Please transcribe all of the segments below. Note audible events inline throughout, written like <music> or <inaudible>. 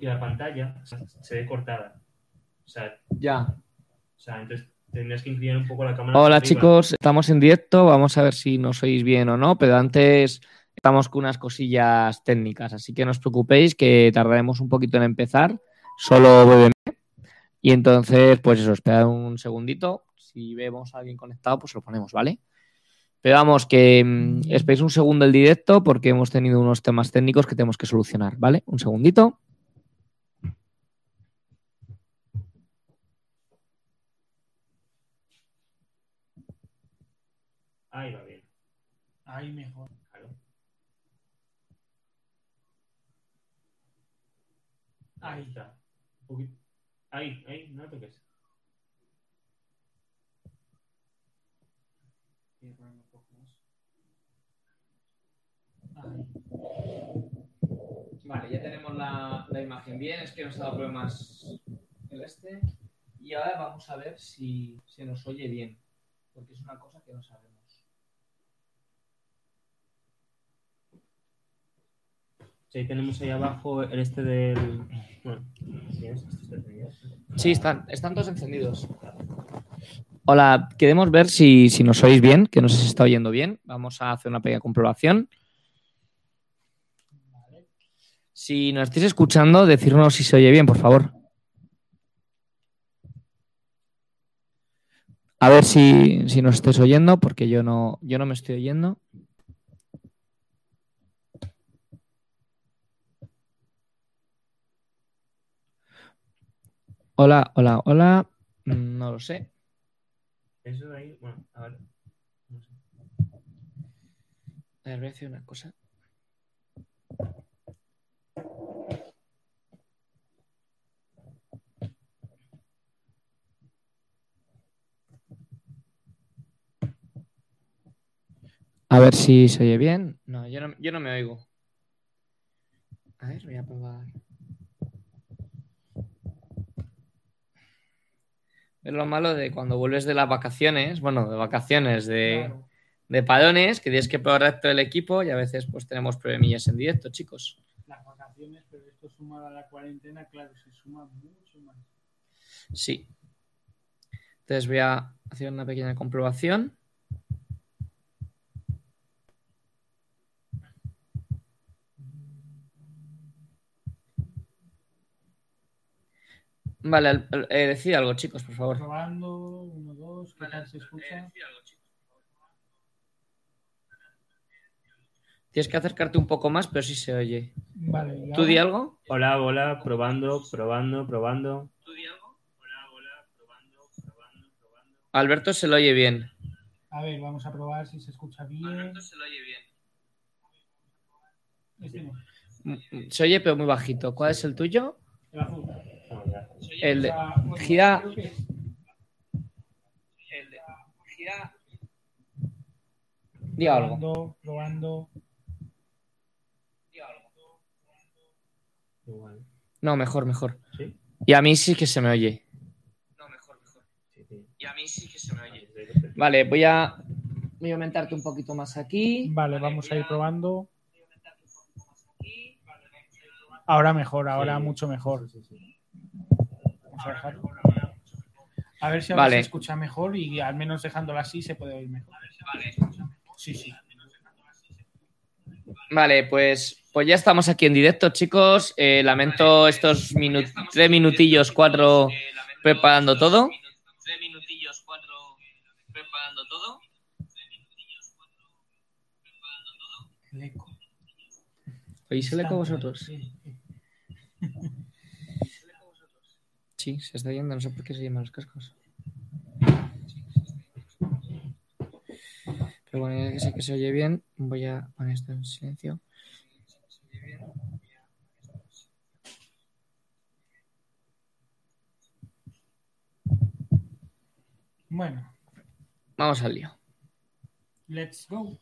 y la pantalla se ve cortada. O sea, Ya. o sea, entonces tendrías que inclinar un poco la cámara. Hola chicos, estamos en directo, vamos a ver si nos oís bien o no, pero antes estamos con unas cosillas técnicas, así que no os preocupéis que tardaremos un poquito en empezar, solo BBM. Y entonces, pues eso, esperad un segundito, si vemos a alguien conectado, pues lo ponemos, ¿vale? Pero vamos, que mm, esperéis un segundo el directo porque hemos tenido unos temas técnicos que tenemos que solucionar, ¿vale? Un segundito. Ahí va bien. Ahí mejor. Claro. Ahí está. Un poquito. Ahí, ahí, no toques. Ahí. Vale, ya tenemos la, la imagen bien, es que nos ha dado problemas el este. Y ahora vamos a ver si se nos oye bien, porque es una cosa que no sabemos. Sí, tenemos ahí abajo el este del. Bueno. Este. Sí, están, están todos encendidos. Hola, queremos ver si, si nos oís bien, que no sé si se está oyendo bien. Vamos a hacer una pequeña comprobación. Si nos estáis escuchando, decirnos si se oye bien, por favor. A ver si, si nos estáis oyendo, porque yo no, yo no me estoy oyendo. Hola, hola, hola. No lo sé. Eso de ahí, bueno, a ver. No sé. A ver, voy a hacer una cosa. A ver si se oye bien. No, yo no, yo no me oigo. A ver, voy a probar. Es lo malo de cuando vuelves de las vacaciones, bueno, de vacaciones, de, Claro. de parones, que tienes que probar todo el equipo y a veces pues tenemos problemillas en directo, chicos. Las vacaciones, pero esto sumado a la cuarentena, claro, se suma mucho más. Sí. Entonces voy a hacer una pequeña comprobación. Vale, al- al- eh, decid algo, chicos, por favor. Probando, uno, dos, ¿qué tal se escucha? Tienes que acercarte un poco más, pero sí se oye. Vale, ¿y ¿Tú di ahora? algo? Hola, hola, probando, probando, probando. Alberto se lo oye bien. A ver, vamos a probar si se escucha bien. se lo oye bien. Este no, Mm, Se oye, pero muy bajito. ¿Cuál es el tuyo? el azul. El de... Creo que- Gira. Di algo. Probando, probando. Igual. No, mejor, mejor. ¿Sí? Y a mí sí que se me oye. No, mejor, mejor. Sí, sí. Y a mí sí que se me oye. Vale, voy a, voy a aumentarte un poquito más aquí. Vale, vamos a ir probando. Ahora mejor, ahora Sí. mucho mejor. Sí, sí, a ver si ahora Vale. se escucha mejor y al menos dejándolo así se puede oír mejor. Sí, sí. Vale, pues, pues ya estamos aquí en directo, chicos. Eh, lamento estos minu- tres minutillos, cuatro, preparando todo. Tres minutillos, cuatro, preparando todo. El eco. ¿Oís el eco vosotros? Sí. <laughs> Sí, se está yendo, no sé por qué se llaman los cascos. Pero bueno, ya que sé que se oye bien, voy a poner esto en silencio. Bueno, Vamos al lío. let's go.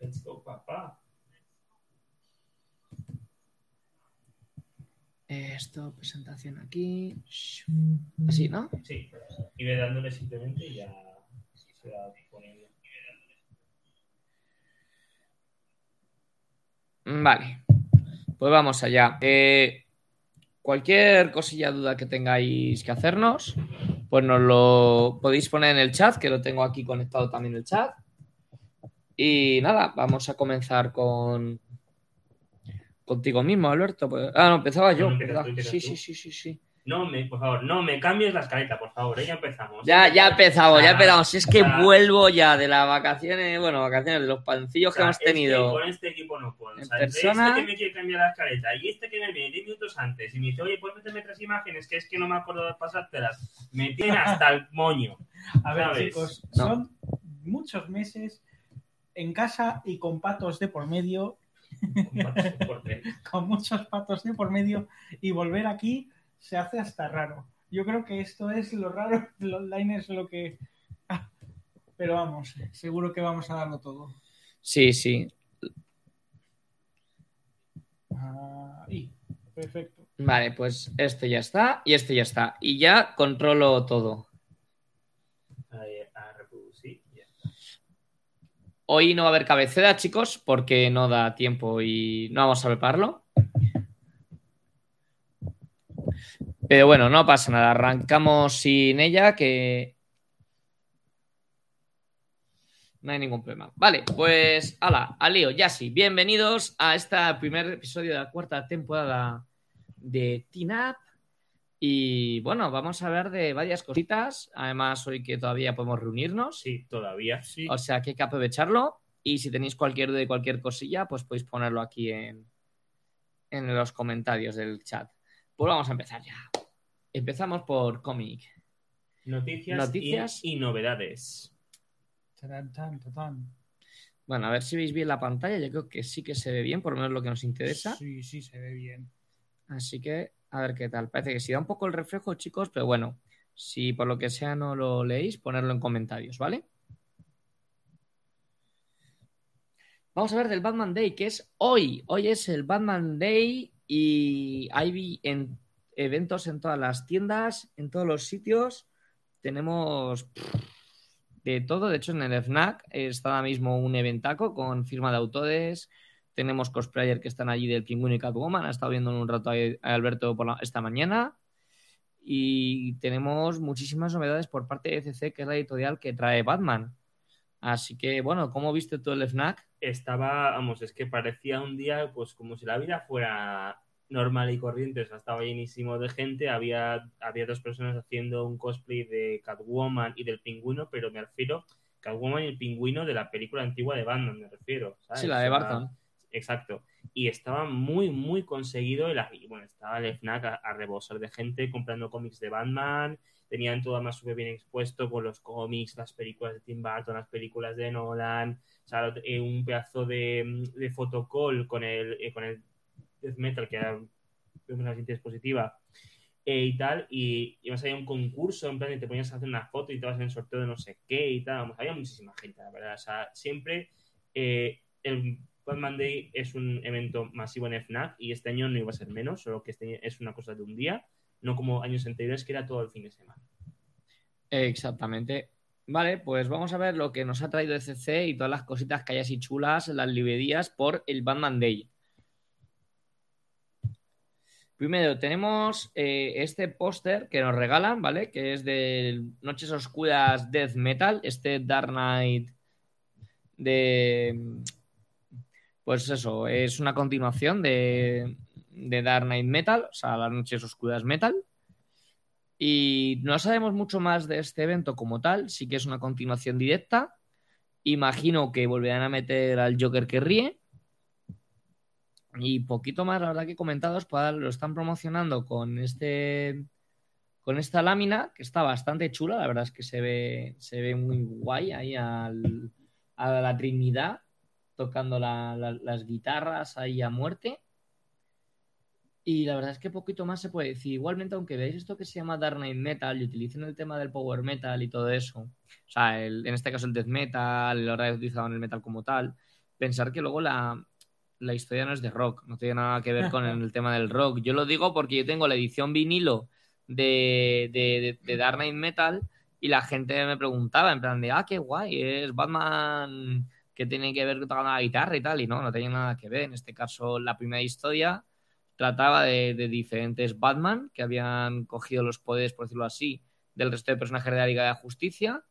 Let's go, papá. Esto, presentación aquí. Así, ¿no? Sí. Y ve dándole simplemente y ya se va poniendo. Vale. Pues vamos allá. Eh, cualquier cosilla, duda que tengáis que hacernos, pues nos lo podéis poner en el chat, que lo tengo aquí conectado también el chat. Y nada, vamos a comenzar con contigo mismo, Alberto. Pues- Ah, no, empezaba yo. No, empiezas ¿verdad? tú, empiezas Sí, sí, sí, sí, sí. No me, por favor, no me cambies la escaleta, por favor, eh, ya empezamos. Ya, ya empezamos, ya Ah, empezamos. Si es que ah. vuelvo ya de las vacaciones, bueno, vacaciones, de los pancillos O que hemos es que tenido. con este equipo no puedo. en O sea, persona- Este que me quiere cambiar la escaleta y este que me viene 10 minutos antes y me dice, oye, puedes meterme tres imágenes que es que no me acuerdo de pasártelas. Me tienen hasta el moño. <laughs> A ver, ¿Sabes? chicos, No. son muchos meses en casa y con patos de por medio, <laughs> con muchos patos de por medio, y volver aquí se hace hasta raro. Yo creo que esto es lo raro, <laughs> el online es lo que... Ah, <laughs> Pero vamos, seguro que vamos a darlo todo. Sí, sí. Ahí, perfecto. Vale, pues este ya está y este ya está. Y ya controlo todo. Ahí, a reproducir. ya. Hoy no va a haber cabecera, chicos, porque no da tiempo y no vamos a prepararlo. Pero bueno, no pasa nada. Arrancamos sin ella, que no hay ningún problema. Vale, pues, ala, Alío, ya sí. Bienvenidos a este primer episodio de la cuarta temporada de Teen. Y bueno, vamos a hablar de varias cositas. Además, hoy que todavía podemos reunirnos. Sí, todavía. Sí. O sea que hay que aprovecharlo. Y si tenéis cualquier duda de cualquier cosilla, pues podéis ponerlo aquí en, en los comentarios del chat. Pues vamos a empezar ya. Empezamos por cómic. Noticias, Noticias. Y, y novedades. Tan. Bueno, a ver si veis bien la pantalla. Yo creo que sí que se ve bien, por lo menos lo que nos interesa. Sí, sí, se ve bien. Así que a ver qué tal. Parece que sí da un poco el reflejo, chicos, pero bueno, si por lo que sea no lo leéis, ponerlo en comentarios, ¿vale? Vamos a ver del Batman Day, que es hoy. Hoy es el Batman Day y hay en eventos en todas las tiendas, en todos los sitios. Tenemos de todo. De hecho, en el FNAC está ahora mismo un eventaco con firma de autores. Tenemos cosplayer que están allí del Pingüino y Catwoman. Ha estado viendo un rato a Alberto por la- esta mañana. Y tenemos muchísimas novedades por parte de ECC, que es la editorial que trae Batman. Así que, bueno, ¿cómo viste tú el FNAC? Estaba, vamos, es que parecía un día, pues como si la vida fuera normal y corriente. O sea, estaba llenísimo de gente. Había, había dos personas haciendo un cosplay de Catwoman y del pingüino, pero me refiero Catwoman y el pingüino de la película antigua de Batman, me refiero. ¿sabes? Sí, la de Barton. Exacto. Y estaba muy, muy conseguido. El, y bueno, estaba el FNAC a, rebosar de gente comprando cómics de Batman. Tenían todo más súper bien expuesto con los cómics, las películas de Tim Burton, las películas de Nolan. O sea, eh, un pedazo de, de fotocall con el, eh, con el Death Metal, que era una siguiente dispositiva. eh, y tal, y, y más había un concurso, en plan, y te ponías a hacer una foto y te vas en el sorteo de no sé qué y tal. Había muchísima gente, la verdad. O sea, siempre eh, el Batman Day es un evento masivo en FNAC y este año no iba a ser menos, solo que este es una cosa de un día, no como años anteriores que era todo el fin de semana. Exactamente. Vale, pues vamos a ver lo que nos ha traído ECC y todas las cositas que hay así chulas las librerías por el Batman Day. Primero tenemos eh, este póster que nos regalan, ¿vale? Que es de Noches Oscuras Death Metal, este Dark Knight de... Pues eso, es una continuación de, Dark Knight Metal, o sea, las Noches Oscuras Metal. Y no sabemos mucho más de este evento como tal, sí que es una continuación directa. Imagino que volverán a meter al Joker que ríe. Y poquito más, la verdad que comentados, lo están promocionando con este con esta lámina, que está bastante chula, la verdad es que se ve, se ve muy guay ahí al- a la Trinidad tocando la- la- las guitarras ahí a muerte. Y la verdad es que poquito más se puede decir. Igualmente, aunque veáis esto que se llama Dark Knight Metal y utilicen el tema del Power Metal y todo eso, o sea, el- en este caso el Death Metal, la hora utilizado en el metal como tal, pensar que luego la, la historia no es de rock, no tiene nada que ver con <laughs> el tema del rock. Yo lo digo porque yo tengo la edición vinilo de, de, de, de Dark Knight Metal y la gente me preguntaba en plan de, ah, qué guay, es Batman que tiene que ver con la guitarra y tal, y no, no tiene nada que ver. En este caso, la primera historia trataba de, diferentes Batman que habían cogido los poderes, por decirlo así, del resto de personajes de la Liga de Justicia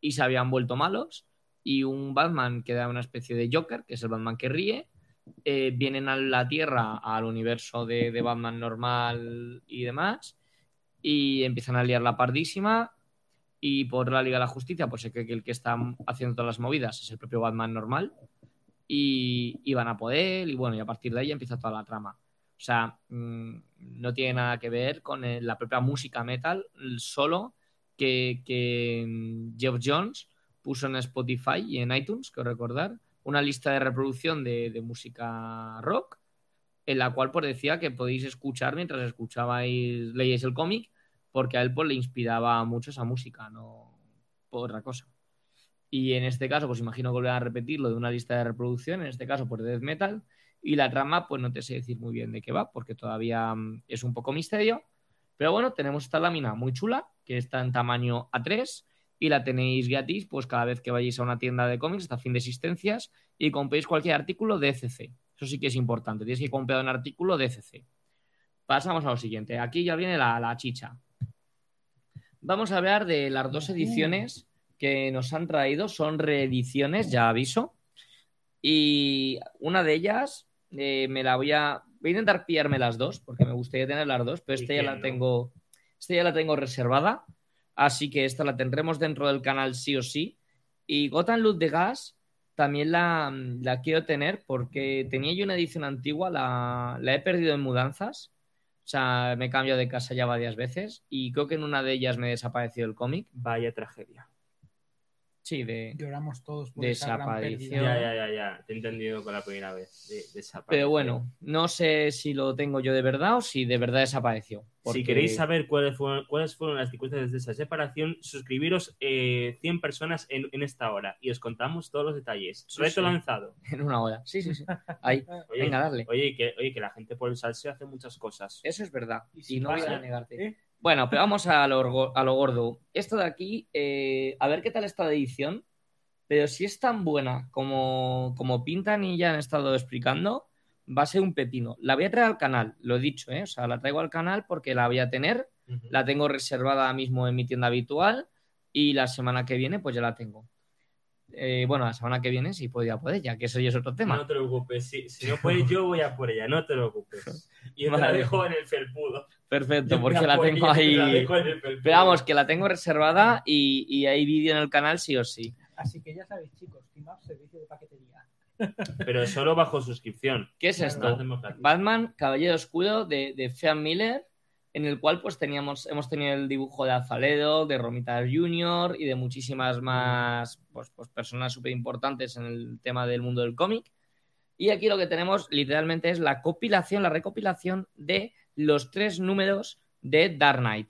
y se habían vuelto malos. Y un Batman que era una especie de Joker, que es el Batman que ríe, eh, vienen a la Tierra, al universo de, de Batman normal y demás, y empiezan a liar la pardísima. Y por la Liga de la Justicia, pues se que el que está haciendo todas las movidas es el propio Batman normal. Y, van a poder, y bueno, y a partir de ahí empieza toda la trama. O sea, mm, no tiene nada que ver con el- la propia música metal, solo que, que mm, Jones puso en Spotify y en iTunes, quiero recordar, una lista de reproducción de, de música rock, en la cual pues decía que podéis escuchar mientras escuchabais, leíais el cómic, porque a él pues le inspiraba mucho esa música, no por otra cosa. Y en este caso, pues imagino que volverán a repetirlo de una lista de reproducción, en este caso por death metal, y la trama, pues no te sé decir muy bien de qué va, porque todavía mm, es un poco misterio. Pero bueno, tenemos esta lámina muy chula, que está en tamaño A3, y la tenéis gratis, pues cada vez que vayáis a una tienda de cómics hasta fin de existencias y compréis cualquier artículo de ECC. Eso sí que es importante, tienes que comprar un artículo de ECC. Pasamos a lo siguiente. Aquí ya viene la, la chicha. Vamos a hablar de las dos ediciones que nos han traído. Son reediciones, ya aviso. Y una de ellas eh, me la voy a. Voy a intentar pillarme las dos, porque me gustaría tener las dos, pero ¿Y esta ya la tengo. Esta ya la tengo reservada. Así que esta la tendremos dentro del canal sí o sí. Y Gotham Loot de Gas también la, la quiero tener porque tenía yo una edición antigua, la, la he perdido en mudanzas. O sea, me he cambiado de casa ya varias veces y creo que en una de ellas me desapareció el cómic. Vaya tragedia. Sí, de, Lloramos todos por esa gran Desaparición. Ya, ya, ya, ya. Te he entendido con la primera vez. De, desapareció. Pero bueno, no sé si lo tengo yo de verdad o si de verdad desapareció. porque- Si queréis saber cuáles fueron, cuáles fueron las circunstancias de esa separación, suscribiros eh, 100 personas en, en esta hora y os contamos todos los detalles. Sí, Reto sí. lanzado. <laughs> En una hora. Sí, sí, sí. Ahí. <laughs> Oye, Venga, dale. Oye, que, oye, que la gente por el salseo hace muchas cosas. Eso es verdad. Y no voy a negarte. ¿eh? Bueno, pero vamos a lo, orgo- a lo gordo. Esto de aquí, eh, a ver qué tal está de edición. Pero si es tan buena como, como pintan y ya han estado explicando, va a ser un pepino. La voy a traer al canal, lo he dicho, ¿eh? O sea, la traigo al canal porque la voy a tener. La tengo reservada mismo en mi tienda habitual y la semana que viene pues ya la tengo. Eh, bueno, la semana que viene sí podría poder, ya que eso ya es otro tema. No te preocupes, si, si no <laughs> puedes yo voy a por ella, no te preocupes. Y te la dejo en el felpudo. Perfecto, <laughs> porque voy a la por tengo ella te la ahí. dejo en el felpudo. Pero vamos, que la tengo reservada y, y hay vídeo en el canal sí o sí. Así que ya sabéis, chicos, Team Up, servicio de paquetería. <laughs> Pero solo bajo suscripción. ¿Qué es esto? No. Batman, Caballero Oscuro de, de Miller, en el cual pues teníamos, hemos tenido el dibujo de Alfaledo, de Romita Jr. y de muchísimas más pues, pues, personas súper importantes en el tema del mundo del cómic. Y aquí lo que tenemos literalmente es la compilación, la recopilación de los tres números de Dark Knight.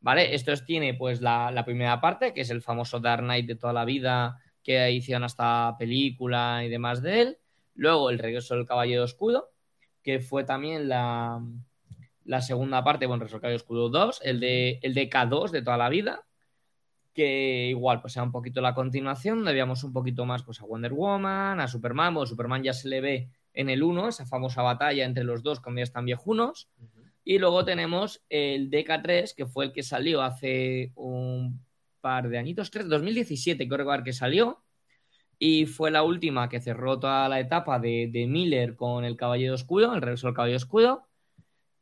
¿Vale? Esto es- tiene pues la, la primera parte, que es el famoso Dark Knight de toda la vida, que hicieron hasta película y demás de él. Luego el regreso del Caballero Oscuro, que fue también la, la segunda parte, bueno, Caballero Oscuro 2, el de, el de K2 de toda la vida, que igual pues era un poquito la continuación, donde veíamos un poquito más pues a Wonder Woman, a Superman, bueno, Superman ya se le ve en el 1, esa famosa batalla entre los dos cuando ya están viejunos, y luego tenemos el DK3, que fue el que salió hace un par de añitos, tres, 2017, creo recordar que salió. Y fue la última que cerró toda la etapa de, de Miller con el Caballero Oscuro, el regreso del Caballero Oscuro.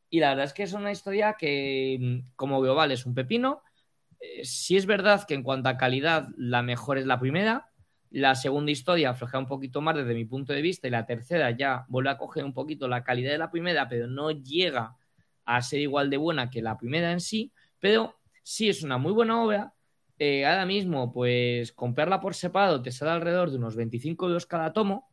Y la verdad es que es una historia que, mm, como global, es un pepino. Eh, sí es verdad que en cuanto a calidad, la mejor es la primera. La segunda historia afloja un poquito más desde mi punto de vista y la tercera ya vuelve a coger un poquito la calidad de la primera, pero no llega a ser igual de buena que la primera en sí, pero sí es una muy buena obra. Eh, ahora mismo, pues comprarla por separado te sale alrededor de unos 25 euros cada tomo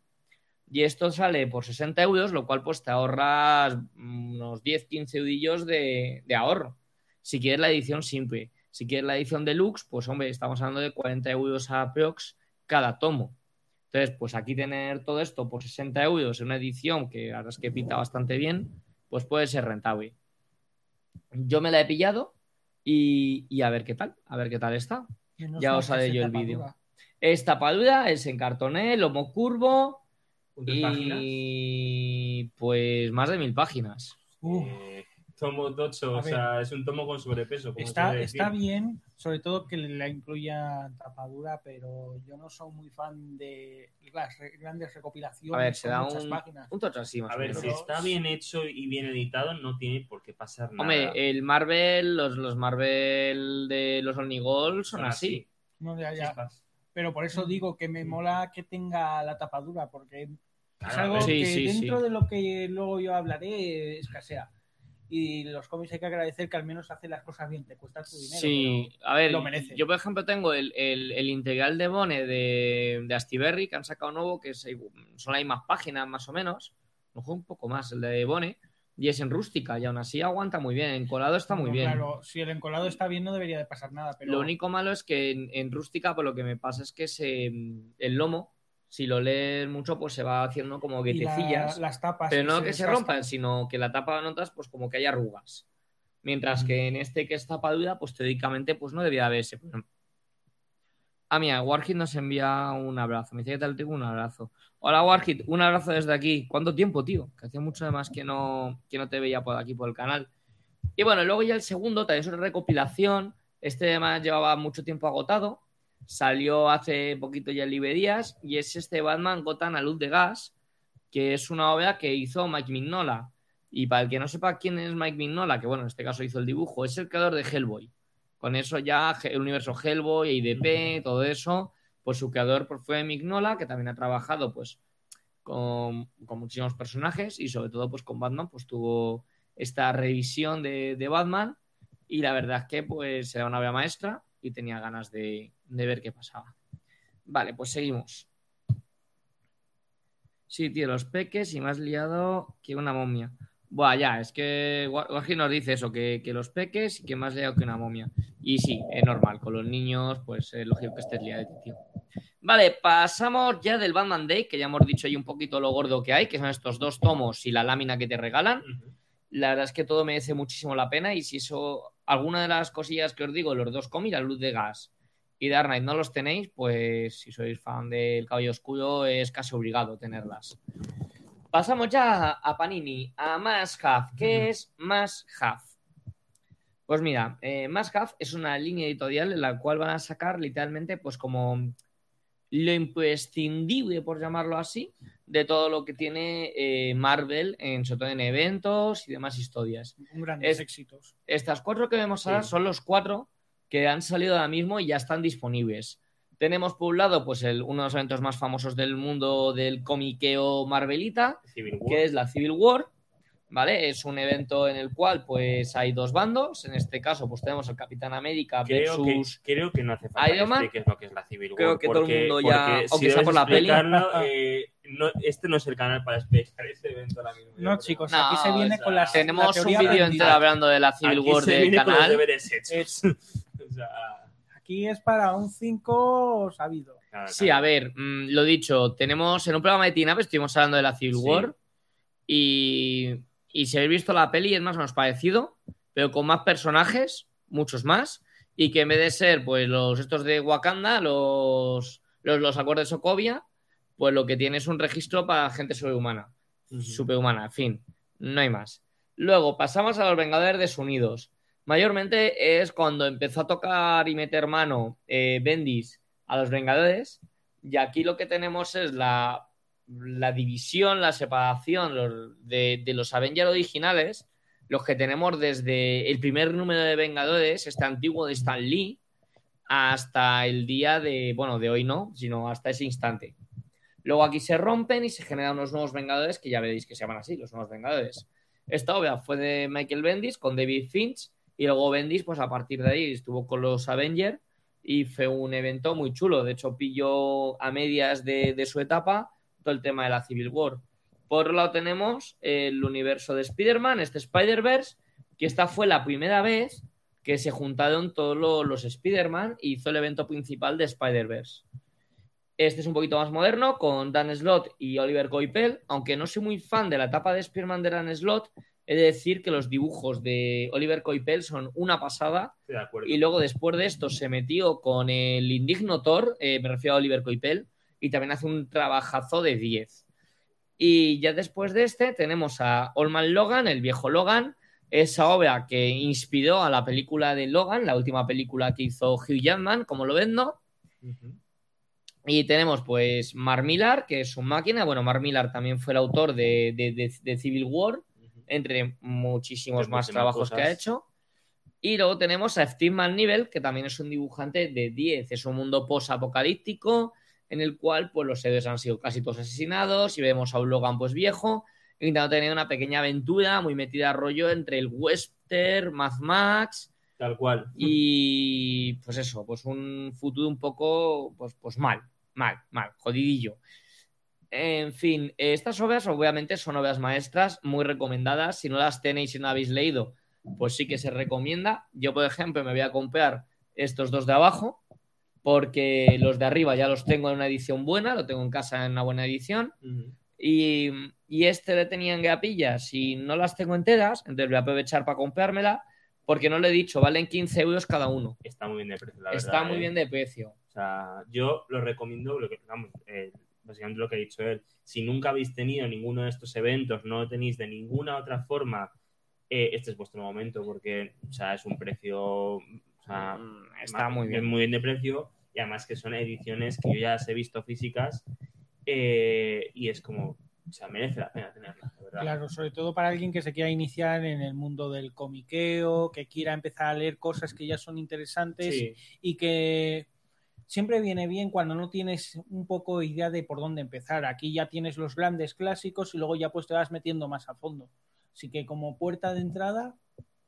y esto sale por 60 euros, lo cual pues te ahorras unos 10-15 eudillos de, de ahorro. Si quieres la edición simple, si quieres la edición deluxe, pues hombre, estamos hablando de 40 euros a prox cada tomo. Entonces, pues aquí tener todo esto por 60 euros en una edición que la es que pinta bastante bien, pues puede ser rentable. Yo me la he pillado y, y a ver qué tal, a ver qué tal está. Ya os haré yo el vídeo. dura. Es tapadura, es en cartoné, lomo curvo ¿Cuántas páginas? y pues más de mil páginas. Uf. Eh, tomo tocho, o sea, es un tomo con sobrepeso. Como Está, está bien, sobre todo que la incluya tapadura, pero yo no soy muy fan de las re- grandes recopilaciones A ver, se da muchas un, páginas. un tocho así más A ver, menos. si está bien hecho y bien editado, no tiene por qué pasar nada. Hombre, el Marvel, los, los Marvel de los Onigol son Son así. No, ya, ya. Pero por eso digo que me mola que tenga la tapadura, porque es algo Sí, que sí, dentro sí. de lo que luego yo hablaré escasea. Y los cómics hay que agradecer que al menos hacen las cosas bien, te cuesta tu dinero. Sí, a ver, lo merece. yo por ejemplo tengo el, el- el integral de Bone de, de Astiberri que han sacado nuevo, que es- son las mismas páginas más o menos, a lo mejor un poco más el de Bone, y es en rústica, y aún así aguanta muy bien, en colado está muy No, bien. Claro, si el encolado está bien no debería de pasar nada, pero Lo único malo es que en, en rústica, por lo que me pasa es que se, el lomo, si lo lees mucho, pues se va haciendo como la- guetecillas. las tapas Pero no que se rompan, sino que la tapa notas, pues como que hay arrugas. Mientras que en este que es tapadura, pues teóricamente, pues no debía haber ese problema. Ah, mira, Warhit nos envía un abrazo. Me dice que tal tengo un abrazo. Hola, Warhit, un abrazo desde aquí. ¿Cuánto tiempo, tío? Que hacía mucho además que no, que no te veía por aquí, por el canal. Y bueno, luego ya el segundo, también es una recopilación. Este además llevaba mucho tiempo agotado. Salió hace poquito ya en librerías. Y es este Batman Gotham a luz de gas, que es una obra que hizo Mike Mignola. Y para el que no sepa quién es Mike Mignola, que bueno, en este caso hizo el dibujo, es el creador de Hellboy. Con eso ya el universo Hellboy, IDP, todo eso, pues su creador pues, fue Mignola, que también ha trabajado pues con, con muchísimos personajes y sobre todo pues con Batman, pues tuvo esta revisión de, de Batman y la verdad es que pues era una obra maestra y tenía ganas de, de ver qué pasaba. Vale, pues seguimos. Sí, tío, los peques y más liado que una momia. Buah, ya, es que Guaji nos dice eso, que, que los peques y que más liado que una momia. Y sí, es normal, con los niños, pues es lógico que estés liado, tío. Vale, pasamos ya del Batman Day, que ya hemos dicho ahí un poquito lo gordo que hay, que son estos dos tomos y la lámina que te regalan. La verdad es que todo merece muchísimo la pena y si eso, alguna de las cosillas que os digo, los dos cómics, La Luz de Gas y Dark Knight no los tenéis, pues si sois fan del Caballo Oscuro es casi obligado tenerlas. Pasamos ya a Panini, a Must Have. ¿Qué es Have? Pues mira, eh, es una línea editorial en la cual van a sacar literalmente pues como lo imprescindible, por llamarlo así, de todo lo que tiene eh, Marvel, en, sobre todo en eventos y demás historias. Grandes Es- éxitos. Estas cuatro que vemos ahora Sí. son los cuatro que han salido ahora mismo y ya están disponibles. Tenemos por un lado pues el, uno de los eventos más famosos del mundo del comiqueo Marvelita, Civil War. que es la Civil War, ¿vale? Es un evento en el cual pues hay dos bandos, en este caso pues tenemos al Capitán América Creo que, versus... creo que no hace falta Iron que Man. expliques lo que es la Civil War. Creo que todo el mundo ya- aunque sea debes por la peli. explicarlo, <laughs> eh, no- este no es el canal para explicar ese evento ahora mismo. yo No, chicos, No, aquí se viene o sea, con las. la Tenemos un vídeo entero hablando de la Civil Aquí War se del viene con los canal. <laughs> o sea, Aquí es para un 5 sabido. claro, Sí, claro. a ver, mm, lo dicho, tenemos en un programa de Tinap estuvimos hablando de la Civil Sí. War y, y si habéis visto la peli es más o menos parecido, pero con más personajes, muchos más, y que en vez de ser pues los estos de Wakanda, los, los, los acuerdos de Sokovia, pues lo que tiene es un registro para gente sobrehumana, superhumana, en fin, no hay más. Luego pasamos a los Vengadores desunidos. Mayormente es cuando empezó a tocar y meter mano eh, Bendis a los Vengadores. Y aquí lo que tenemos es la, la división, la separación de, los Avengers originales, los que tenemos desde el primer número de Vengadores, este antiguo de Stan Lee, hasta el día de, bueno, de hoy no, sino hasta ese instante. Luego aquí se rompen y se generan unos nuevos Vengadores que ya veréis que se llaman así, los nuevos Vengadores. Esta obra fue de Michael Bendis con David Finch y luego Bendis, pues a partir de ahí estuvo con los Avengers y fue un evento muy chulo. De hecho, pilló a medias de su etapa todo el tema de la Civil War. Por otro lado tenemos el universo de Spider-Man, este Spider-Verse, que esta fue la primera vez que se juntaron todos lo- los Spider-Man y hizo el evento principal de Spider-Verse. Este es un poquito más moderno, con Dan Slott y Oliver Coipel, aunque no soy muy fan de la etapa de Spider-Man de Dan Slott, he de decir que los dibujos de Oliver Coipel son una pasada de y luego después de esto se metió con el indigno Thor, eh, me refiero a Oliver Coipel, y también hace un trabajazo de 10. Y ya después de este tenemos a Olman Logan, el viejo Logan, esa obra que inspiró a la película de Logan, la última película que hizo Hugh Jackman, como lo ven, ¿no? Y tenemos pues Mark Millar, que es un máquina. Bueno, Mark Millar también fue el autor de, de, de- de Civil War, entre muchísimos más trabajos que ha hecho. Y luego tenemos a Steve McNiven, que también es un dibujante de 10. Es un mundo post-apocalíptico en el cual pues, los héroes han sido casi todos asesinados y vemos a un Logan pues viejo intentando tener una pequeña aventura muy metida a rollo entre el western, Mad Max Tal cual. y pues eso, pues un futuro un poco pues, pues mal, mal, mal, jodidillo. En fin, estas obras obviamente son obras maestras muy recomendadas. Si no las tenéis y no habéis leído, pues sí que se recomienda. Yo, por ejemplo, me voy a comprar estos dos de abajo porque los de arriba ya los tengo en una edición buena, lo tengo en casa en una buena edición. Y, y este le tenía en gapillas y no las tengo enteras, entonces voy a aprovechar para comprármela porque no le he dicho, valen 15 euros cada uno. Está muy bien de precio, la Está verdad, muy ¿eh? bien de precio. O sea, yo lo recomiendo, lo que, vamos, eh, básicamente lo que ha dicho él. Si nunca habéis tenido ninguno de estos eventos, no lo tenéis de ninguna otra forma, eh, este es vuestro momento porque, o sea, es un precio, o sea, Mm, Está muy bien. Muy bien de precio y además que son ediciones que yo ya las he visto físicas eh, y es como, o sea, merece la pena tenerlas, de verdad. Claro, sobre todo para alguien que se quiera iniciar en el mundo del comiqueo, que quiera empezar a leer cosas que ya son interesantes Sí, y que siempre viene bien cuando no tienes un poco idea de por dónde empezar. Aquí ya tienes los grandes clásicos y luego ya pues te vas metiendo más a fondo. Así que como puerta de entrada,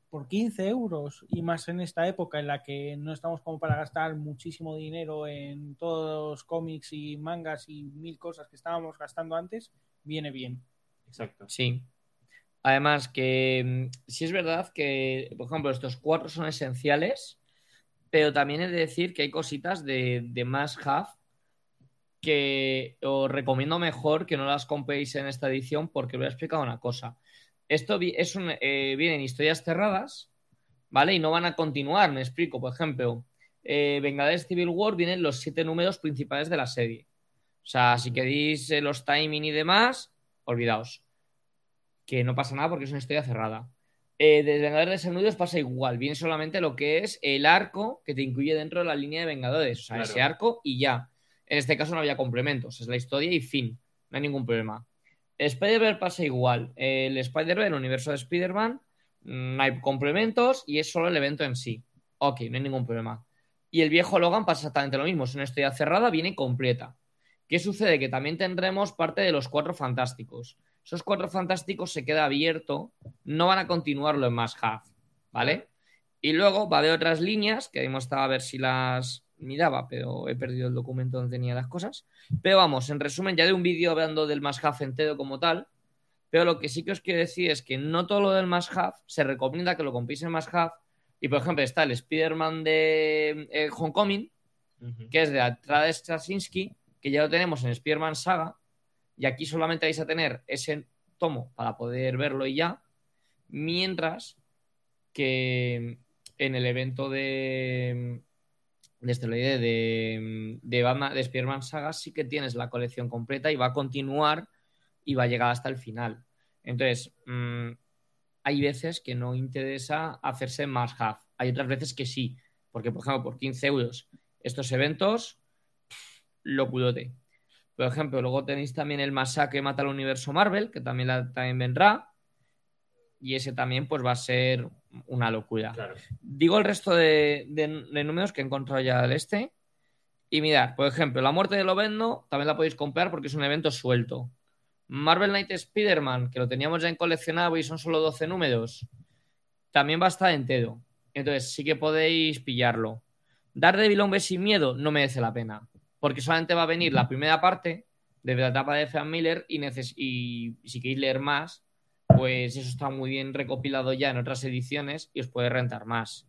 por 15 euros y más en esta época en la que no estamos como para gastar muchísimo dinero en todos los cómics y mangas y mil cosas que estábamos gastando antes, viene bien. exacto. Sí. Además que mm, sí es verdad que, por ejemplo, estos cuatro son esenciales, pero también he de decir que hay cositas de, de Must Have que os recomiendo mejor que no las compréis en esta edición porque os voy a explicar una cosa. Esto es un, eh, vienen historias cerradas, ¿vale? Y no van a continuar, me explico. Por ejemplo, eh, Vengadores Civil War vienen los siete números principales de la serie. O sea, si queréis eh, los timing y demás, olvidaos. Que no pasa nada porque es una historia cerrada. Eh, de Vengadores pasa igual. Viene solamente lo que es el arco que te incluye dentro de la línea de Vengadores. O sea, Claro. ese arco y ya. En este caso no había complementos. Es la historia y fin. No hay ningún problema. Spider-Man pasa igual. El Spider-Man, el universo de Spider-Man, mm, no hay complementos y es solo el evento en sí. Ok, no hay ningún problema. Y el viejo Logan pasa exactamente lo mismo. Es una historia cerrada, viene completa. ¿Qué sucede? Que también tendremos parte de los cuatro fantásticos. Esos cuatro fantásticos se queda abierto, no van a continuarlo en más half, ¿vale? Y luego va haber otras líneas que hemos estado a ver si las miraba, pero he perdido el documento donde tenía las cosas. Pero vamos, en resumen, ya de un vídeo hablando del más half entero como tal. Pero lo que sí que os quiero decir es que no todo lo del más half se recomienda que lo compréis en más half. Y por ejemplo, está el Spider-Man de eh, Homecoming, que es de Atrada Straczynski, que ya lo tenemos en Spearman Saga, y aquí solamente vais a tener ese tomo para poder verlo y ya, mientras que en el evento de de esteroide de, de, Batman, de Spearman Saga sí que tienes la colección completa y va a continuar y va a llegar hasta el final. Entonces, mmm, hay veces que no interesa hacerse más half. Hay otras veces que sí, porque por ejemplo, por 15 euros estos eventos, lo cuidote. Por ejemplo, luego tenéis también el Masacre Mata al Universo Marvel, que también, la, también vendrá. Y ese también pues va a ser una locura. Claro. Digo el resto de, de, de, números que he encontrado ya al este. Y mirad, por ejemplo, La Muerte de Lovendo también la podéis comprar porque es un evento suelto. Marvel Knight Spider-Man, que lo teníamos ya en coleccionado y son solo 12 números, también va a estar entero. Entonces sí que podéis pillarlo. Daredevil Hombre sin Miedo no merece la pena porque solamente va a venir la primera parte de la etapa de Frank Miller y, y, y, si queréis leer más, pues eso está muy bien recopilado ya en otras ediciones y os puede rentar más.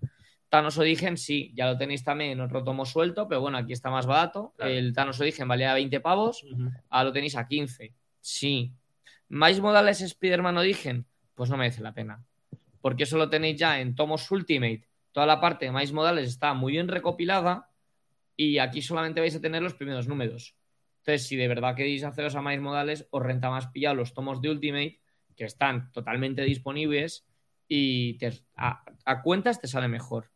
Thanos Origen, sí, ya lo tenéis también en otro tomo suelto, pero bueno, aquí está más barato. Claro. El Thanos Origen valía 20 pavos, uh -huh. ahora lo tenéis a 15. Sí. ¿Mais Modales Spider-Man Origen? Pues no merece la pena. Porque eso lo tenéis ya en tomos Ultimate. Toda la parte de Mais Modales está muy bien recopilada y aquí solamente vais a tener los primeros números. Entonces, si de verdad queréis haceros a más modales, os renta más pillar los tomos de Ultimate, que están totalmente disponibles y a, cuentas te sale mejor.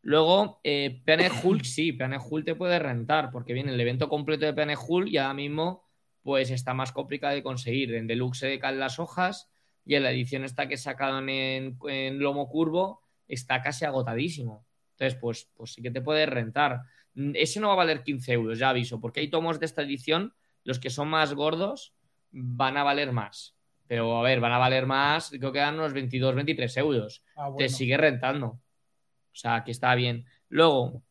Luego, eh, Hulk, sí, Planet Hulk te puede rentar, porque viene el evento completo de Planet Hulk y ahora mismo pues está más complicado de conseguir. En Deluxe se caen las hojas y en la edición esta que sacaron en, en Lomo Curvo está casi agotadísimo. Entonces, pues, pues sí que te puede rentar. Mm, Ese no va a valer 15 euros, ya aviso, porque hay tomos de esta edición, los que son más gordos van a valer más. Pero a ver, van a valer más, creo que dan unos 22, 23 euros. Ah, Te sigue rentando. O sea, que está bien. Luego,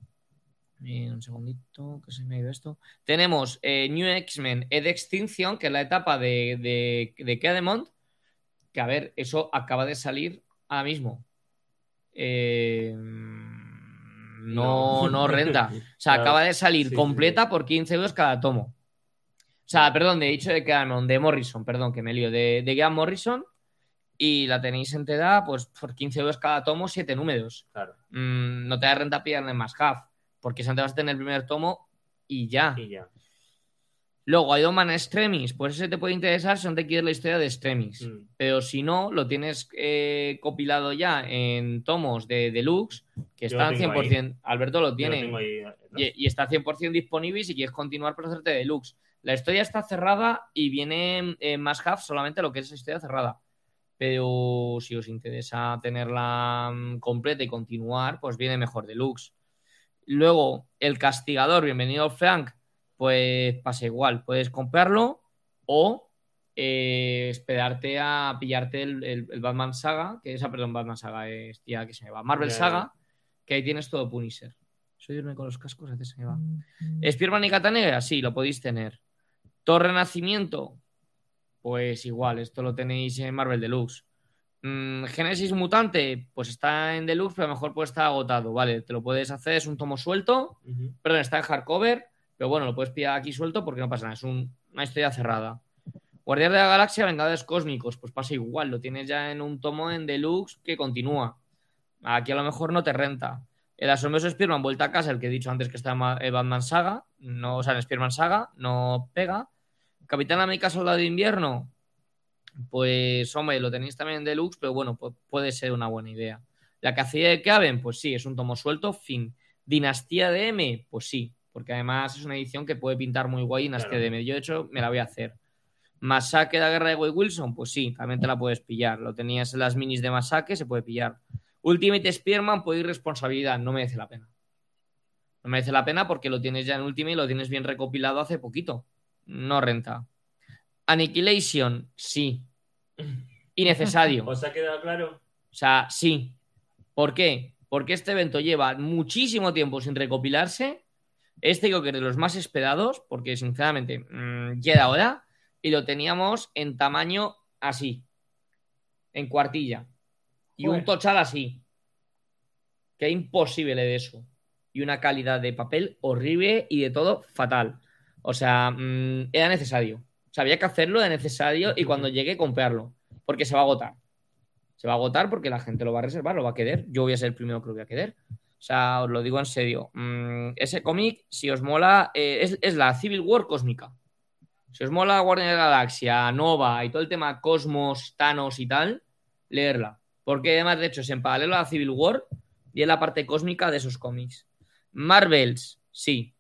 eh, un segundito, que se me ha ido esto. Tenemos eh, New X-Men Ed Extinction, que es la etapa de, de, de Kedemont, que a ver, eso acaba de salir ahora mismo. Eh, no, no renta. O sea, <laughs> acaba de salir Sí, completa por 15 euros cada tomo. O sea, perdón, de dicho de Kedemont, de Morrison, perdón, que me lío, de, de Grant Morrison. Y la tenéis entera, pues por 15 euros cada tomo, 7 números Claro. mm, no te da renta pillarle más half, porque si antes vas a tener el primer tomo y ya. Y ya. Luego, Iron Man Extremis, pues ese te puede interesar si no te quieres la historia de Extremis. Mm. Pero si no, lo tienes eh, compilado ya en tomos de deluxe, que Yo están tengo 100%. Alberto lo tiene. ahí detrás. Y, y está 100% disponible y si quieres continuar por hacerte deluxe. La historia está cerrada y viene en más half solamente lo que es esa historia cerrada. Pero si os interesa tenerla mm, completa y continuar, pues viene mejor deluxe. Luego, el castigador, bienvenido Frank, pues pasa igual. Puedes comprarlo o eh, esperarte a pillarte el, el- el Batman Saga, que esa, perdón, Batman Saga es tía que se me va. Marvel Ya, ya. Saga, que ahí tienes todo Punisher. Soy irme con los cascos, a veces se me va. Spearman y Cata Negra, sí, lo podéis tener. Thor Renacimiento, pues igual, esto lo tenéis en Marvel Deluxe. Mm, Génesis Mutante, pues está en Deluxe, pero a lo mejor puede estar agotado, ¿vale? Te lo puedes hacer, es un tomo suelto, Ujú. perdón, está en hardcover, pero bueno, lo puedes pillar aquí suelto porque no pasa nada, es un- una historia cerrada. Guardián de la Galaxia, Vengadores Cósmicos, pues pasa igual, lo tienes ya en un tomo en Deluxe que continúa. Aquí a lo mejor no te renta. El asombroso Spearman, vuelta a casa, el que he dicho antes que está en en Batman Saga, no, o sea, en Spearman Saga, no pega. Capitán América Soldado de Invierno, pues hombre, lo tenéis también en Deluxe, pero bueno, pu- puede ser una buena idea. La Cacilla de Caben, pues sí, es un tomo suelto, fin. Dinastía de M, pues sí, porque además es una edición que puede pintar muy guay Dinastía Claro. de M. Yo, de hecho, me la voy a hacer. Masacre de la guerra de Wade Wilson, pues sí, también te la puedes pillar. Lo tenías en las minis de Masacre, se puede pillar. Ultimate Spearman, pues irresponsabilidad, no merece la pena. No merece la pena porque lo tienes ya en Ultimate y lo tienes bien recopilado hace poquito. No renta. Annihilation, sí. Innecesario. ¿Os ha quedado claro? O sea, sí. ¿Por qué? Porque este evento lleva muchísimo tiempo sin recopilarse. Este creo que es de los más esperados, porque sinceramente mm, ya era hora. Y lo teníamos en tamaño así, en cuartilla. Y un tochal así. Que imposible de eso. Y una calidad de papel horrible y de todo fatal. O sea, mm, era necesario. O sea, había que hacerlo de necesario y cuando llegue comprarlo. Porque se va a agotar. Se va a agotar porque la gente lo va a reservar, lo va a querer. Yo voy a ser el primero que lo voy a querer. O sea, os lo digo en serio. Mm, ese cómic, si os mola, eh, es, es la Civil War cósmica. Si os mola Guardian de la Galaxia, Nova y todo el tema Cosmos, Thanos y tal, leerla. Porque además, de hecho, es en paralelo a la Civil War y es la parte cósmica de esos cómics. Marvels, sí.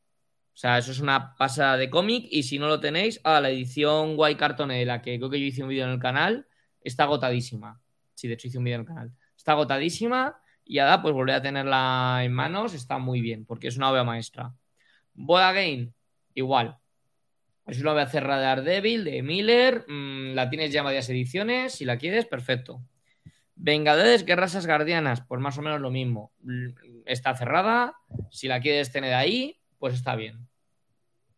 O sea, eso es una pasada de cómic y si no lo tenéis, a la edición White Cartone de la que creo que yo hice un vídeo en el canal, está agotadísima. Sí, de hecho hice un vídeo en el canal. Está agotadísima y ahora pues volver a tenerla en manos está muy bien porque es una obra maestra. Boy Again, igual. Es una obra cerrada de Daredevil, de Miller. mm, la tienes ya en varias ediciones. Si la quieres, perfecto. Vengadores, Guerras Asgardianas, pues más o menos lo mismo. Está cerrada. Si la quieres tener ahí, pues está bien.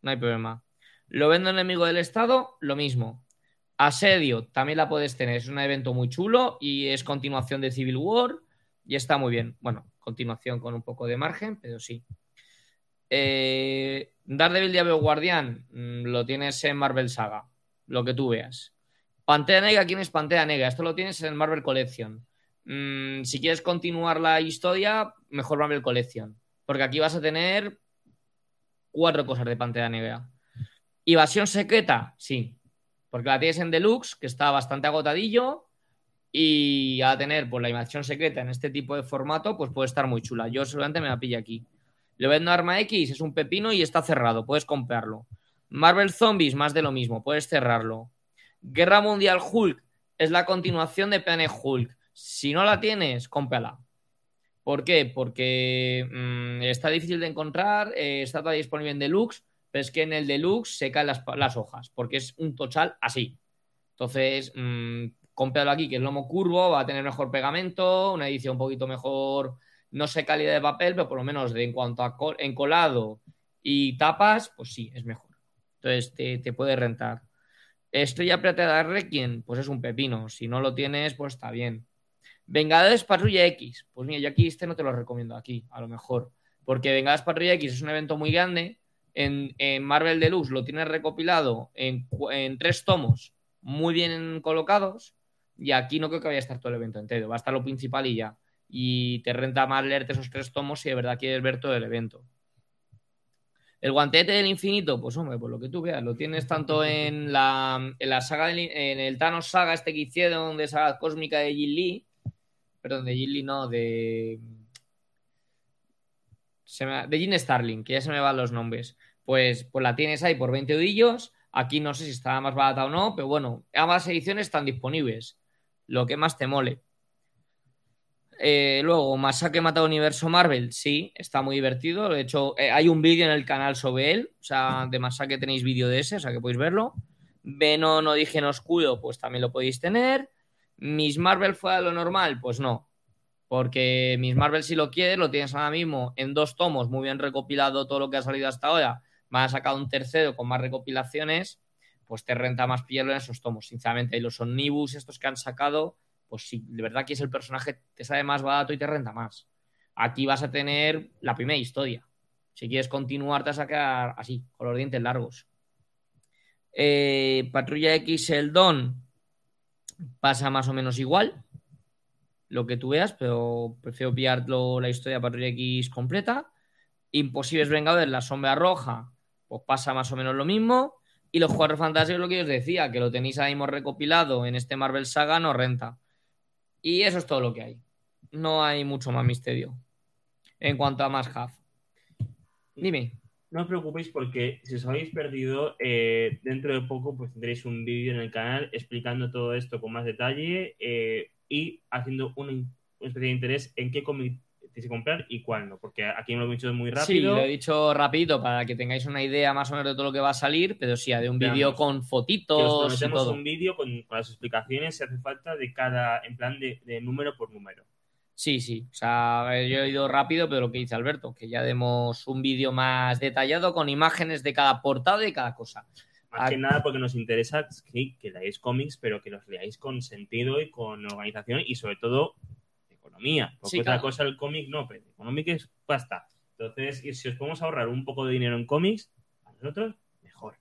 No hay problema. Lo vendo enemigo del Estado, lo mismo. Asedio, también la puedes tener. Es un evento muy chulo y es continuación de Civil War y está muy bien. Bueno, continuación con un poco de margen, pero sí. Eh, Daredevil Diablo Guardián, mm, lo tienes en Marvel Saga, lo que tú veas. Pantera Negra, ¿quién es Pantera Negra? Esto lo tienes en Marvel Collection. Mm, si quieres continuar la historia, mejor Marvel Collection. Porque aquí vas a tener cuatro cosas de Pantera Negra. Invasión secreta, sí. Porque la tienes en deluxe, que está bastante agotadillo. Y a tener pues, la invasión secreta en este tipo de formato, pues puede estar muy chula. Yo seguramente me la pillo aquí. Le vendo Arma X, es un pepino y está cerrado, puedes comprarlo. Marvel Zombies, más de lo mismo, puedes cerrarlo. Guerra Mundial Hulk es la continuación de Planet Hulk. Si no la tienes, cómprala. ¿Por qué? Porque mm, está difícil de encontrar, eh, está disponible en Deluxe, pero es que en el Deluxe se caen las, las hojas, porque es un total así. Entonces, mmm, aquí, que es lomo curvo, va a tener mejor pegamento, una edición un poquito mejor, no sé calidad de papel, pero por lo menos de, en cuanto a encolado y tapas, pues sí, es mejor. Entonces, te, te puede rentar. Estrella Plateada Requiem, pues es un pepino. Si no lo tienes, pues está bien. Vengadores Patrulla X. Pues mira, yo aquí este no te lo recomiendo aquí, a lo mejor. Porque Vengadores Patrulla X es un evento muy grande. En, en Marvel Deluxe lo tienes recopilado en, en, tres tomos muy bien colocados. Y aquí no creo que vaya a estar todo el evento entero. Va a estar lo principal y ya. Y te renta más leerte esos tres tomos si de verdad quieres ver todo el evento. El guantete del infinito, pues hombre, por lo que tú veas, lo tienes tanto en la, en la saga, del, en el Thanos Saga este que hicieron de saga cósmica de Jin Lee, perdón, de Lee no, de... Me, de Jin Starling, que ya se me van los nombres. Pues, pues la tienes ahí por 20 udillos. Aquí no sé si está más barata o no, pero bueno, ambas ediciones están disponibles. Lo que más te mole. Eh, luego, Masacre Mata Universo Marvel, sí, está muy divertido. De hecho, eh, hay un vídeo en el canal sobre él. O sea, de Masacre tenéis vídeo de ese, o sea que podéis verlo. Venom no dije no escudo, pues también lo podéis tener. Miss Marvel fue a lo normal, pues no. Porque Miss Marvel, si lo quieres, lo tienes ahora mismo en dos tomos, muy bien recopilado todo lo que ha salido hasta ahora. Van a sacar un tercero con más recopilaciones, pues te renta más pillarlo en esos tomos. Sinceramente, y los omnibus estos que han sacado, pues si de verdad que es el personaje, te sale más barato y te renta más. Aquí vas a tener la primera historia. Si quieres continuar, te vas a quedar así, con los dientes largos. Eh, Patrulla X, el Don, pasa más o menos igual. Lo que tú veas, pero prefiero pillarlo la historia Patrulla X completa. Imposibles Vengadores, la sombra roja, pues pasa más o menos lo mismo. Y los Cuatro Fantásticos, lo que os decía, que lo tenéis ahí mismo recopilado en este Marvel Saga, no renta. Y eso es todo lo que hay. No hay mucho más misterio en cuanto a más half. Dime. No os preocupéis porque si os habéis perdido, eh, dentro de poco pues tendréis un vídeo en el canal explicando todo esto con más detalle eh, y haciendo un, un especie de interés en qué cómic que comprar y cuál no, porque aquí me lo he dicho muy rápido. Sí, lo he dicho rápido para que tengáis una idea más o menos de todo lo que va a salir, pero sí, de un vídeo con fotitos y todo. un vídeo con, con, las explicaciones si hace falta de cada, en plan de, de número por número. Sí, sí. O sea, yo he ido rápido, pero lo que dice Alberto, que ya demos un vídeo más detallado con imágenes de cada portada y cada cosa. Más que nada porque nos interesa que, que leáis cómics, pero que los leáis con sentido y con organización y sobre todo economía. Porque Sí, otra claro. cosa el cómic no, pero el cómic es pasta. Entonces, y si os podemos ahorrar un poco de dinero en cómics, a nosotros, mejor.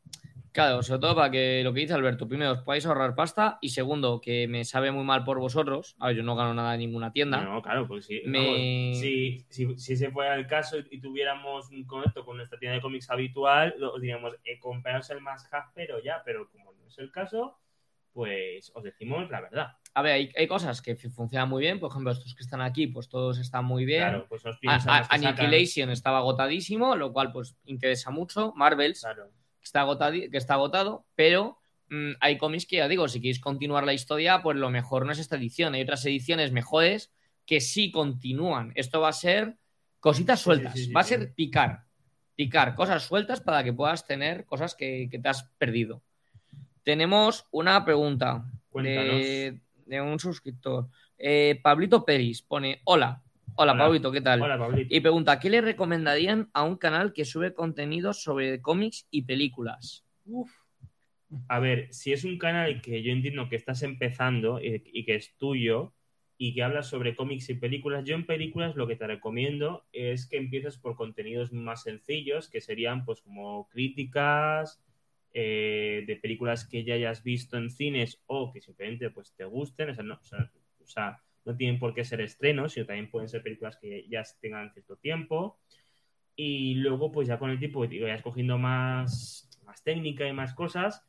Claro, sobre todo para que lo que dice Alberto, primero os podáis ahorrar pasta y segundo, que me sabe muy mal por vosotros. A ver, yo no gano nada en ninguna tienda. No, claro, porque si, Me- si, si, si ese fuera el caso y tuviéramos un conecto con nuestra tienda de cómics habitual, os diríamos, eh, compraos el más pero ya, pero como no es el caso, pues os decimos la verdad. A ver, hay, hay cosas que funcionan muy bien. Por ejemplo, estos que están aquí, pues todos están muy bien. Claro, pues os A- a- que sacan- Annihilation estaba agotadísimo, lo cual pues interesa mucho. Marvels Claro. Está, agotadi- que está agotado, pero mm, hay cómics que ya digo, si queréis continuar la historia, pues lo mejor no es esta edición. Hay otras ediciones mejores que sí continúan. Esto va a ser cositas sueltas, sí, sí, va a ser picar, picar cosas sueltas para que puedas tener cosas que, que te has perdido. Tenemos una pregunta de, de un suscriptor. Eh, Pablito Peris pone, hola, hola, Hola. Pablito, ¿qué tal? Hola, Pablito. Y pregunta, ¿qué le recomendarían a un canal que sube contenido sobre cómics y películas? A ver, si es un canal que yo entiendo que estás empezando y, y que es tuyo y que hablas sobre cómics y películas, yo en películas lo que te recomiendo es que empieces por contenidos más sencillos, que serían pues como críticas eh, de películas que ya hayas visto en cines o que simplemente pues te gusten, o sea, no, o sea, o sea, no tienen por qué ser estrenos, sino también pueden ser películas que ya tengan cierto tiempo. Y luego, pues ya con el tiempo, que vayas cogiendo más, más técnica y más cosas,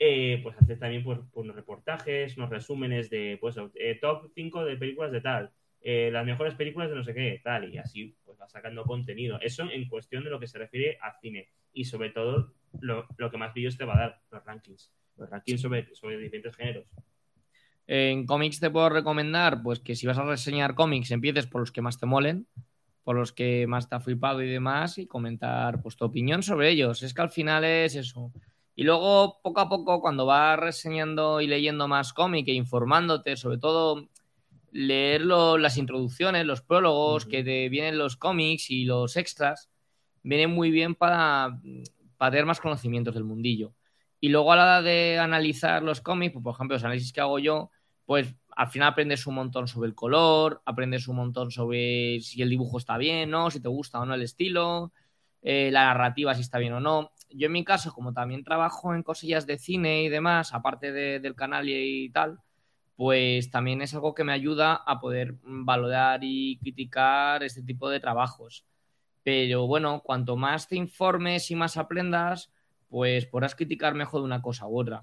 eh, pues hacer también pues, unos reportajes, unos resúmenes de pues, eh, top 5 de películas de tal, eh, las mejores películas de no sé qué, tal, y así pues va sacando contenido. Eso en cuestión de lo que se refiere a cine y sobre todo lo, lo que más vídeos te va a dar, los rankings. Los rankings sobre, sobre diferentes géneros. En cómics te puedo recomendar, pues que si vas a reseñar cómics, empieces por los que más te molen, por los que más te ha flipado y demás, y comentar pues tu opinión sobre ellos. Es que al final es eso. Y luego, poco a poco, cuando vas reseñando y leyendo más cómic e informándote, sobre todo leer lo- las introducciones, los prólogos que te vienen los cómics y los extras, vienen muy bien para, para tener más conocimientos del mundillo. Y luego a la hora de analizar los cómics, pues, por ejemplo, los análisis que hago yo, pues al final aprendes un montón sobre el color, aprendes un montón sobre si el dibujo está bien, ¿no? Si te gusta o no el estilo, eh, la narrativa si está bien o no. Yo en mi caso, como también trabajo en cosillas de cine y demás, aparte de- del canal y, y tal, pues también es algo que me ayuda a poder valorar y criticar este tipo de trabajos. Pero bueno, cuanto más te informes y más aprendas, pues podrás criticar mejor de una cosa u otra.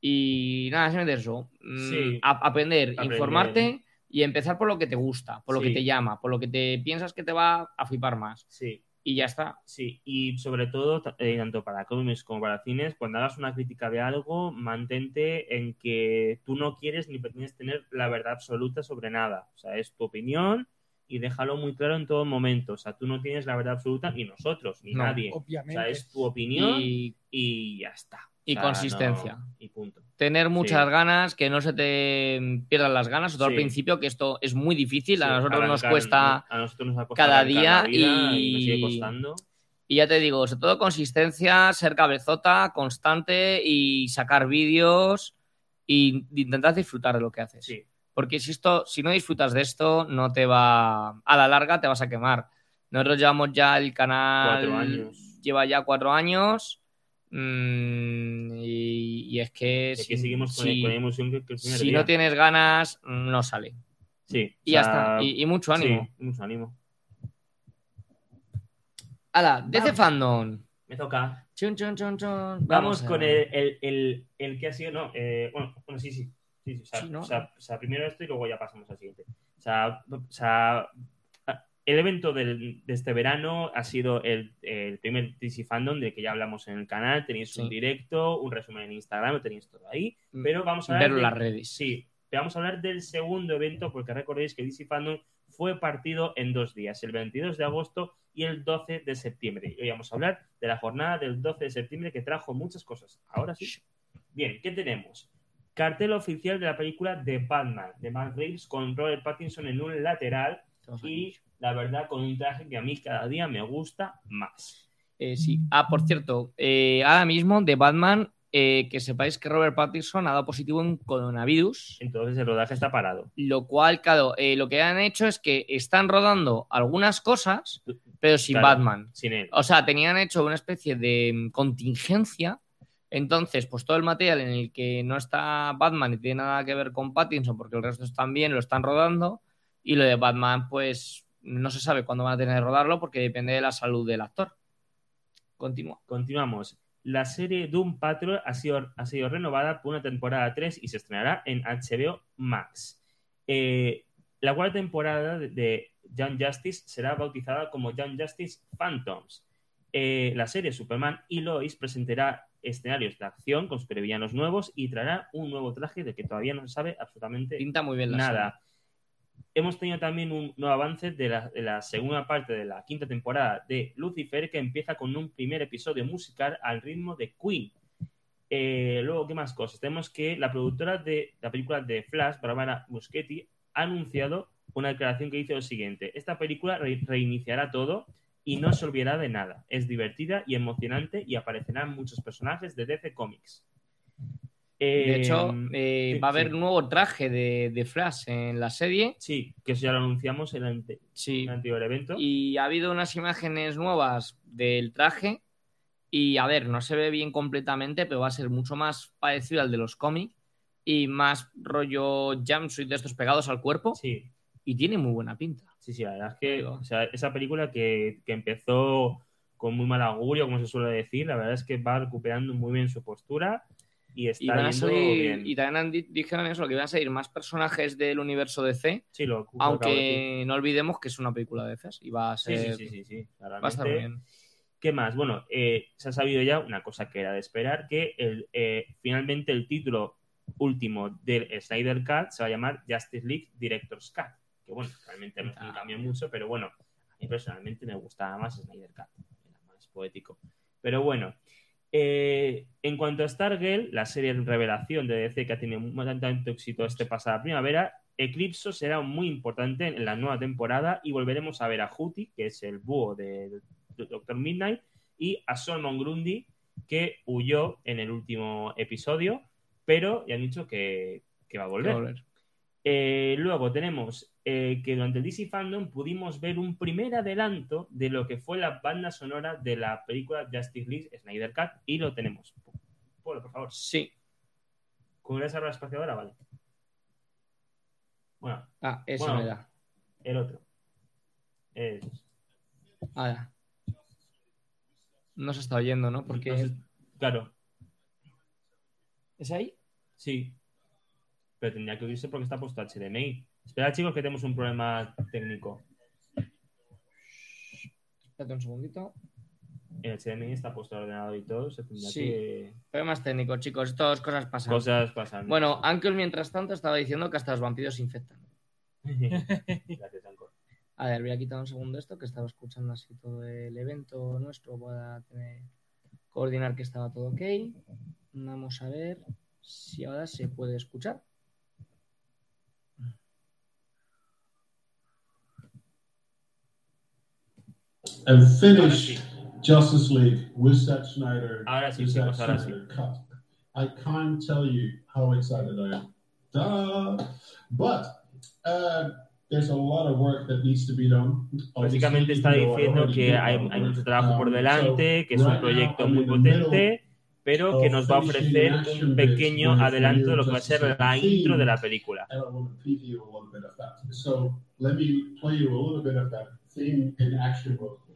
Y nada, simplemente eso. mm, Sí. a- aprender, Aprender. informarte y empezar por lo que te gusta, por lo Sí. que te llama, por lo que te piensas que te va a flipar más. Sí, Y ya está. Sí, y sobre todo, eh, tanto para cómics como para cines, cuando hagas una crítica de algo, mantente en que tú no quieres ni pretendes tener la verdad absoluta sobre nada. O sea, es tu opinión y déjalo muy claro en todo momento. O sea, tú no tienes la verdad absoluta, ni nosotros, ni No, nadie. O Obviamente. sea, es tu opinión y, Y ya está. y O sea, consistencia. no- y punto. tener muchas Sí. ganas, que no se te pierdan las ganas, sobre todo Sí. al principio, que esto es muy difícil, a nosotros nos cuesta... A nosotros nos cada día y... nos sigue y- costando. Y ya te digo, sobre todo consistencia, ser cabezota, constante y sacar vídeos y intentar disfrutar de lo que haces. Sí, Porque si esto, si no disfrutas de esto, no te va. A la larga te vas a quemar. Nosotros llevamos ya el canal. Cuatro años. Lleva ya cuatro años. mm, y, y es que. es si, que seguimos con, si- con la emoción que, si no tienes ganas, no sale. Sí, Y ya sea, está. Y, y mucho ánimo. Sí, mucho ánimo. Hala, DC Vamos. Fandom. Me toca. Chun, chun, chun, chun. Vamos a con el, el, el, el que ha sido, no, eh, bueno, bueno, sí, sí. Sí, sí, o, sea, Sí, ¿no? o, sea, o sea, primero esto y luego ya pasamos al siguiente. O sea, o sea, el evento del- de este verano ha sido el, el primer DC Fandom de que ya hablamos en el canal. Tenéis un directo, un resumen en Instagram, lo tenéis todo ahí. Mm, Pero vamos a hablar de- las redes. Sí, pero vamos a hablar del segundo evento porque recordéis que DC Fandom fue partido en dos días, el 22 de agosto y el 12 de septiembre. Y hoy vamos a hablar de la jornada del 12 de septiembre que trajo muchas cosas. Ahora sí. Bien, ¿qué tenemos? Cartel oficial de la película de Batman, de Matt Reeves con Robert Pattinson en un lateral y la verdad con un traje que a mí cada día me gusta más. Eh, sí. Ah, por cierto, eh, ahora mismo de Batman, eh, que sepáis que Robert Pattinson ha dado positivo en coronavirus, Entonces el rodaje está parado. lo cual, claro, lo que han hecho es que están rodando algunas cosas, pero sin Claro. Batman. Sin él. O sea, tenían hecho una especie de mm, contingencia. Entonces, pues todo el material en el que no está Batman y tiene nada que ver con Pattinson, porque el resto están bien, lo están rodando. Y lo de Batman, pues no se sabe cuándo van a tener que rodarlo porque depende de la salud del actor. Continuamos. La serie Doom Patrol ha sido, ha sido renovada por una temporada 3 y se estrenará en HBO Max. Eh, la cuarta temporada de, de Young Justice será bautizada como Young Justice Phantoms. Eh, la serie Superman y Lois presentará escenarios de acción con supervillanos nuevos y traerá un nuevo traje del que todavía no se sabe absolutamente Pinta muy bien la nada. Hemos tenido también un nuevo avance de la, de la segunda parte de la quinta temporada de Lucifer, que empieza con un primer episodio musical al ritmo de Queen. Eh, luego, ¿qué más cosas? Tenemos que la productora de la película de Flash, Barbara Muschetti, ha anunciado una declaración que dice lo siguiente: Esta película re- reiniciará todo y no se olvidará de nada. Es divertida y emocionante y aparecerán muchos personajes de DC Comics. De Eh, hecho, eh, sí, va a haber sí. un nuevo traje de, de Flash en la serie. Sí, que eso ya lo anunciamos en el, ante- Sí. en el anterior evento. Y ha habido unas imágenes nuevas del traje. Y a ver, no se ve bien completamente, pero va a ser mucho más parecido al de los cómics. Y más rollo jumpsuit de estos pegados al cuerpo. Sí, Y tiene muy buena pinta. Sí, sí, la verdad es que o sea, esa película que, que empezó con muy mal augurio, como se suele decir. La verdad es que va recuperando muy bien su postura y está Y, van a yendo salir- bien. y también han di- dijeron eso, que iban a salir más personajes del universo DC, Sí, lo, aunque no olvidemos que es una película de DC y va a Sí, ser... sí, sí, sí, sí, Va a estar bien. ¿Qué más? Bueno, eh, se ha sabido ya una cosa que era de esperar, que el, eh, finalmente el título último del Snyder Cut se va a llamar Justice League Director's Cut. Que bueno, realmente no un Ah. cambio mucho, pero bueno, a mí personalmente me gustaba más Snyder Cut, era más poético. Pero bueno, eh, en cuanto a Stargirl, la serie de revelación de DC que ha tenido mu- tanto éxito este pasada primavera, Eclipso será muy importante en la nueva temporada y volveremos a ver a Huti, que es el búho de, Doctor Midnight, y a Solomon Grundy, que huyó en el último episodio, pero ya han dicho que, que va a volver. va a volver. Eh, luego tenemos eh, que durante el DC Fandom pudimos ver un primer adelanto de lo que fue la banda sonora de la película Justice League Snyder Cut y lo tenemos. Polo, por favor. Sí. ¿Con esa la espaciadora? Vale. Bueno, Ah, eso Bueno. era. el otro. Es- Ah, ya. No se está oyendo, ¿no? Porque... no claro, ¿Es ahí? sí. Pero tendría que oírse porque está puesto HDMI. Espera, chicos, que tenemos un problema técnico. Espérate un segundito. El HDMI está puesto al ordenador y todo. Se tendría Sí. que. Problemas técnicos, chicos. Todas cosas pasan. Cosas pasan. Bueno, Ankel, mientras tanto, estaba diciendo que hasta los vampiros se infectan. <laughs> Gracias, Anco. A ver, voy a quitar un segundo esto, que estaba escuchando así todo el evento nuestro para tener, coordinar que estaba todo ok. Vamos a ver si ahora se puede escuchar. And Ahora finish sí. Justice League with Zack Snyder. Ahora sí, Zack chicos, ahora sí. Snyder cut. I can't tell you how excited I am. Duh. But uh, there's a lot of work that needs to be done. Básicamente está diciendo que hay, hay mucho trabajo por Um, delante, que es un proyecto muy potente, pero que nos va a ofrecer un pequeño adelanto de lo que va a ser la intro de la película. So let me play you a little bit of that theme in action mode.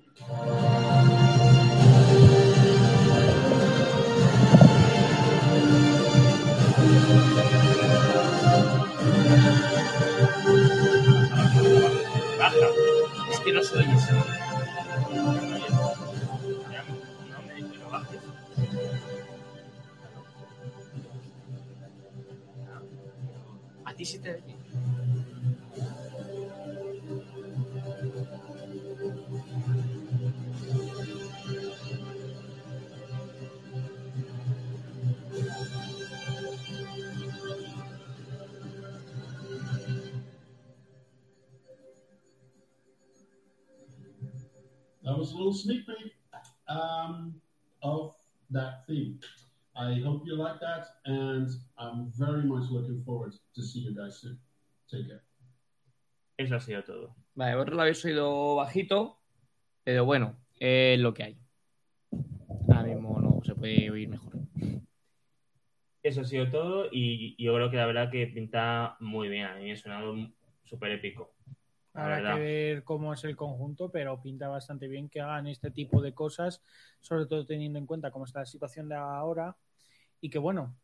Baja. Es que no se oye. A ti sí te. Was a little sneak peek um, of that theme. I hope you like that, and I'm very much looking forward to see you guys soon. Take care. Eso ha sido todo. Vale, vosotros lo habéis oído bajito, pero bueno, es lo que hay. Ahora mismo no se puede oír mejor. Eso ha sido todo y, y yo creo que la verdad que pinta muy bien. A mí me ha sonado súper épico. Habrá que ver cómo es el conjunto, pero pinta bastante bien que hagan este tipo de cosas, sobre todo teniendo en cuenta cómo está la situación de ahora y que bueno,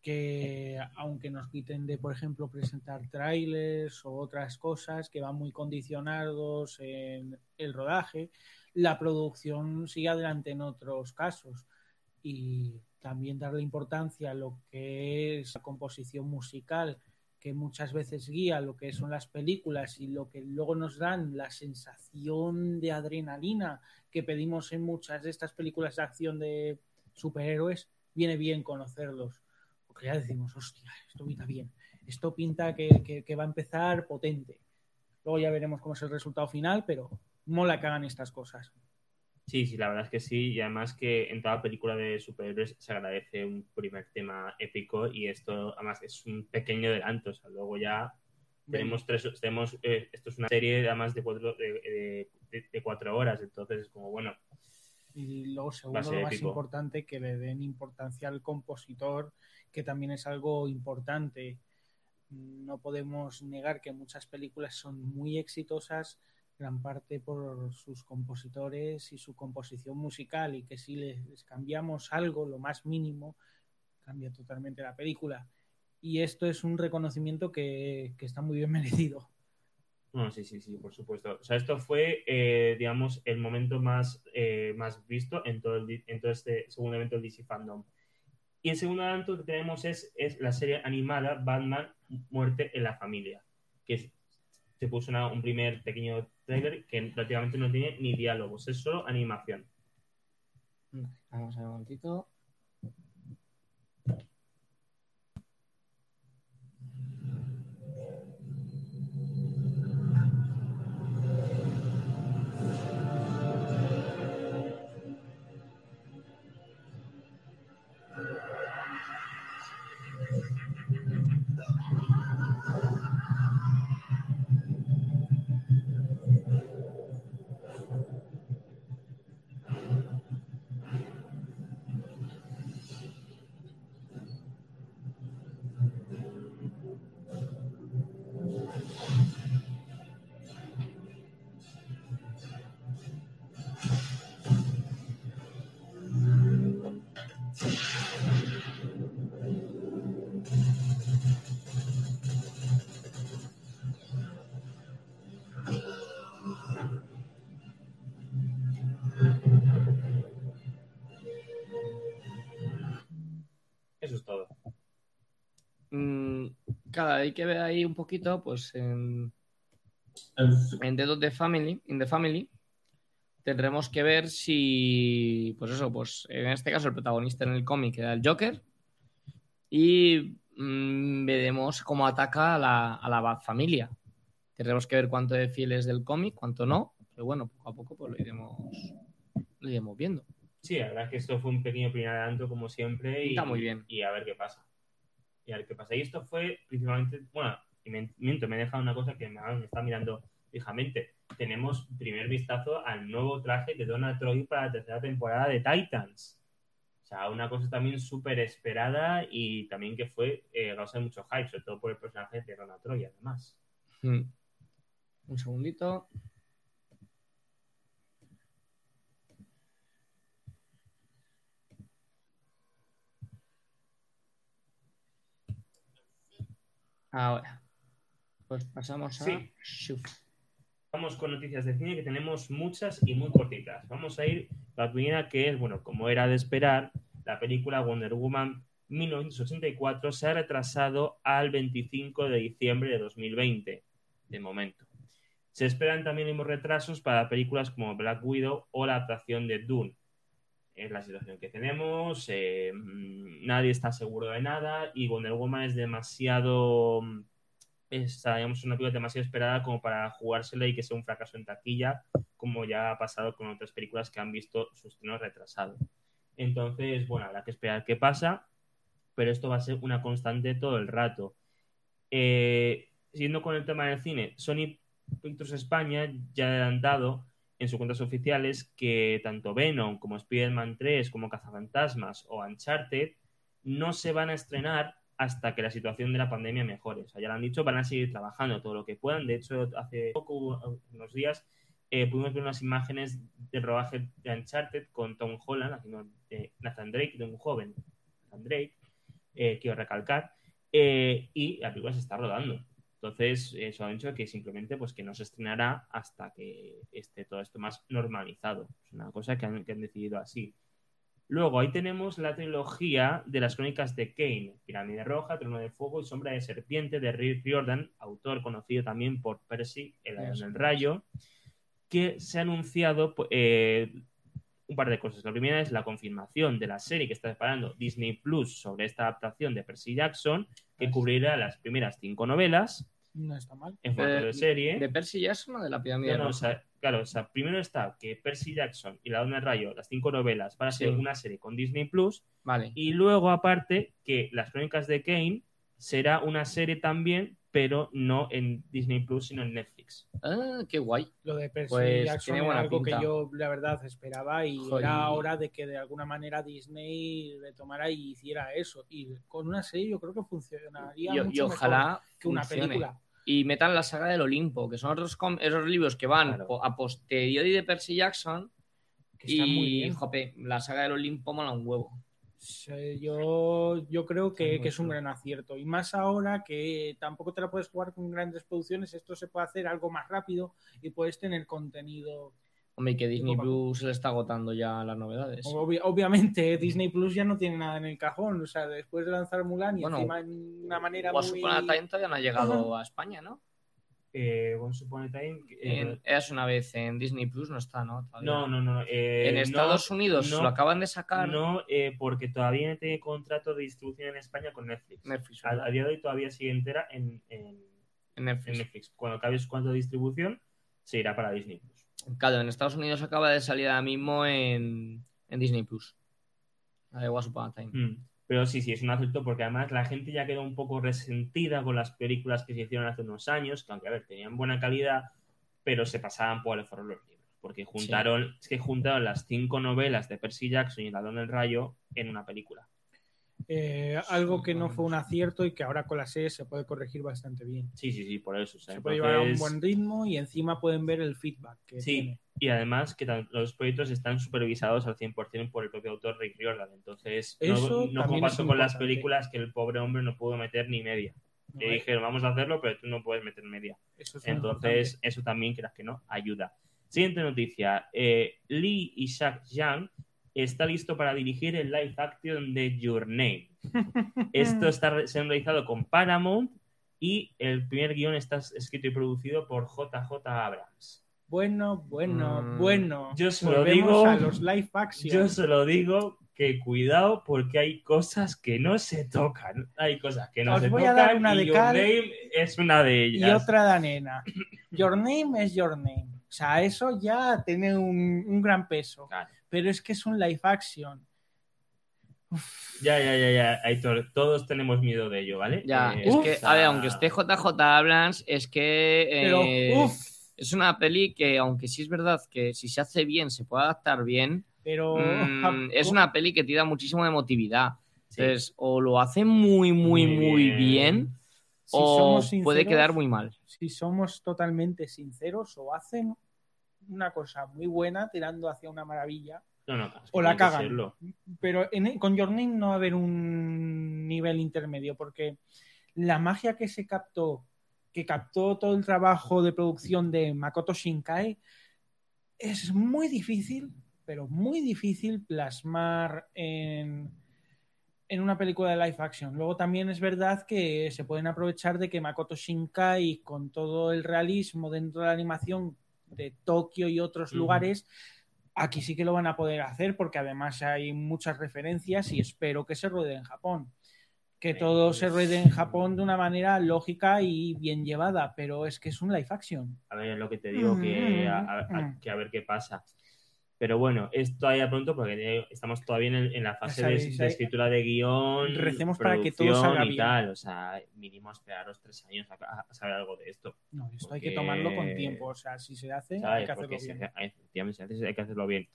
que aunque nos quiten de, por ejemplo, presentar trailers o otras cosas que van muy condicionados en el rodaje, la producción sigue adelante en otros casos. Y también darle importancia a lo que es la composición musical que muchas veces guía lo que son las películas y lo que luego nos dan la sensación de adrenalina que pedimos en muchas de estas películas de acción de superhéroes, viene bien conocerlos. Porque ya decimos, hostia, esto pinta bien, esto pinta que, que- que va a empezar potente. Luego ya veremos cómo es el resultado final, pero mola que hagan estas cosas. Sí, sí, la verdad es que sí. Y además que en toda película de superhéroes se agradece un primer tema épico y esto además es un pequeño adelanto. O sea, luego ya tenemos tres, tenemos, eh, esto es una serie además de cuatro, de, de- de- cuatro horas, entonces es como, bueno, Y luego, segundo, lo más épico. importante, que le den importancia al compositor, que también es algo importante. No podemos negar que muchas películas son muy exitosas, gran parte por sus compositores y su composición musical y que si les, cambiamos algo, lo más mínimo, cambia totalmente la película. Y esto es un reconocimiento que, que está muy bien <laughs> merecido. No, sí, sí, sí, por supuesto. O sea, esto fue, eh, digamos, el momento más, eh, más visto en todo, el, en todo este segundo evento del DC Fandom. Y el segundo evento que tenemos es, es la serie animada Batman Muerte en la Familia, que se puso un primer pequeño trailer que prácticamente no tiene ni diálogos, es solo animación. Vamos a ver un momentito. Claro, hay que ver ahí un poquito, pues en, en Dead of the Family, in the Family, tendremos que ver si, pues eso, pues en este caso el protagonista en el cómic era el Joker y mm, veremos cómo ataca a la, a la Bat familia. Tendremos que ver cuánto de fiel es del cómic, cuánto no, pero bueno, poco a poco pues lo iremos, lo iremos viendo. Sí, la verdad es que esto fue un pequeño primer adelanto, como siempre, y, Está muy bien. y a ver qué pasa. Ver qué pasa. Y esto fue principalmente, bueno, y me, miento, me he dejado una cosa que me, está mirando fijamente. Tenemos primer vistazo al nuevo traje de Donald Troy para la tercera temporada de Titans. O sea, una cosa también súper esperada y también que fue eh, causa de mucho hype, sobre todo por el personaje de Donald Troy, además. Mm. Un segundito. Ahora, pues pasamos a Sí. Shuf. Vamos con noticias de cine que tenemos muchas y muy cortitas. Vamos a ir la primera que es, bueno, como era de esperar, la película Wonder Woman 1984 se ha retrasado al 25 de diciembre de 2020, de momento. Se esperan también mismos retrasos para películas como Black Widow o la adaptación de Dune. Es la situación que tenemos, eh, nadie está seguro de nada y Wonder Woman es demasiado mm, es digamos, una película demasiado esperada como para jugársela y que sea un fracaso en taquilla, como ya ha pasado con otras películas que han visto su estreno retrasado. Entonces, bueno, habrá que esperar qué pasa, pero esto va a ser una constante todo el rato. Eh, siguiendo con el tema del cine, Sony Pictures España ya ha adelantado en sus cuentas oficiales que tanto Venom como Spider-Man 3, como Cazafantasmas o Uncharted no se van a estrenar hasta que la situación de la pandemia mejore. O sea, ya lo han dicho, van a seguir trabajando todo lo que puedan. De hecho, hace poco, unos días, eh, pudimos ver unas imágenes del rodaje de Uncharted con Tom Holland, haciendo de Nathan Drake, de un joven Nathan Drake, eh, quiero recalcar, eh, y la película se está rodando. Entonces, eso ha dicho que simplemente pues que no se estrenará hasta que esté todo esto más normalizado. Es una cosa que han, que han decidido así. Luego, ahí tenemos la trilogía de las crónicas de Kane, Pirámide Roja, Trono de Fuego y Sombra de Serpiente de Rick Riordan, autor conocido también por Percy, el Eso del. Rayo, que se ha anunciado pu- eh, un par de cosas. La primera es la confirmación de la serie que está preparando Disney Plus sobre esta adaptación de Percy Jackson, que cubrirá las primeras cinco novelas No está mal. en formato Eh, de serie. ¿De Percy Jackson o de la pirámide No, no, o roja? sea, claro, o sea, primero está que Percy Jackson y La Dona del Rayo, las cinco novelas, van a ser Sí. una serie con Disney Plus. Vale. Y luego, aparte, que Las Crónicas de Kane será una serie también, pero no en Disney Plus, sino en Netflix. Ah, qué guay. Lo de Percy Pues Jackson tiene era buena algo pinta. que yo, la verdad, esperaba y Joder. era hora de que de alguna manera Disney retomara y hiciera eso. Y con una serie yo creo que funcionaría Y, mucho y ojalá mejor que una funcione. película. y metan la saga del Olimpo, que son otros com- esos libros que van Claro. a posteriori de Percy Jackson. Que muy Y, bien. jope, la saga del Olimpo mola un huevo. Yo, yo creo que, que es un gran acierto. Y más ahora que tampoco te la puedes jugar con grandes producciones, esto se puede hacer algo más rápido y puedes tener contenido. Hombre, que Disney. Plus se le está agotando ya las novedades. Obvi- obviamente, Disney Plus ya no tiene nada en el cajón. O sea, después de lanzar Mulan y Bueno, encima en una manera muy. Upon a Time todavía no ha llegado a España, ¿no? Eh, Once Upon a Time, eh, Eras una vez en Disney Plus no está, ¿no? Todavía. no, no, no. eh, En no, Estados Unidos no, lo acaban de sacar No, eh, porque todavía no tiene contrato de distribución en España con Netflix. Netflix. A, a día de hoy todavía sigue entera en, en- en en Netflix. Cuando acabe su contrato de distribución, se irá para Disney Plus. Claro, en Estados Unidos acaba de salir ahora mismo en, en Disney Plus. La de Once Upon a Time. Mm. Pero sí, sí, es un acierto porque además la gente ya quedó un poco resentida con las películas que se hicieron hace unos años, que aunque a ver, tenían buena calidad, pero se pasaban por el foro los libros. Porque juntaron, es que juntaron las cinco novelas de Percy Jackson y El ladrón del rayo en una película. Eh, algo que no fue un acierto y que ahora con la serie se puede corregir bastante bien. Sí, sí, sí, por eso. o sea, Se puede llevar a un buen ritmo y encima pueden ver el feedback que Sí, tiene. y además que los proyectos están supervisados al 100% por el propio autor Rick Riordan. Entonces, no- Eso no, como pasó con las películas que el pobre hombre no pudo meter ni media. ¿no? Le dijeron, vamos a hacerlo, pero tú no puedes meter media. Eso es Entonces, eso también, quieras que no, ayuda. Siguiente noticia. Eh, Lee Isaac Yang está listo para dirigir el live action de Your Name. <laughs> Esto está siendo realizado con Paramount y el primer guion está escrito y producido por JJ Abrams. Bueno, bueno, Mm, bueno. yo se lo digo- a los live action. Yo se lo digo que cuidado porque hay cosas que no se tocan. Hay cosas que no Os se voy a tocan dar una y de Your cal Name es una de y ellas. otra de nena. Your name es your name. O sea, eso ya tiene un, un gran peso. Claro. Pero es que es un live action. Ya, ya, ya, ya, Aitor, todos tenemos miedo de ello, ¿vale? Ya, Eh, es Uf. que, a ver, aunque esté JJ Abrams, es que Pero, eh, uff, es una peli que, aunque sí es verdad que si se hace bien se puede adaptar bien, pero. mm, es una peli que tira muchísimo de emotividad. sí. Entonces, o lo hace muy, muy, Muy muy bien. bien, Si o somos puede quedar muy mal. Si somos totalmente sinceros, o hacen una cosa muy buena tirando hacia una maravilla, No, no, es que o la cagan. serlo. pero en- con Your Name no va a haber un nivel intermedio, porque la magia que se captó, que captó todo el trabajo de producción de Makoto Shinkai, es muy difícil, pero muy difícil plasmar en, en una película de live action. Luego también es verdad que se pueden aprovechar de que Makoto Shinkai, con todo el realismo dentro de la animación de Tokio y otros lugares, aquí sí que lo van a poder hacer porque además hay muchas referencias y espero que se ruede en Japón. Que todo se ruede en Japón de una manera lógica y bien llevada, pero es que es un live action. A ver, es lo que te digo, que a, a- a- Mm. que a ver qué pasa. Pero bueno, es todavía pronto porque estamos todavía en, la fase de, escritura de guion, Recemos para que todo salga y bien. tal. O sea, mínimo esperar los tres años a, a saber algo de esto. No, esto hay que tomarlo con tiempo. O sea, si se hace, hay que hacerlo Porque bien. hace- efectivamente, se hace- hay que hacerlo bien.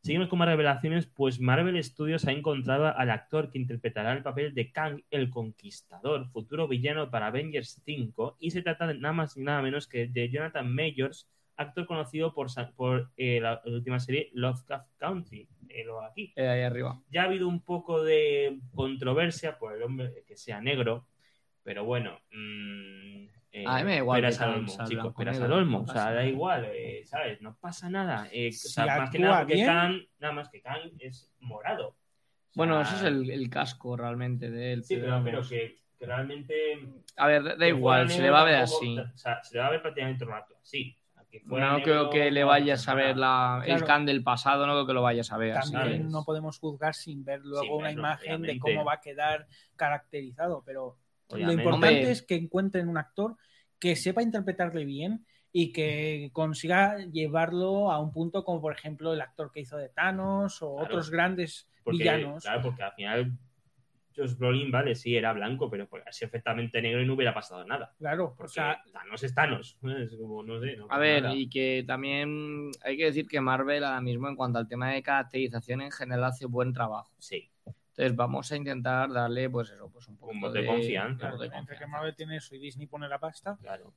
Seguimos con más revelaciones, pues Marvel Studios ha encontrado al actor que interpretará el papel de Kang el Conquistador, futuro villano para Avengers 5, y se trata de nada más y nada menos que de Jonathan Majors, actor conocido por, por eh, la, última serie Lovecraft Country, eh, lo aquí. Eh, ahí arriba. Ya ha habido un poco de controversia por el hombre que sea negro, pero bueno. mm, eh, A mí me da igual peras al olmo, chicos, peras al olmo, no o sea, da nada. igual, ¿sabes? No pasa nada. Eh, o Si sea, más que nada porque. Kang, nada más que Kang es morado. Bueno, eso es el, el casco realmente de él. Sí, pero, que, que realmente. A ver, da igual, se le va a ver así. O sea, se le va a ver prácticamente un rato así. Que No creo que le vayas a ver la, Claro. el can del pasado, no creo que lo vayas a ver. así También no podemos juzgar sin ver luego Sin una verlo, imagen de cómo va a quedar caracterizado. Pero Obviamente. lo importante es que encuentren un actor que sepa interpretarle bien y que consiga llevarlo a un punto como por ejemplo el actor que hizo de Thanos o Claro. otros grandes Porque, villanos. Claro, porque al final. Josh Brolin, vale, sí, era blanco, pero pues, así perfectamente negro y no hubiera pasado nada. Claro, Porque o sea, Thanos es Thanos. Es como, no sé. no A ver, nada. y que también hay que decir que Marvel ahora mismo en cuanto al tema de caracterización en general hace buen trabajo. Sí. Entonces vamos a intentar darle, pues eso, pues un poco Un de confianza. un voto de Entre que confianza. Marvel tiene eso y Disney pone la pasta. Claro.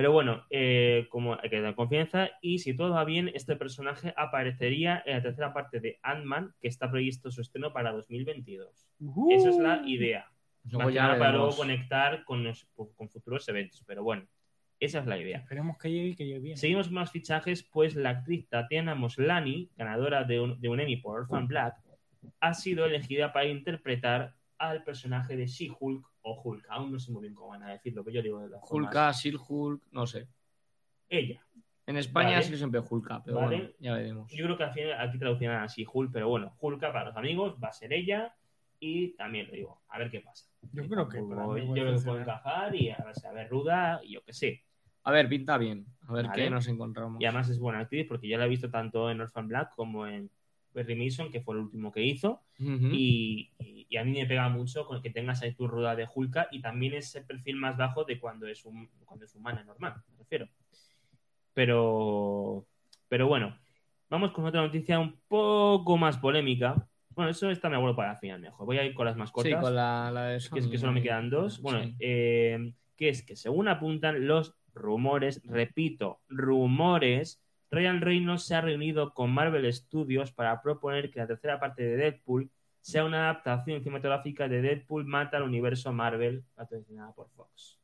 Pero bueno, eh, como hay que dar confianza y si todo va bien, este personaje aparecería en la tercera parte de Ant-Man, que está previsto su estreno para 2022. Esa es la idea. Luego ya para luego conectar con, los- con futuros eventos. Pero bueno, esa es la idea. Esperemos que llegue y que llegue bien. Seguimos con más fichajes, pues la actriz Tatiana Moslani, ganadora de un, de un Emmy por Orphan Black, ha sido elegida para interpretar al personaje de She-Hulk o Hulk. Aún no sé muy bien cómo van a decirlo, pero yo digo de formas. Hulka, Silk, no sé. Ella. En España Vale. sí que siempre Hulka, pero Vale. bueno, ya veremos. Yo creo que al final aquí traducirán así Hulk, pero bueno, Hulka para los amigos va a ser ella y también lo digo, a ver qué pasa. Yo creo que yo creo que puede encajar y a ver, si a ver ruda y yo qué sé. A ver, pinta bien. A ver Vale. qué nos encontramos. Y además es buena actriz porque yo la he visto tanto en Orphan Black como en Perry Mason, que fue el último que hizo. Y, y- y a mí me pega mucho con que tengas ahí tu ruda de Hulka y también ese perfil más bajo de cuando es, un, cuando es humana normal, me refiero. Pero, pero bueno, vamos con otra noticia un poco más polémica. Bueno, eso está me acuerdo para el final mejor. Voy a ir con las más Sí, cortas con la, la de que, es que solo me quedan dos. Bueno, Sí. eh, que es que según apuntan los rumores, repito, rumores, Ryan Reynolds se ha reunido con Marvel Studios para proponer que la tercera parte de Deadpool sea una adaptación cinematográfica de Deadpool mata al universo Marvel patrocinada por Fox.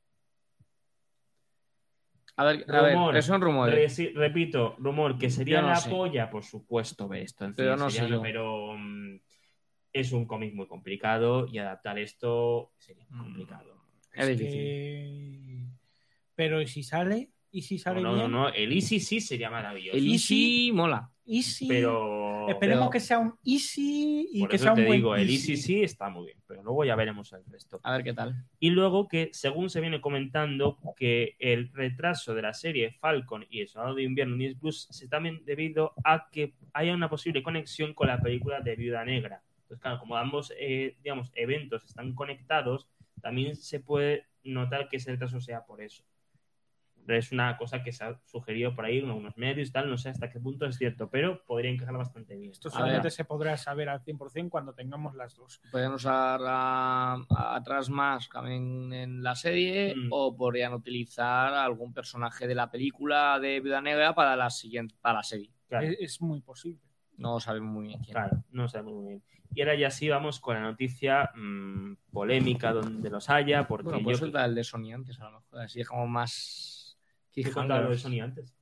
A ver, a Rumor. son rumores. Resi- repito, rumor que sería no la sé. polla, por supuesto, ver esto en Pero no sé yo. pero mm, es un cómic muy complicado y adaptar esto sería muy Mm. complicado. Es Es difícil. que- Pero ¿y si sale? ¿Y si No, sale no, no, bien? no, el Easy sí sería maravilloso. El Easy mola. Easy. pero Esperemos pero- que sea un easy y por que eso sea un te buen digo, el easy. Sí está muy bien, pero luego ya veremos el resto. A ver qué tal. Y luego que, según se viene comentando, que el retraso de la serie Falcon y el Soldado de Invierno Disney Plus se también debido a que haya una posible conexión con la película de Viuda Negra. Entonces, claro, como ambos, eh, digamos, eventos están conectados, también se puede notar que ese retraso sea por eso. Es una cosa que se ha sugerido por ahí en algunos medios y tal, no sé hasta qué punto es cierto, pero podría encajar bastante bien. Esto solamente se podrá saber al 100% cuando tengamos las dos. Pueden usar a, a atrás más también en la serie Mm. o podrían utilizar algún personaje de la película de Viuda Negra para la siguiente, para la serie. Claro. Es, es muy posible. No sabemos muy bien quién. Claro, no sabemos muy bien. Y ahora ya sí vamos con la noticia mm, polémica donde los haya, porque Bueno, yo pues suelta el de Sony antes, a lo mejor. Así es como más. ¿Te he contado lo de Sony antes.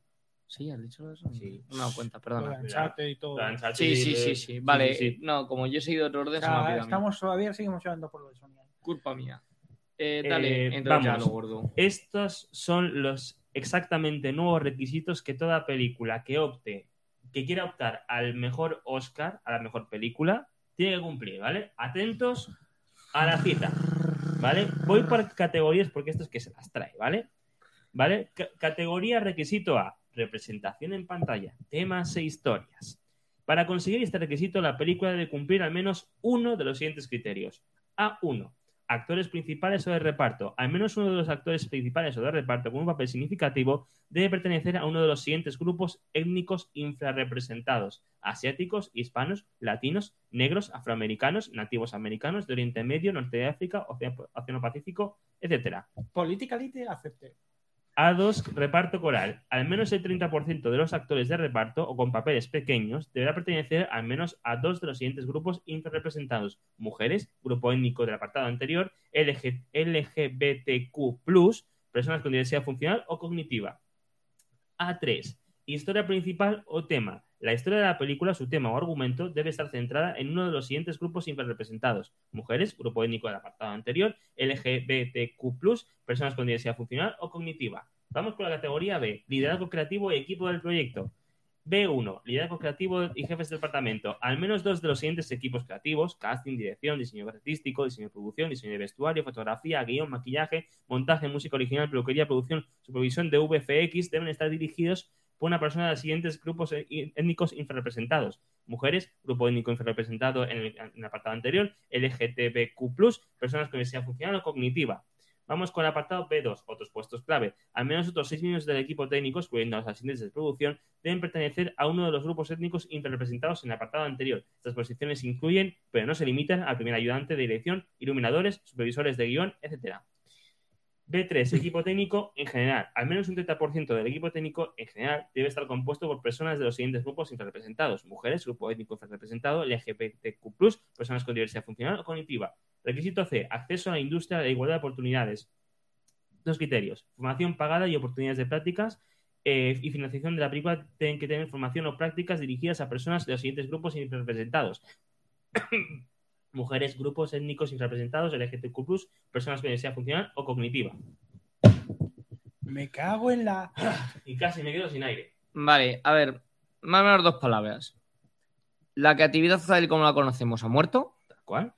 Sí, has dicho lo de Sony. Sí. No me he dado cuenta, Lo perdona. Uncharted y todo. La Uncharted Sí, sí, de- sí, sí. Vale, sí, sí. no, como yo he seguido otro O orden, sea, se me ha olvidado a mí. estamos todavía seguimos llevando por lo de Sony. Culpa mía. Eh, dale, Eh, entra ya lo gordo. Estos son los exactamente nuevos requisitos que toda película que opte, que quiera optar al mejor Oscar, a la mejor película, tiene que cumplir, ¿vale? Atentos a la cita, ¿vale? Voy por categorías porque esto es que se las trae, ¿vale? ¿Vale? Categoría requisito A, representación en pantalla, temas e historias. Para conseguir este requisito, la película debe cumplir al menos uno de los siguientes criterios. A1. Actores principales o de reparto. Al menos uno de los actores principales o de reparto con un papel significativo debe pertenecer a uno de los siguientes grupos étnicos infrarrepresentados. Asiáticos, hispanos, latinos, negros, afroamericanos, nativos americanos, de Oriente Medio, Norte de África, Océano Pacífico, etc. Politicalmente acepté. A2, reparto coral. Al menos el 30% de los actores de reparto o con papeles pequeños deberá pertenecer al menos a dos de los siguientes grupos infrarrepresentados. Mujeres, grupo étnico del apartado anterior, LG LGBTQ+, personas con diversidad funcional o cognitiva. A3, historia principal o tema. La historia de la película, su tema o argumento debe estar centrada en uno de los siguientes grupos infrarrepresentados. Mujeres, grupo étnico del apartado anterior, LGBTQ+, personas con diversidad funcional o cognitiva. Vamos con la categoría B, liderazgo creativo y equipo del proyecto. B1, liderazgo creativo y jefes de departamento. Al menos dos de los siguientes equipos creativos, casting, dirección, diseño artístico, diseño de producción, diseño de vestuario, fotografía, guion, maquillaje, montaje, música original, peluquería, producción, supervisión de VFX, deben estar dirigidos por una persona de los siguientes grupos é- étnicos infrarrepresentados. Mujeres, grupo étnico infrarrepresentado en el, en apartado anterior, LGTBQ+, personas con diversidad funcional o cognitiva. Vamos con el apartado B2, otros puestos clave. Al menos otros seis miembros del equipo técnico, excluyendo a los asistentes de producción, deben pertenecer a uno de los grupos étnicos interrepresentados en el apartado anterior. Estas posiciones incluyen, pero no se limitan, al primer ayudante de dirección, iluminadores, supervisores de guion, etc. B3, equipo técnico en general. Al menos un 30% del equipo técnico en general debe estar compuesto por personas de los siguientes grupos interrepresentados. Mujeres, grupo étnico representado, LGBTQ+, personas con diversidad funcional o cognitiva. Requisito C, acceso a la industria de igualdad de oportunidades. Dos criterios, formación pagada y oportunidades de prácticas eh, y financiación de la película tienen que tener formación o prácticas dirigidas a personas de los siguientes grupos interrepresentados. Mujeres, grupos étnicos infrarrepresentados, LGBTQ+, personas con diversidad funcional o cognitiva. Me cago en la. Y casi me quedo sin aire. Vale, a ver, más o menos dos palabras. La creatividad social como la conocemos ha muerto. ¿Tal cual?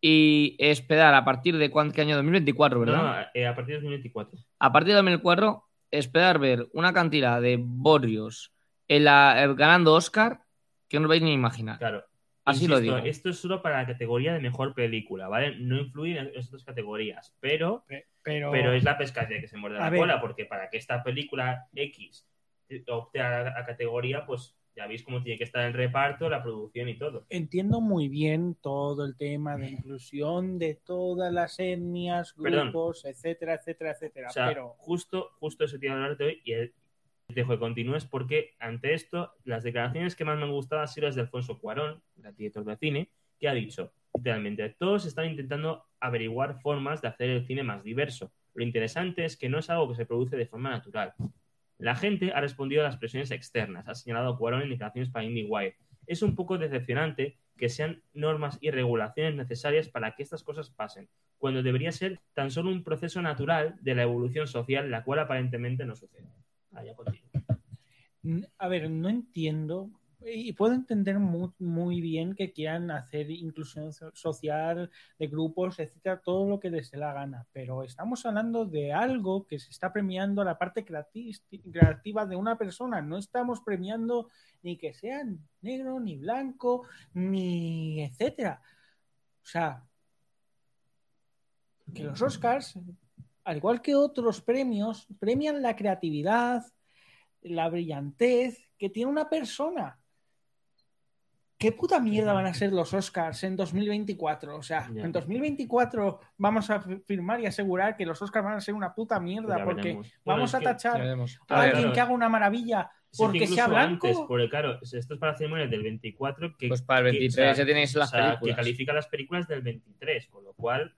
Y esperar a partir de cuánto año 2024, ¿verdad? No, eh, a partir de 2024. A partir de 2004, esperar ver una cantidad de Borrios en la, eh, ganando Oscar que no os vais ni a imaginar. Claro. Así lo digo. Esto es solo para la categoría de mejor película, ¿vale? No influye en estas categorías, pero, Pe- Pero, pero es la pescadilla que se muerde A la ver. cola, porque para que esta película X opte a, a categoría, pues ya veis cómo tiene que estar el reparto, la producción y todo. entiendo muy bien todo el tema de inclusión de todas las etnias, Perdón. grupos, etcétera, etcétera, etcétera. O sea, pero justo, justo eso te iba a hablar de hoy y el- dejo que continúes porque ante esto, las declaraciones que más me han gustado han sido las de Alfonso Cuarón, el director de cine, que ha dicho, literalmente, todos están intentando averiguar formas de hacer el cine más diverso. Lo interesante es que no es algo que se produce de forma natural. La gente ha respondido a las presiones externas, ha señalado Cuarón en declaraciones para IndieWire. Es un poco decepcionante que sean normas y regulaciones necesarias para que estas cosas pasen, cuando debería ser tan solo un proceso natural de la evolución social, la cual aparentemente no sucede. Ah, ya continúo. N- A ver, no entiendo y puedo entender muy, muy bien que quieran hacer inclusión so- social de grupos, etcétera, todo lo que les dé la gana, pero estamos hablando de algo que se está premiando la parte creati- creativa de una persona, no estamos premiando ni que sea negro, ni blanco, ni etcétera. O sea, que los Oscars, al igual que otros premios, premian la creatividad, la brillantez que tiene una persona. ¿Qué puta mierda van a ser los Oscars en 2024? O sea, Ya. en 2024 vamos a firmar y asegurar que los Oscars van a ser una puta mierda Ya porque veremos. Vamos a tachar a alguien claro. que haga una maravilla porque sea blanco. antes, porque claro, esto es para la ceremonia del 24, que, pues para el que- 23 o sea, ya tenéis las o sea, películas. que califica las películas del 23, con lo cual,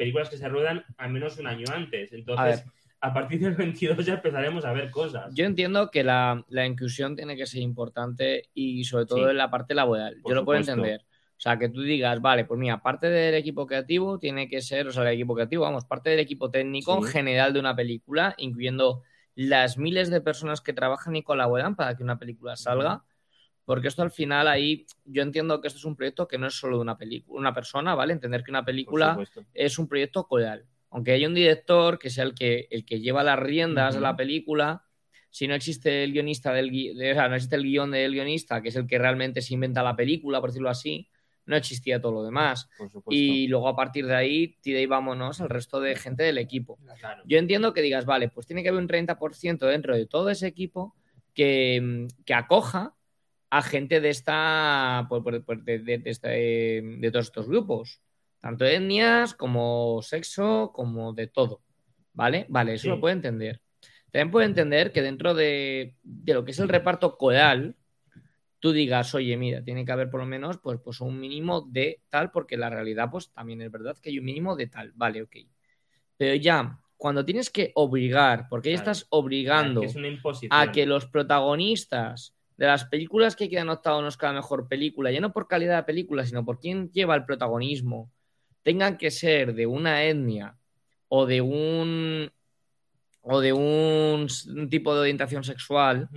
películas que se ruedan al menos un año antes. Entonces, a, partir del 22 ya empezaremos a ver cosas. Yo entiendo que la, la inclusión tiene que ser importante y sobre todo Sí. en la parte laboral. Por Yo lo puedo entender. O sea, que tú digas, vale, pues mira, parte del equipo creativo tiene que ser, o sea, el equipo creativo, vamos, parte del equipo técnico en general de una película, incluyendo las miles de personas que trabajan y colaboran para que una película salga. Porque esto al final ahí, yo entiendo que esto es un proyecto que no es solo de una película, una persona, ¿vale? Entender que una película es un proyecto coral. Aunque haya un director que sea el que, el que lleva las riendas de la película, si no existe el guionista del gui- de- o sea, no existe el guion del guionista, que es el que realmente se inventa la película, por decirlo así, no existía todo lo demás. Por supuesto. Y luego a partir de ahí, tira y vámonos al resto de gente del equipo. Claro. Yo entiendo que digas, vale, pues tiene que haber un 30% dentro de todo ese equipo que, que acoja a gente de esta pues, pues, pues, de, de- de este- de todos estos grupos, tanto etnias como sexo, como de todo. ¿Vale? Vale, eso Sí. lo puedo entender. También puedo entender que dentro de, de lo que es el reparto coral, tú digas, oye, mira, tiene que haber por lo menos pues, pues un mínimo de tal, porque la realidad, pues también es verdad que hay un mínimo de tal. Vale, ok. Pero ya, cuando tienes que obligar, porque Claro. estás obligando Que es a que los protagonistas de las películas que quedan optado nos cada mejor película, ya no por calidad de película, sino por quién lleva el protagonismo, tengan que ser de una etnia o de un o de un, tipo de orientación sexual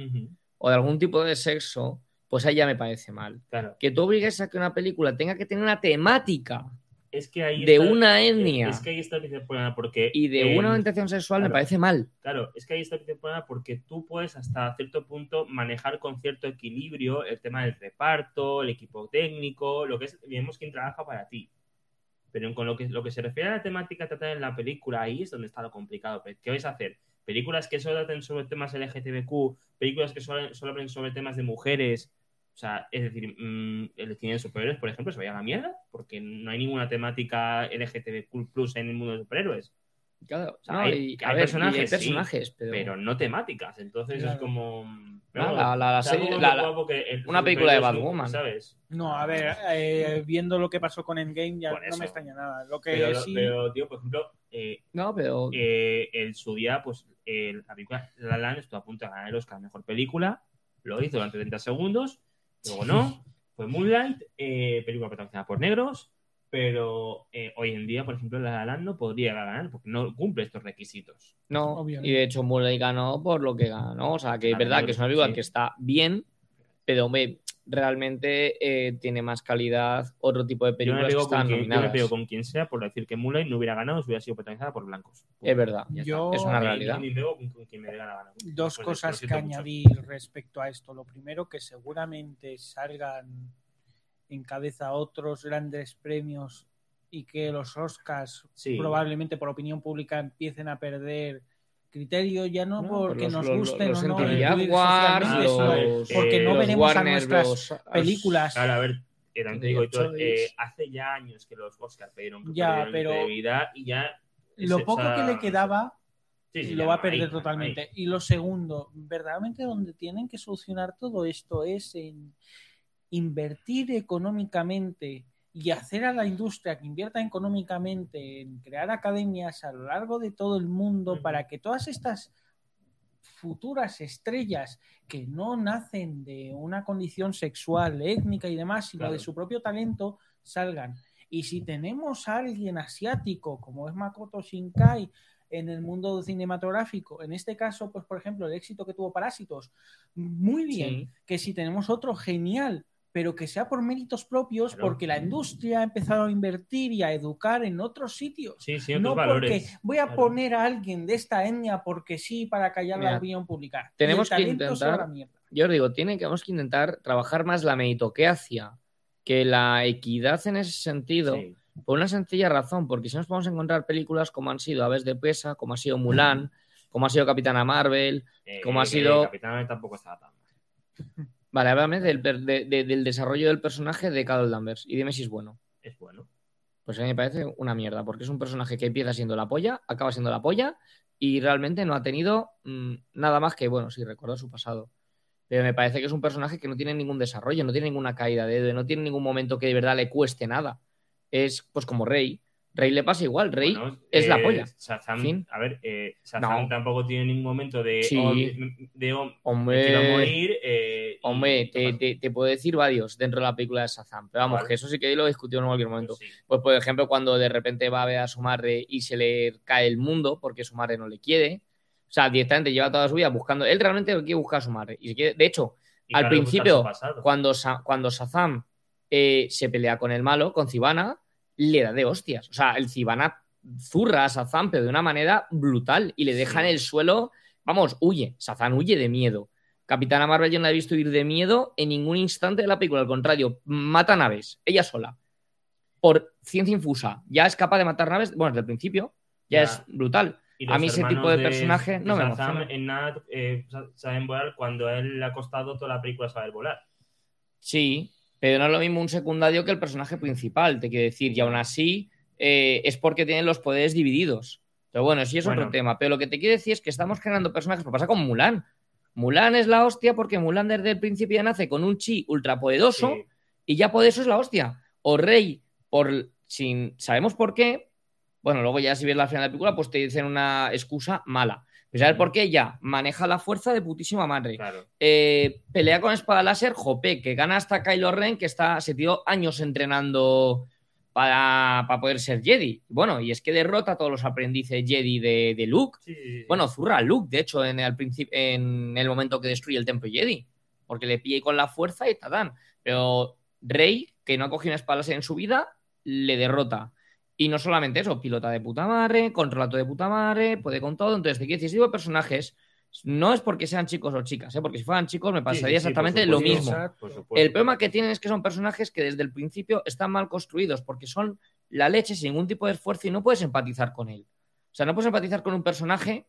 o de algún tipo de sexo, pues ahí ya me parece mal. Claro. Que tú obligues a que una película tenga que tener una temática Es que ahí de está- una etnia Es que ahí está el principal problema, porque. y de eh, una orientación sexual me parece mal. Claro, es que ahí está el principal problema porque tú puedes hasta cierto punto manejar con cierto equilibrio el tema del reparto, el equipo técnico, lo que es, vemos quién trabaja para ti. Pero con lo que, lo que se refiere a la temática tratada en la película, ahí es donde está lo complicado. ¿Qué vais a hacer? ¿Películas que solo traten sobre temas LGTBQ? ¿Películas que solo, solo hablen sobre temas de mujeres? O sea, es decir, mm, el cine de superhéroes, por ejemplo, se vaya a la mierda porque no hay ninguna temática LGTBQ plus en el mundo de superhéroes. Claro, O sea, no, hay, y- hay a ver, y hay personajes, sí, pero, pero no temáticas. Entonces es como. No, la- la- la serie- la- que la- guapo que el una película de Batwoman. ¿Sabes? No, a ver, eh, viendo lo que pasó con Endgame ya no me extraña nada. Lo que Pero, sí... pero, tío, por ejemplo, eh, no, pero eh, en su día, pues el- la película La La Land estuvo a punto de ganar el Oscar Mejor Película, lo hizo durante 30 segundos, luego no, fue Moonlight, eh, película protagonizada por negros, pero eh, hoy en día, por ejemplo, La La Land no podría ganar porque no cumple estos requisitos. no. Obviamente. Y de hecho, Murray ganó por lo que ganó. O sea, que es verdad que es una película sí. que está bien, pero hombre, realmente eh, tiene más calidad otro tipo de Yo me, películas que están yo me pego con quien sea por decir que Moonlight no hubiera ganado si hubiera sido protagonizada por blancos. Es verdad. Yo- Es una realidad. Y, me pego con, con quien me dé la gana. Dos Pues, cosas que mucho. añadir respecto a esto. Lo primero, que seguramente salgan en cabeza otros grandes premios y que los Oscars Sí. probablemente por opinión pública empiecen a perder criterio, ya no, No, porque los- nos los- gusten los o no sino porque eh, no veremos a nuestras películas. Claro, a ver, era antiguo y todo. Choice. Eh, hace ya años que los Oscars pidieron que Ya, pero- credibilidad y ya. Lo poco que le quedaba sí, sí, lo ya va a perder totalmente. Y lo segundo, verdaderamente donde tienen que solucionar todo esto es en invertir económicamente y hacer a la industria que invierta económicamente en crear academias a lo largo de todo el mundo para que todas estas futuras estrellas que no nacen de una condición sexual, étnica y demás, sino Claro. de su propio talento, salgan. Y si tenemos a alguien asiático, como es Makoto Shinkai, en el mundo cinematográfico, en este caso, pues por ejemplo, el éxito que tuvo Parásitos, muy bien. Sí. Que si tenemos otro, genial, pero que sea por méritos propios, Claro. porque la industria ha empezado a invertir y a educar en otros sitios. Sí, sí, otros No valores. porque voy a Claro. poner a alguien de esta etnia porque sí, para callar la Mira, opinión pública. tenemos que la intentar- mierda. Yo os digo, tiene, que- tenemos que intentar trabajar más la meritocracia que la equidad en ese sentido. Sí. Por una sencilla razón, porque si nos podemos encontrar películas como han sido Aves de Presa, como ha sido Mulan, como ha sido Capitana Marvel. Eh, Como ha que sido- Capitán América tampoco estaba tan mal. Vale, háblame del, per- de- de- del desarrollo del personaje de Carol Danvers y dime si es bueno. Es bueno. Pues a mí me parece una mierda, porque es un personaje que empieza siendo la polla, acaba siendo la polla y realmente no ha tenido mm, nada más que, bueno, sí, recordar su pasado. Pero me parece que es un personaje que no tiene ningún desarrollo, no tiene ninguna caída de dedo, no tiene ningún momento que de verdad le cueste nada. Es pues como Rey. Rey le pasa igual, Rey Bueno, es la eh, polla. Shazam, a ver, eh, Shazam No. tampoco tiene ningún momento de. Sí. oh, de, de, oh, Hombre, morir. eh, hombre te, te- te puedo decir varios dentro de la película de Shazam, pero vamos, Vale. que eso sí que lo discutimos en cualquier momento. Pues sí. Pues, por ejemplo, cuando de repente va a ver a su madre y se le cae el mundo porque su madre no le quiere. O sea, directamente lleva toda su vida buscando. Él realmente quiere buscar a su madre. Y quiere- de hecho, Y al principio, cuando, cuando Shazam eh, se pelea con el malo, con Zibana, le da de hostias. O sea, el Zibana zurra a Shazam, pero de una manera brutal. Y le deja Sí. en el suelo. Vamos, huye. Shazam huye de miedo. Capitana Marvel yo no la he visto ir de miedo en ningún instante de la película. Al contrario, mata naves, ella sola. Por ciencia infusa. Ya es capaz de matar naves. Bueno, desde el principio. Ya, Ya. es brutal. A mí ese tipo de personaje no me emociona. en nada eh, sa- saben volar cuando él le ha costado toda la película saber volar. Sí, pero no es lo mismo un secundario que el personaje principal, te quiero decir. Y aún así eh, es porque tienen los poderes divididos. Pero bueno, sí es Bueno. otro tema. Pero lo que te quiero decir es que estamos generando personajes. Lo pasa con Mulan. Mulan es la hostia porque Mulan desde el principio ya nace con un chi ultrapoderoso Sí. y ya por eso es la hostia. O Rey, por sin sabemos por qué. Bueno, luego ya si ves la final de la película, pues te dicen una excusa mala. ¿Sabes por qué? Ella maneja la fuerza de putísima madre. Claro. Eh, pelea con espada láser, jope, que gana hasta Kylo Ren, que está, se tiró años entrenando para, para poder ser Jedi. Bueno, y es que derrota a todos los aprendices Jedi de, de Luke. Sí, sí, sí. Bueno, zurra a Luke, de hecho, en el, principio, en el momento que destruye el templo Jedi. Porque le pilla con la fuerza y tadán. Pero Rey, que no ha cogido una espada láser en su vida, le derrota. Y no solamente eso, pilota de puta madre, controla todo de puta madre, puede con todo. Entonces, te quiero decir, ese tipo de personajes No es porque sean chicos o chicas, ¿eh? porque si fueran chicos me pasaría Sí, sí, sí, exactamente por lo mismo. Exacto. por. El problema que tienen es que son personajes que desde el principio están mal construidos porque son la leche sin ningún tipo de esfuerzo y no puedes empatizar con él. O sea, no puedes empatizar con un personaje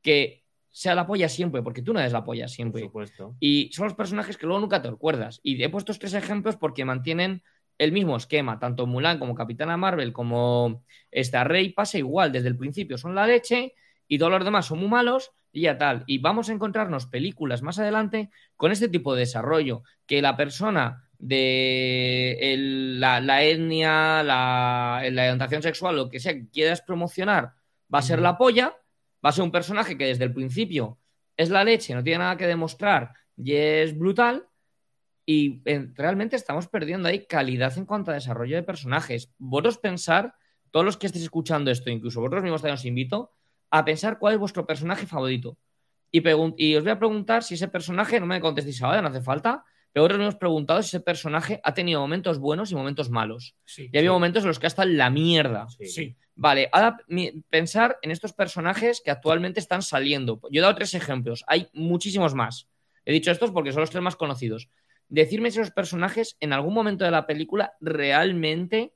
que sea la polla siempre, porque tú no eres la polla Por siempre. supuesto. Y son los personajes que luego nunca te acuerdas. Y he puesto estos tres ejemplos porque mantienen el mismo esquema. Tanto Mulan como Capitana Marvel como esta Rey pasa igual. Desde el principio son la leche y todos los demás son muy malos y ya tal. Y vamos a encontrarnos películas más adelante con este tipo de desarrollo. Que la persona de el- la, la etnia, la, la orientación sexual, lo que sea que quieras promocionar, va a ser la polla. Va a ser un personaje que desde el principio es la leche, no tiene nada que demostrar y es brutal. Y eh, realmente estamos perdiendo ahí calidad en cuanto a desarrollo de personajes. Vosotros pensar, todos los que estéis escuchando esto, incluso vosotros mismos también os invito a pensar cuál es vuestro personaje favorito. Y, y os voy a preguntar si ese personaje, no me contestéis ahora, no hace falta, pero vosotros me hemos preguntado si ese personaje ha tenido momentos buenos y momentos malos. Sí. Y ha habido Sí. momentos en los que ha estado en la mierda. Sí. Sí. Vale, ahora pensar en estos personajes que actualmente están saliendo. Yo he dado tres ejemplos, hay muchísimos más. He dicho estos porque son los tres más conocidos. Decirme si los personajes en algún momento de la película realmente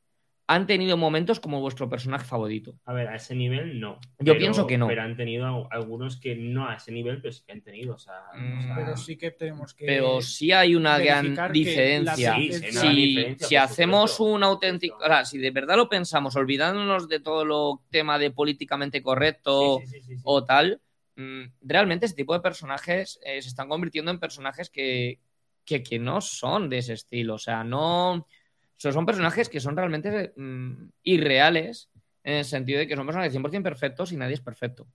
han tenido momentos como vuestro personaje favorito. A ver, a ese nivel no. Yo Pero- pienso que no. Pero han tenido al- algunos que no a ese nivel, pero sí que han tenido. O sea, Mm, o sea, Pero sí que tenemos que. Pero sí hay una gran diferencia. la- Sí, sí, si, diferencia, si por hacemos supuesto. un auténtico, Por o sea, si de verdad lo pensamos, olvidándonos de todo lo tema de políticamente correcto Sí, sí, sí, sí, sí. o tal, mm, realmente ese tipo de personajes eh, se están convirtiendo en personajes que, que, que no son de ese estilo. O sea, no. son personajes que son realmente mm, irreales en el sentido de que son personajes 100% perfectos y nadie es perfecto.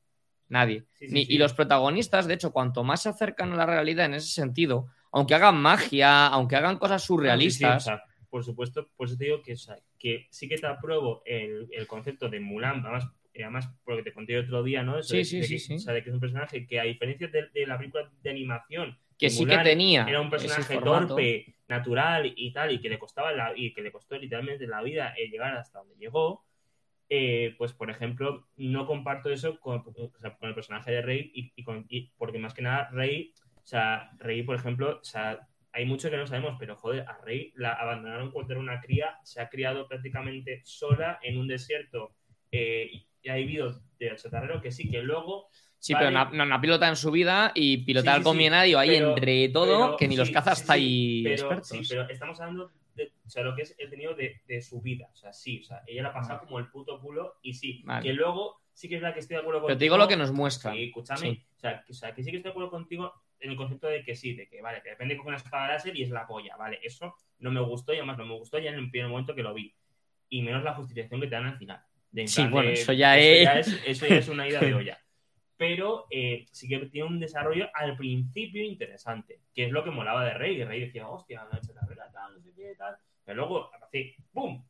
Nadie. Sí, sí, Ni- sí. Y los protagonistas, de hecho, cuanto más se acercan a la realidad en ese sentido, aunque hagan magia, aunque hagan cosas o surrealistas, sea, por supuesto, por eso te digo que, o sea, que sí que te apruebo el, el concepto de Mulan, además, además porque te conté otro día, ¿no? Eso Sí, de- sí, de que, sí. O sea, de que es un personaje que, a diferencia de, de la película de animación, que sí que tenía era un personaje torpe, natural y tal, y que le costaba la, y que le costó literalmente la vida eh, llegar hasta donde llegó, eh, pues por ejemplo, no comparto eso con, o sea, con el personaje de Rey, y, y con- y- porque más que nada Rey, o sea, Rey, por ejemplo, o sea, hay mucho que no sabemos, pero joder, a Rey la abandonaron cuando era una cría, se ha criado prácticamente sola en un desierto eh, y ha vivido de chatarrero, que sí, que luego Sí, Vale. pero no, no ha pilotado en su vida y pilotar Sí, sí, con sí, Mienadio ahí pero- entre todo, pero- que ni los cazas está ahí pero, expertos. Sí, pero estamos hablando de o sea, lo que es el tenido de, de su vida. O sea, sí, o sea, ella la ha pasado como el puto culo y sí. Vale. Que luego sí que es la que estoy de acuerdo Pero contigo. te digo lo que nos muestran. Sí, escúchame. O, sea, que, o sea, que sí que estoy de acuerdo contigo en el concepto de que sí, de que vale, que depende con una espada láser y es la polla, vale. Eso no me gustó y además no me gustó ya en el primer momento que lo vi. Y menos la justificación que te dan al final. De Sí, plan bueno, de- eso ya es- es. Eso ya es una ida de olla. Pero eh, sí que tiene un desarrollo al principio interesante, que es lo que molaba de Rey. Y Rey decía, hostia, no he hecho carrera, tal, no sé qué, tal. Pero luego, así, ¡pum!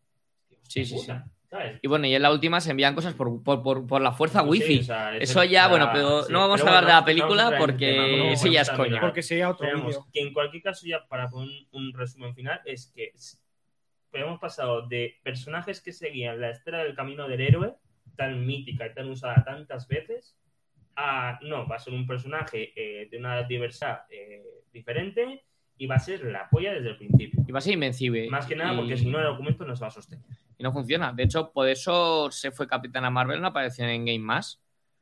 Sí, sí, puta, ¿sabes? Y bueno, y en la última se envían cosas por, por, por, por la fuerza Sí, wifi. o sea, Eso ya, bueno, pero no vamos a hablar de la película porque eso eso ya es coña. Porque sería otro que en cualquier caso, ya para poner un, un resumen final, es que hemos pasado de personajes que seguían la estela del camino del héroe, tan mítica y tan usada tantas veces, no, va a ser un personaje eh, de una diversidad eh, diferente y va a ser la polla desde el principio. Y va a ser invencible. Más que nada Y- porque si no el argumento no se va a sostener. y no funciona. De hecho, por eso se fue Capitana Marvel, no apareció en Game más.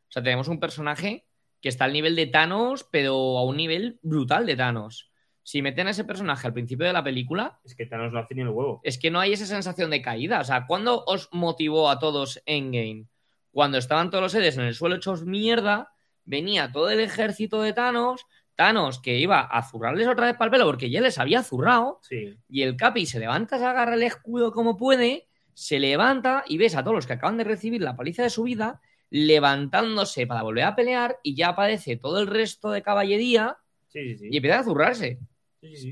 O sea, tenemos un personaje que está al nivel de Thanos, pero a un nivel brutal de Thanos. Si meten a ese personaje al principio de la película, Es que Thanos no hace ni el huevo. es que no hay esa sensación de caída. O sea, ¿cuándo os motivó a todos Endgame? Cuando estaban todos los seres en el suelo hechos mierda, venía todo el ejército de Thanos, Thanos que iba a zurrarles otra vez para el pelo porque ya les había zurrado, Sí. y el Capi se levanta, se agarra el escudo como puede, se levanta y ves a todos los que acaban de recibir la paliza de su vida levantándose para volver a pelear y ya aparece todo el resto de caballería Sí, sí, sí. y empieza a zurrarse.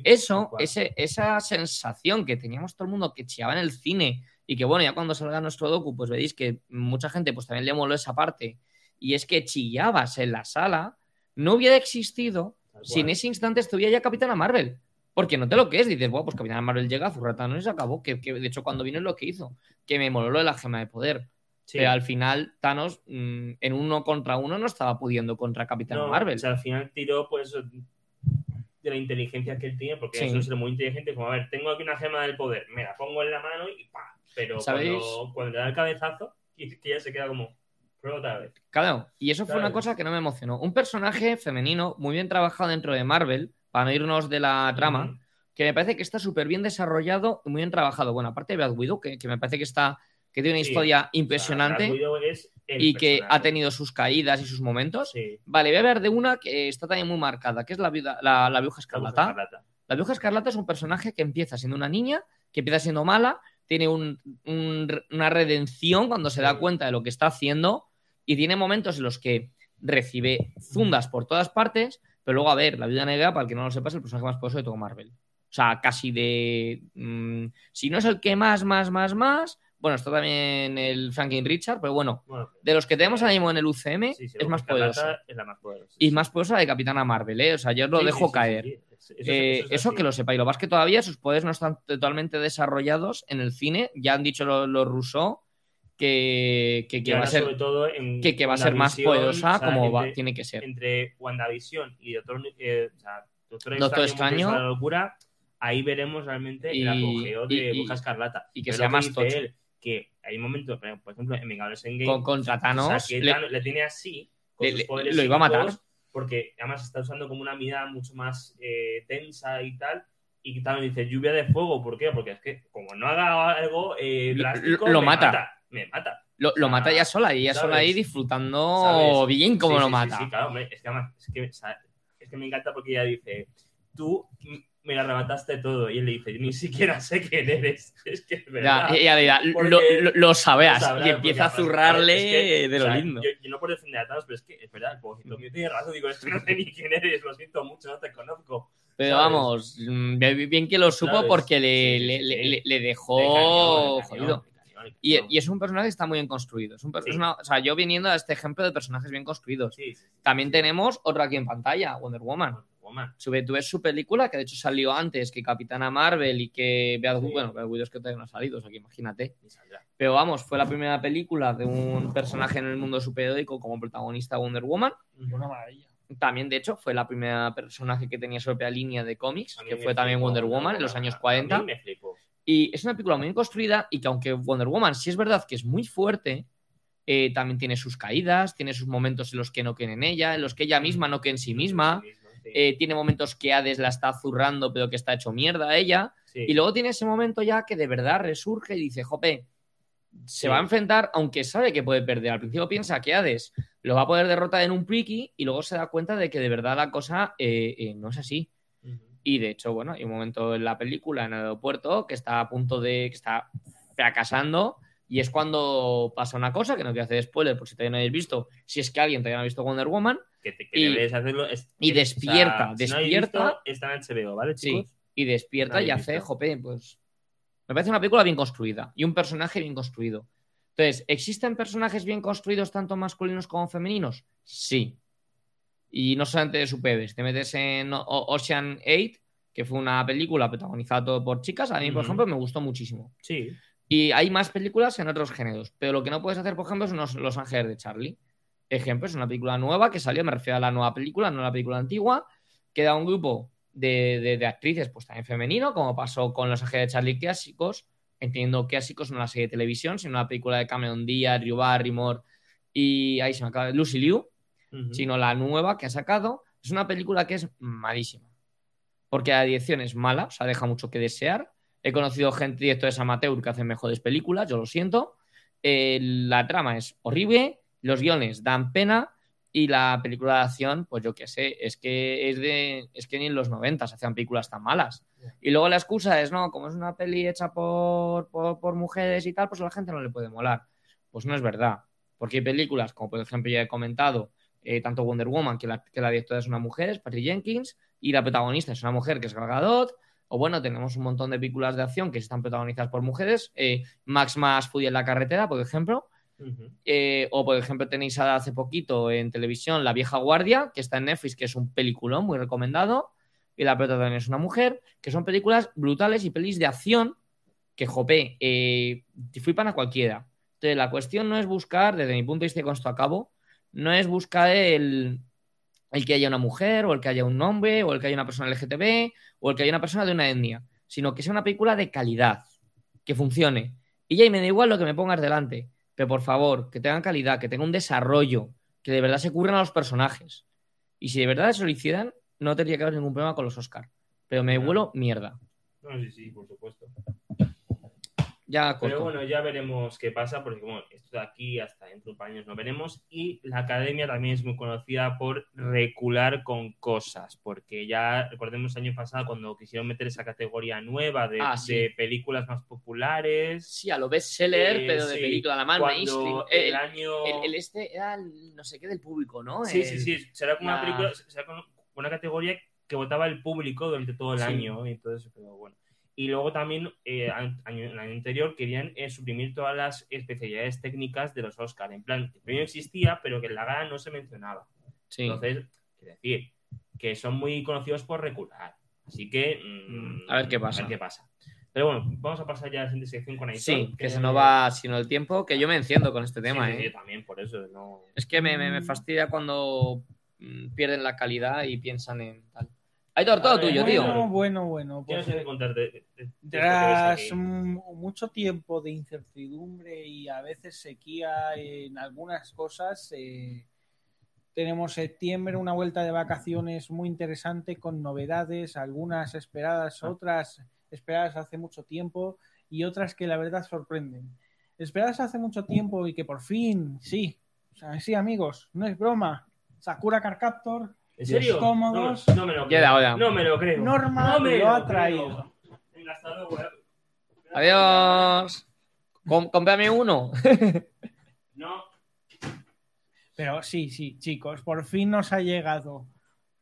Eso, ese, esa sensación que teníamos todo el mundo que chillaba en el cine y que bueno, ya cuando salga nuestro docu, pues veréis que mucha gente pues también le moló esa parte y es que chillabas en la sala, no hubiera existido si en ese instante estuviera ya Capitana Marvel. Porque no te lo que es, dices, bueno, pues Capitana Marvel llega, a Thanos y se acabó. Que, que, de hecho, cuando vino es lo que hizo, que me moló lo de la gema de poder. Sí. Pero al final Thanos mm, en uno contra uno no estaba pudiendo contra Capitán No, Marvel. o sea, al final tiró pues de la inteligencia que él tiene, porque Sí. es ser muy inteligente, como a ver, tengo aquí una gema del poder, me la pongo en la mano y pa. Pero ¿Sabéis? cuando, cuando le da el cabezazo, ya se queda como, prueba otra vez. Claro, y eso fue una cosa que no me emocionó. Un personaje femenino muy bien trabajado dentro de Marvel, para no irnos de la trama, que me parece que está súper bien desarrollado y muy bien trabajado. Bueno, aparte de Black Widow, que, que me parece que está que tiene una Sí. historia O sea, impresionante es y que ha tenido sus caídas y sus momentos. Sí, Vale, voy a hablar de una que está también muy marcada, que es la, viuda- la, la Escarlata. Escarlata. La Bruja Escarlata es un personaje que empieza siendo una niña, que empieza siendo mala, tiene un- un- una redención cuando se da cuenta de lo que está haciendo y tiene momentos en los que recibe zundas por todas partes, pero luego, a ver, la Viuda Negra, para el que no lo sepa, es el personaje más poderoso de todo Marvel. O sea, casi de... mm, si no es el que más, más, más, más... Bueno, está también el Franklin Richard, pero bueno, Bueno, de los que tenemos ahora mismo en el UCM, sí, sí, es más. Es la más poderosa. Y más poderosa de Capitana Marvel, ¿eh? O sea, yo os lo Sí, dejo caer. Eso, Eh, eso es eso así. que lo sepáis. Lo es que todavía sus poderes no están totalmente desarrollados en el cine. Ya han dicho los, Rousseau que, que, va a ser, sobre todo en que, que va a ser más poderosa o sea, como va- tiene que ser. entre WandaVision y Doctor, eh, o sea, Doctor Doctor Extraño, la locura, ahí veremos realmente Y- el apogeo de Bruja Escarlata. y que Pero sea lo más tocho. él, que hay momentos, por ejemplo, en Vengadores Endgame, Con, contra o sea, Thanos que le- Thanos le tiene así, con le- sus le- poderes lo iba a matar. Porque además está usando como una mirada mucho más eh, tensa y tal. Y Thanos dice lluvia de fuego, ¿por qué? Porque es que como no haga algo eh, Lo- me mata. Me mata. lo, mata ella sola y ella sola ahí disfrutando ¿Sabes? bien como Sí, lo sí, mata. Sí, claro, hombre, es que además, es que, es que me encanta porque ella dice, tú me la arrebataste todo. Y él le dice, ni siquiera sé quién eres. <laughs> Es que es Ya, verdad. le dirá, Porque- lo, lo- sabrás. Y empieza a zurrarle es que, de o lo sea, lindo. Yo, yo no por defender a Thanos, pero es que es verdad, el pobrecito mío tiene razón. Digo, esto no sé ni quién eres, lo siento mucho, no te conozco. Pero ¿sabes? vamos, mm, bien que lo supo ¿Sabes? porque le, Sí, sí, le- sí. dejó le jodido. Y, es un personaje que está muy bien construido. Es un Sí. o sea, yo viniendo a este ejemplo de personajes bien construidos. Sí, sí, sí. También tenemos otro aquí en pantalla, Wonder Woman. Woman. Su- Tú ves su película, que de hecho salió antes que Capitana Marvel y que Beat Sí. bueno, Beat Widow es que todavía no ha salido, o sea que imagínate. Pero vamos, fue la primera película de un personaje en el mundo superhéroico como protagonista Wonder Woman. Una maravilla. También, de hecho, fue la primera personaje que tenía su propia línea de cómics, que fue también Wonder Woman en los años A mí 40. me flipó. Y es una película muy bien construida y que aunque Wonder Woman sí es verdad que es muy fuerte, eh, también tiene sus caídas, tiene sus momentos en los que no creen en ella, en los que ella misma no cree en sí misma, Sí, sí. Eh, tiene momentos que Hades la está zurrando pero que está hecho mierda a ella, Sí. y luego tiene ese momento ya que de verdad resurge y dice, jope, se Sí. va a enfrentar, aunque sabe que puede perder. Al principio piensa que Hades lo va a poder derrotar en un priki y luego se da cuenta de que de verdad la cosa eh, eh, no es así. Y de hecho, bueno, hay un momento en la película, en el aeropuerto, que está a punto de. que está fracasando. Y es cuando pasa una cosa, que no quiero hacer spoiler por si todavía no habéis visto, si es que alguien todavía no ha visto Wonder Woman, Que, te, que Y- deberías hacerlo. es- y es- despierta, o sea, si no habéis despierta. visto, está en HBO, ¿vale, Sí. y despierta y ha hace, visto. jope, pues. Me parece una película bien construida y un personaje bien construido. Entonces, ¿existen personajes bien construidos tanto masculinos como femeninos? Sí. Y no solamente de superhéroes. Te metes en Ocean 8, que fue una película protagonizada todo por chicas. A mí, por ejemplo, me gustó muchísimo. Sí. Y hay más películas en otros géneros. Pero lo que no puedes hacer, por ejemplo, son Los Ángeles de Charlie. Ejemplo, es una película nueva que salió, me refiero a la nueva película, no a la película antigua, que da un grupo de, de- de actrices, pues también femenino, como pasó con Los Ángeles de Charlie clásicos, entendiendo clásicos no la serie de televisión, sino una película de Cameron Díaz, Drew Barrymore y ahí se me acaba, Lucy Liu, sino la nueva que ha sacado. Es una película que es malísima. Porque la dirección es mala, o sea, deja mucho que desear. He conocido gente, directores amateur, que hacen mejores películas, yo lo siento. Eh, la trama es horrible, los guiones dan pena y la película de acción, pues yo qué sé, es que es de es que ni en los 90 se hacían películas tan malas. Y luego la excusa es, no, como es una peli hecha por, por, por mujeres y tal, pues a la gente no le puede molar. Pues no es verdad. Porque hay películas, como por ejemplo ya he comentado, eh, tanto Wonder Woman, que la, que la directora es una mujer, es Patty Jenkins, y la protagonista es una mujer que es Gal Gadot, o bueno, tenemos un montón de películas de acción que están protagonizadas por mujeres, eh, Max Más Fury en la carretera, por ejemplo, Eh, o por ejemplo tenéis hace poquito en televisión La vieja guardia, que está en Netflix, que es un peliculón muy recomendado, y la prota también es una mujer, que son películas brutales y pelis de acción que, jope, eh, flipan a cualquiera. Entonces, la cuestión no es buscar, desde mi punto de vista, con esto a cabo, no es buscar el, el que haya una mujer, o el que haya un hombre, o el que haya una persona LGTB, o el que haya una persona de una etnia, sino que sea una película de calidad, que funcione. Y ya, y me da igual lo que me pongas delante, pero por favor, que tengan calidad, que tenga un desarrollo, que de verdad se curran a los personajes. Y si de verdad eso lo hicieran, no tendría que haber ningún problema con los Oscar. Pero me vuelo mierda. No, sí, sí, por supuesto. Ya. Pero bueno, ya veremos qué pasa, porque bueno, esto de aquí hasta dentro de años no veremos. Y la academia también es muy conocida por recular con cosas, porque ya recordemos el año pasado cuando quisieron meter esa categoría nueva de, Ah, sí. de películas más populares. Sí, a lo bestseller, Eh, pero de sí. película, la más Cuando el El, año... el- el este era el no sé qué del público, ¿no? Sí, sí, sí. Será como una la- película, será como una categoría que votaba el público durante todo el Sí. año. y Entonces, pero bueno. Y luego también, eh, año- el año anterior, querían eh, suprimir todas las especialidades técnicas de los Oscar. En plan, el premio existía, pero que en la gala no se mencionaba. Sí. Entonces, quiero decir, que son muy conocidos por recular. Así que, mm, A ver qué pasa. A ver qué pasa. Pero bueno, vamos a pasar ya a la siguiente sección con Aitor. Sí, que se nos va sino el tiempo, que yo me enciendo con este tema, sí, ¿eh? yo también, por eso. No... Es que me, me- me fastidia cuando mm, pierden la calidad y piensan en tal. Aitor, todo ver, tuyo, bueno, tío. Bueno, bueno, bueno. ¿Qué pues, nos tienes que contar de, de- de esto que ves Tras mucho tiempo de incertidumbre y a veces sequía en algunas cosas, eh, tenemos septiembre, una vuelta de vacaciones muy interesante con novedades, algunas esperadas, Ah. otras esperadas hace mucho tiempo y otras que la verdad sorprenden. Esperadas hace mucho tiempo y que por fin, sí, o sea, sí amigos, no es broma. Sakura Car Captor, ¿En serio? cómodos. No, me- no me lo creo. No me lo creo. Norma no me lo ha traído. Venga, hasta luego. Adiós. Com- cómprame uno. <laughs> No, Pero sí, sí, chicos, por fin nos ha llegado.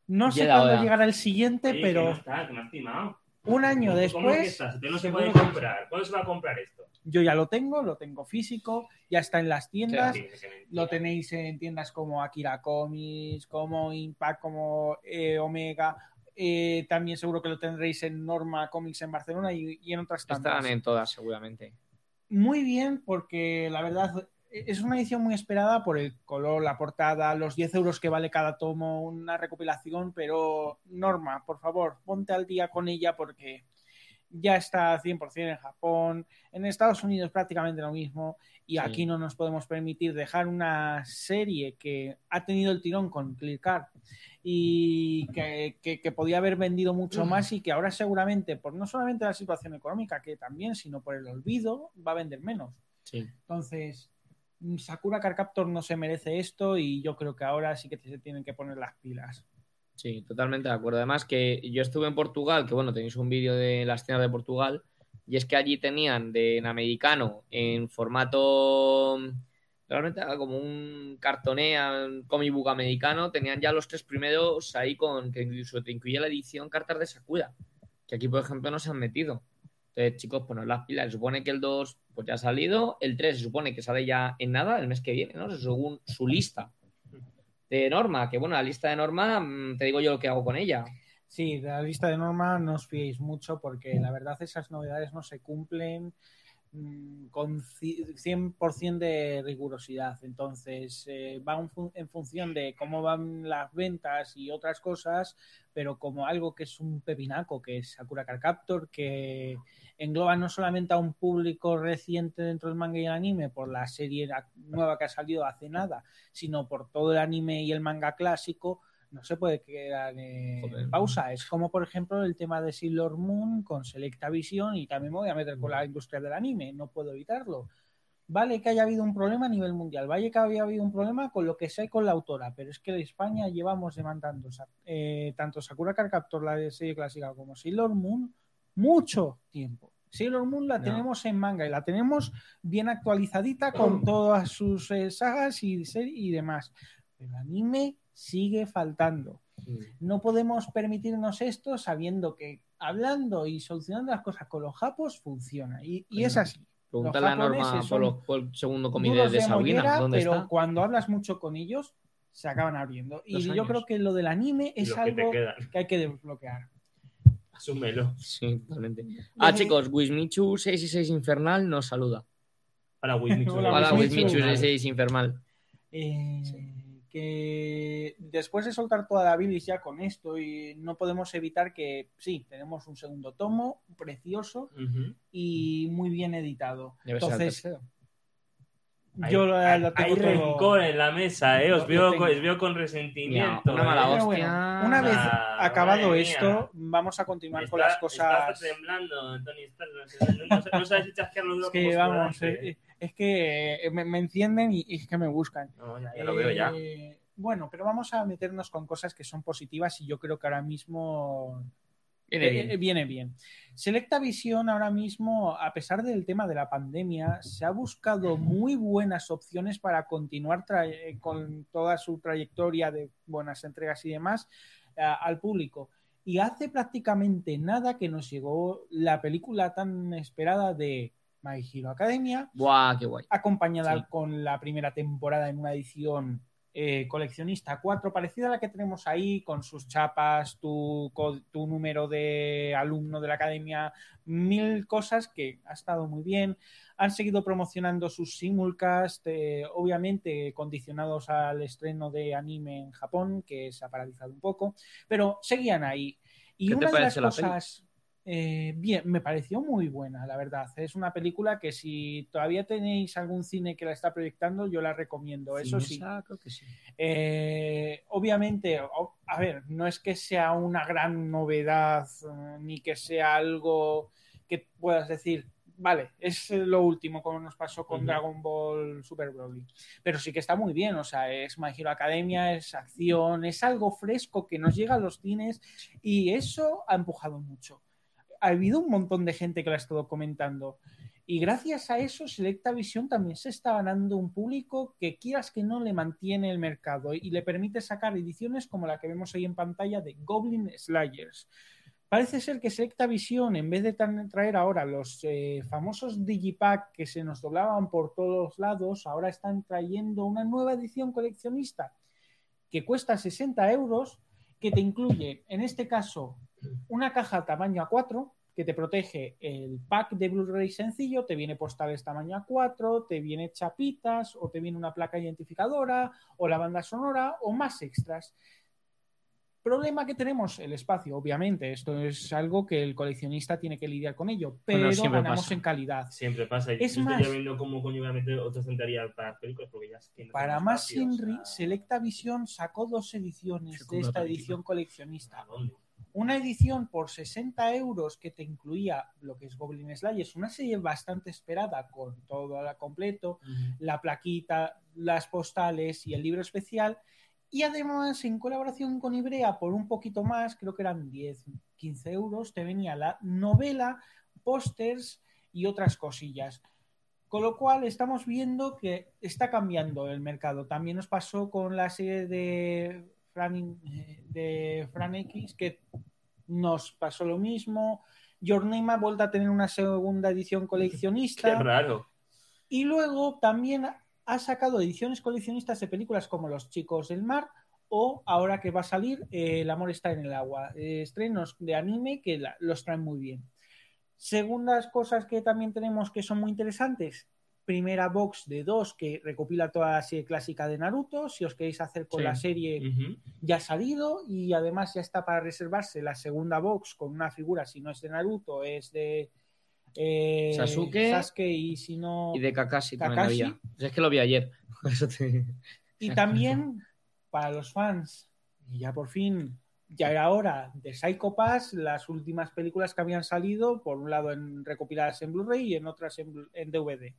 No sé cuándo llegará el siguiente, que pero no está, que me has timado. Un año ¿Cómo que después estás? Este no se puede comprar. ¿Cuándo se va a comprar esto? yo ya lo tengo, lo tengo físico, ya está en las tiendas, Sí, sí, mentira. lo tenéis en tiendas como Akira Comics, como Impact, como eh, Omega. eh, también seguro que lo tendréis en Norma Comics en Barcelona y, y en otras tantas. Estarán en todas, seguramente. muy bien porque la verdad es una edición muy esperada por el color, la portada, los 10 euros que vale cada tomo, una recopilación, pero Norma, por favor, ponte al día con ella porque ya está 100% en Japón, en Estados Unidos prácticamente lo mismo y Sí. aquí no nos podemos permitir dejar una serie que ha tenido el tirón con Clear y que, que- que podía haber vendido mucho más y que ahora seguramente, por no solamente la situación económica, que también, sino por el olvido, va a vender menos. Sí. Entonces, Sakura Car Captor no se merece esto y yo creo que ahora sí que se tienen que poner las pilas. Sí, totalmente de acuerdo. Además que yo estuve en Portugal, que bueno, tenéis un vídeo de las tiendas de Portugal, y es que allí tenían de en americano en formato realmente era como un cartonea, un comic book americano, tenían ya los tres primeros ahí con que incluso te incluía la edición cartas de Sakura, que aquí por ejemplo no se han metido. Entonces, chicos, poner las pilas. Se supone que el 2 pues ya ha salido, el 3 se supone que sale ya en nada, el mes que viene, ¿no? Según su lista de Norma, que bueno, la lista de Norma, mm, te digo yo lo que hago con ella. Sí, la lista de Norma no os fiéis mucho porque la verdad esas novedades no se cumplen mm, con ci- 100% de rigurosidad. Entonces, eh, va en función de cómo van las ventas y otras cosas, pero como algo que es un pepinaco, que es Sakura Card Captor, que engloba no solamente a un público reciente dentro del manga y el anime por la serie nueva que ha salido hace nada, sino por todo el anime y el manga clásico, no se puede quedar en Joder. pausa. Es como, por ejemplo, el tema de Sailor Moon con Selecta Visión y también me voy a meter con la industria del anime, no puedo evitarlo. Vale que haya habido un problema a nivel mundial, vale que haya habido un problema con lo que y con la autora, pero es que en España llevamos demandando eh, tanto Sakura Card Captor, la de serie clásica, como Sailor Moon, mucho tiempo. Sailor Moon la No. tenemos en manga y la tenemos bien actualizadita con todas sus eh, sagas y, y demás. Pero anime sigue faltando. No podemos permitirnos esto sabiendo que hablando y solucionando las cosas con los japos funciona. Y, y es así. Pregúntale a Norma japoneses por, son los- por el segundo comité de de Sabrina. mollera, ¿Dónde pero está? cuando hablas mucho con ellos, se acaban abriendo. Y yo creo que lo del anime es que algo que hay que desbloquear. Asúmelo. Sí, totalmente. Ah, chicos, Wismichu 6 y 6 Infernal nos saluda. Para Wismichu. Hola, Hola, Wismichu. Wismichu, ese es infernal. Eh, Que después de soltar toda la bilis ya con esto, y no podemos evitar que sí, tenemos un segundo tomo precioso y muy bien editado. Debe ser el Entonces, tercero. Hay- yo la, hay, la tengo hay todo- rencor en la mesa, ¿eh? Os Lo- veo, tengo. con- os veo con resentimiento. una mala ¿eh? Pero hostia. bueno, una vez Ah, acabado esto, mía. vamos a continuar Está- con las cosas. temblando, Tony Stark. No, sabes los Es que vamos, eh, es que eh, me, me encienden y, y es que me buscan. No, ya, ya lo veo ya. Eh, Bueno, pero vamos a meternos con cosas que son positivas y yo creo que ahora mismo Viene eh, bien. eh, viene bien. Selecta Visión ahora mismo, a pesar del tema de la pandemia, se ha buscado muy buenas opciones para continuar eh, con toda su trayectoria de buenas entregas y demás eh, al público. Y hace prácticamente nada que nos llegó la película tan esperada de My Hero Academia, Buah, qué guay. acompañada Sí. con la primera temporada en una edición eh, coleccionista 4, parecida a la que tenemos ahí, con sus chapas, tu, tu número de alumno de la academia, mil cosas que ha estado muy bien. Han seguido promocionando sus simulcast, eh, obviamente condicionados al estreno de anime en Japón, que se ha paralizado un poco, pero seguían ahí. Y ¿Qué te una de las la peli? Eh, bien, me pareció muy buena, la verdad. Es una película que si todavía tenéis algún cine que la está proyectando, yo la recomiendo. Eso sí. Cinesa, creo que sí. Eh, obviamente, a ver, no es que sea una gran novedad eh, ni que sea algo que puedas decir, vale, es lo último como nos pasó con. Dragon Ball Super Broly. Pero sí que está muy bien, o sea, es My Hero Academia, es acción, es algo fresco que nos llega a los cines y eso ha empujado mucho. Ha habido un montón de gente que lo ha estado comentando. Y gracias a eso, Selecta Visión también se está ganando un público que quieras que no le mantiene el mercado y le permite sacar ediciones como la que vemos ahí en pantalla de Goblin Slayers. Parece ser que Selecta Visión, en vez de traer ahora los eh, famosos Digipack que se nos doblaban por todos lados, ahora están trayendo una nueva edición coleccionista que cuesta 60 euros, que te incluye, en este caso, una caja tamaño A4 que te protege el pack de Blu-ray sencillo, te viene postales tamaño A4, te viene chapitas o te viene una placa identificadora o la banda sonora o más extras. Problema que tenemos, el espacio, obviamente. Esto es algo que el coleccionista tiene que lidiar con ello, pero Bueno, ganamos pasa. en calidad. Siempre pasa. Es Yo más- viendo cómo coño voy a meter otra estantería para películas porque ya es que no Para más espacio, o Inri, sea, Selecta Visión sacó dos ediciones de esta película. edición coleccionista. ¿a dónde? Una edición por 60 euros que te incluía lo que es Goblin Slayers, una serie bastante esperada con todo la completo, la plaquita, las postales y el libro especial. Y además, en colaboración con Ibrea, por un poquito más, creo que eran 10, 15 euros, te venía la novela, pósters y otras cosillas. Con lo cual estamos viendo que está cambiando el mercado. También nos pasó con la serie de Fran, eh, de Fran X, que nos pasó lo mismo. Your Name ha vuelto a tener una segunda edición <laughs> Qué coleccionista. raro. Y luego también ha sacado ediciones coleccionistas de películas como Los Chicos del Mar o ahora que va a salir eh, El Amor está en el agua. Eh, estrenos de anime que la- los traen muy bien. Segundas cosas que también tenemos que son muy interesantes. Primera box de dos que recopila toda la serie clásica de Naruto. Si os queréis hacer con Sí. la serie, ya ha salido y además ya está para reservarse la segunda box con una figura, si no es de Naruto, es de eh, Sasuke. Sasuke y si no... Y de Kakashi también Kakashi. Es que lo vi ayer. <laughs> Te- Y también <laughs> para los fans, y ya por fin, ya era hora de Psycho Pass, las últimas películas que habían salido, por un lado en, recopiladas en Blu-ray y en otras en DVD.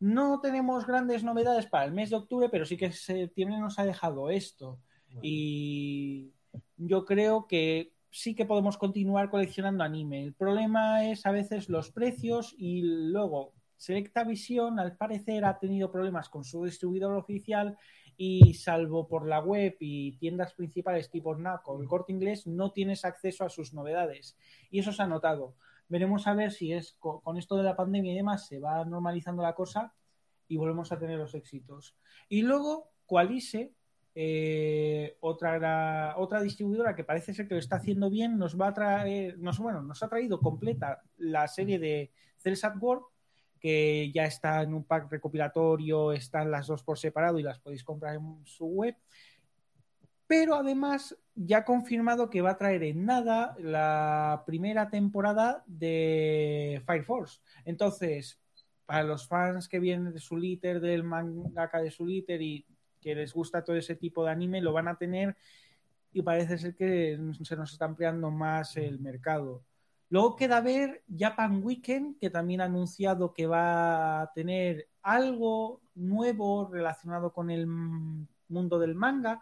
No tenemos grandes novedades para el mes de octubre, pero sí que septiembre nos ha dejado esto. Y yo creo que sí que podemos continuar coleccionando anime. El problema es a veces los precios y luego Selecta Visión al parecer ha tenido problemas con su distribuidor oficial y salvo por la web y tiendas principales tipo NAC o el corte inglés no tienes acceso a sus novedades y eso se ha notado. Veremos a ver si es co- con esto de la pandemia y demás se va normalizando la cosa y volvemos a tener los éxitos. Y luego Qualise, eh, otra, otra distribuidora que parece ser que lo está haciendo bien, nos va a traer, nos, bueno, nos ha traído completa la serie de Cells at Work que ya está en un pack recopilatorio, están las dos por separado y las podéis comprar en su web. Pero además ya ha confirmado que va a traer en nada la primera temporada de Fire Force. Entonces, para los fans que vienen de su liter, del mangaka de su liter y que les gusta todo ese tipo de anime, lo van a tener y parece ser que se nos está ampliando más el mercado. Luego queda ver Japan Weekend, que también ha anunciado que va a tener algo nuevo relacionado con el mundo del manga,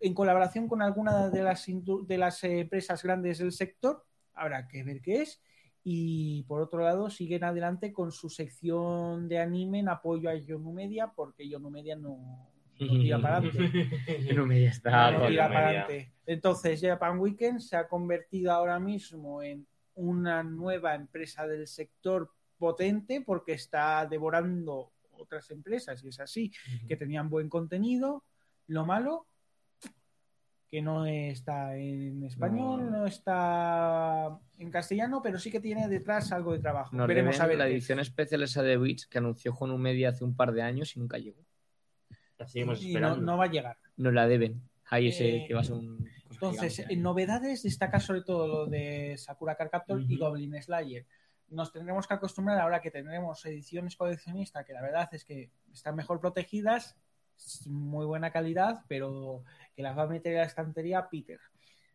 en colaboración con alguna de las, de las empresas grandes del sector. Habrá que ver qué es. Y por otro lado, siguen adelante con su sección de anime en apoyo a Yonu Media, porque Yonu Media no, no tira para adelante. <laughs> no me está No tira para adelante. Entonces, Japan Weekend se ha convertido ahora mismo en una nueva empresa del sector potente porque está devorando otras empresas y es así, que tenían buen contenido. Lo malo, que no está en español, no, está en castellano, pero sí que tiene detrás algo de trabajo. Nos Veremos a ver. la edición especial esa de Witch que anunció Juan Media hace un par de años y nunca llegó. La seguimos Y no, esperando. no va a llegar. Nos la deben. Ahí ese Eh, que va a ser un. Entonces, en novedades destaca sobre todo lo de Sakura Card Captor y. Goblin Slayer. Nos tendremos que acostumbrar ahora que tendremos ediciones coleccionistas que la verdad es que están mejor protegidas, muy buena calidad, pero que las va a meter en la estantería Peter.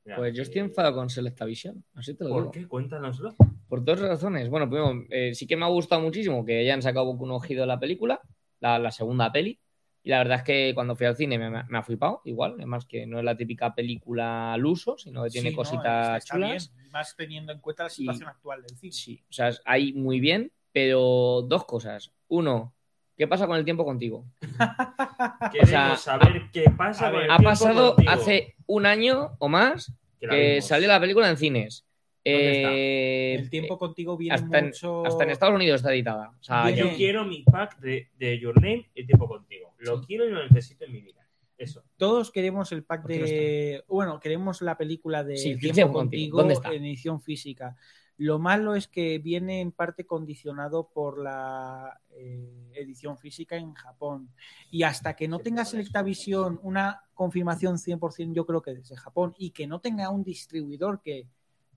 Ya, Pues yo estoy eh, enfadado con Selectavision. Así te lo digo. ¿Por qué? Cuéntanoslo. Por dos razones. Bueno, primero, eh, sí que me ha gustado muchísimo que hayan sacado Boku no Hero la película, la, la segunda peli. Y la verdad es que cuando fui al cine me, me ha flipado, igual. Además que no es la típica película al uso, sino que tiene Sí, no, cositas está chulas. bien, más teniendo en cuenta la situación actual del cine. Sí, o sea, ahí muy bien, pero dos cosas. Uno, ¿qué pasa con el tiempo contigo? <laughs> Queremos sea, saber qué pasa con el Ha tiempo pasado contigo. hace un año o más Que la que vimos. salió la película en cines. ¿Dónde está? Eh, El tiempo contigo viene hasta en, mucho. hasta en Estados Unidos está editada. O sea, Viene- yo- quiero mi pack de, de Your Name y tiempo contigo. Lo Sí. quiero y lo necesito en mi vida. Eso. Todos queremos el pack ¿Por qué no de. bueno, queremos la película de Sí, Tiempo Tiempo contigo, Contigo. ¿Dónde está? en edición física. Lo malo es que viene en parte condicionado por la eh, edición física en Japón. Y hasta que no tenga. Selectavisión una confirmación 100%, yo creo que desde Japón, y que no tenga un distribuidor que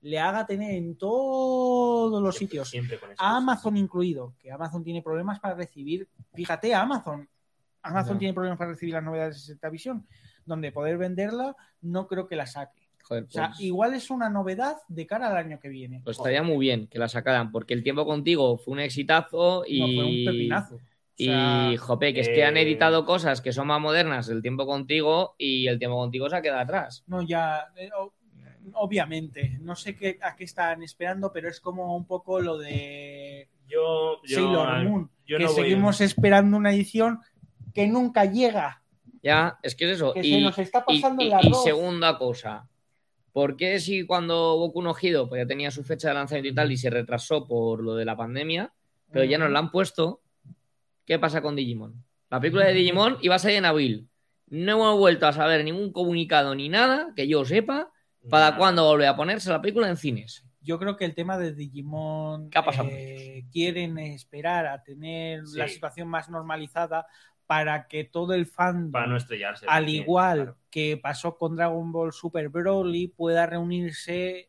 le haga tener en todos los sitios Siempre con eso. a Amazon incluido, que Amazon tiene problemas para recibir, fíjate, Amazon, Amazon tiene problemas para recibir las novedades de Selectavisión, donde poder venderla no creo que la saque. Joder, O sea, pues- igual es una novedad de cara al año que viene. Pues estaría muy bien que la sacaran, porque el tiempo contigo fue un exitazo y. No, fue un pepinazo. O Y, jope, que es que han eh, editado cosas que son más modernas del tiempo contigo y el tiempo contigo se ha quedado atrás. no, ya, eh, o- obviamente, no sé qué, a qué están esperando, pero es como un poco lo de Yo, yo, Sailor Moon, yo que no voy- seguimos esperando una edición que nunca llega, Ya, es que es eso. que y, se nos está y- pasando y- el y arroz. segunda cosa, ¿por qué si cuando Boku no Hero pues ya tenía su fecha de lanzamiento y tal y se retrasó por lo de la pandemia, pero ya nos la han puesto, ¿qué pasa con Digimon? La película de Digimon iba a salir en abril. No hemos vuelto a saber ningún comunicado ni nada, que yo sepa, para Nada. cuándo volver a ponerse la película en cines. Yo creo que el tema de Digimon ¿Qué ha pasado eh, quieren esperar a tener Sí. la situación más normalizada para que todo el fandom, Para no estrellarse. al igual claro. que pasó con Dragon Ball Super Broly, pueda reunirse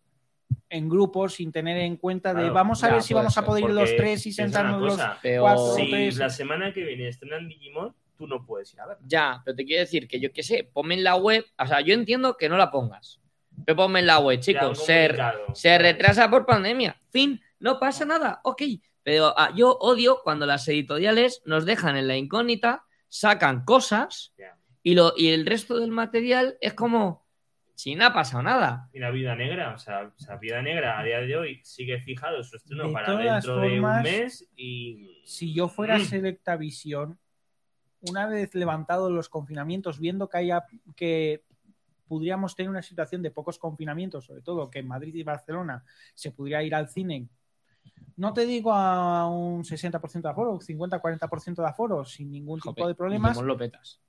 en grupos sin tener en cuenta de Claro, vamos a ya, ver si vamos a poder ir los tres y sentarnos los cuatro Si tres. la semana que viene estrenan Digimon, tú no puedes ir a ver. Ya, pero te quiero decir que yo qué sé, ponme en la web, o sea, yo entiendo que no la pongas, pero ponme en la web, chicos, se, se retrasa por pandemia, fin, no pasa nada, ok, pero ah, yo odio cuando las editoriales nos dejan en la incógnita, sacan cosas y, lo, y el resto del material es como, si no ha pasado nada. Y la Vida Negra, o sea, o sea, Vida Negra a día de hoy sigue fijado su estreno De para dentro de un mes y... Si yo fuera Mm. Selecta Visión, una vez levantados los confinamientos, viendo que haya que pudiéramos tener una situación de pocos confinamientos, sobre todo que en Madrid y Barcelona se pudiera ir al cine, no te digo a un 60% de aforo, 50-40% de aforo, sin ningún tipo de problemas, lo petas.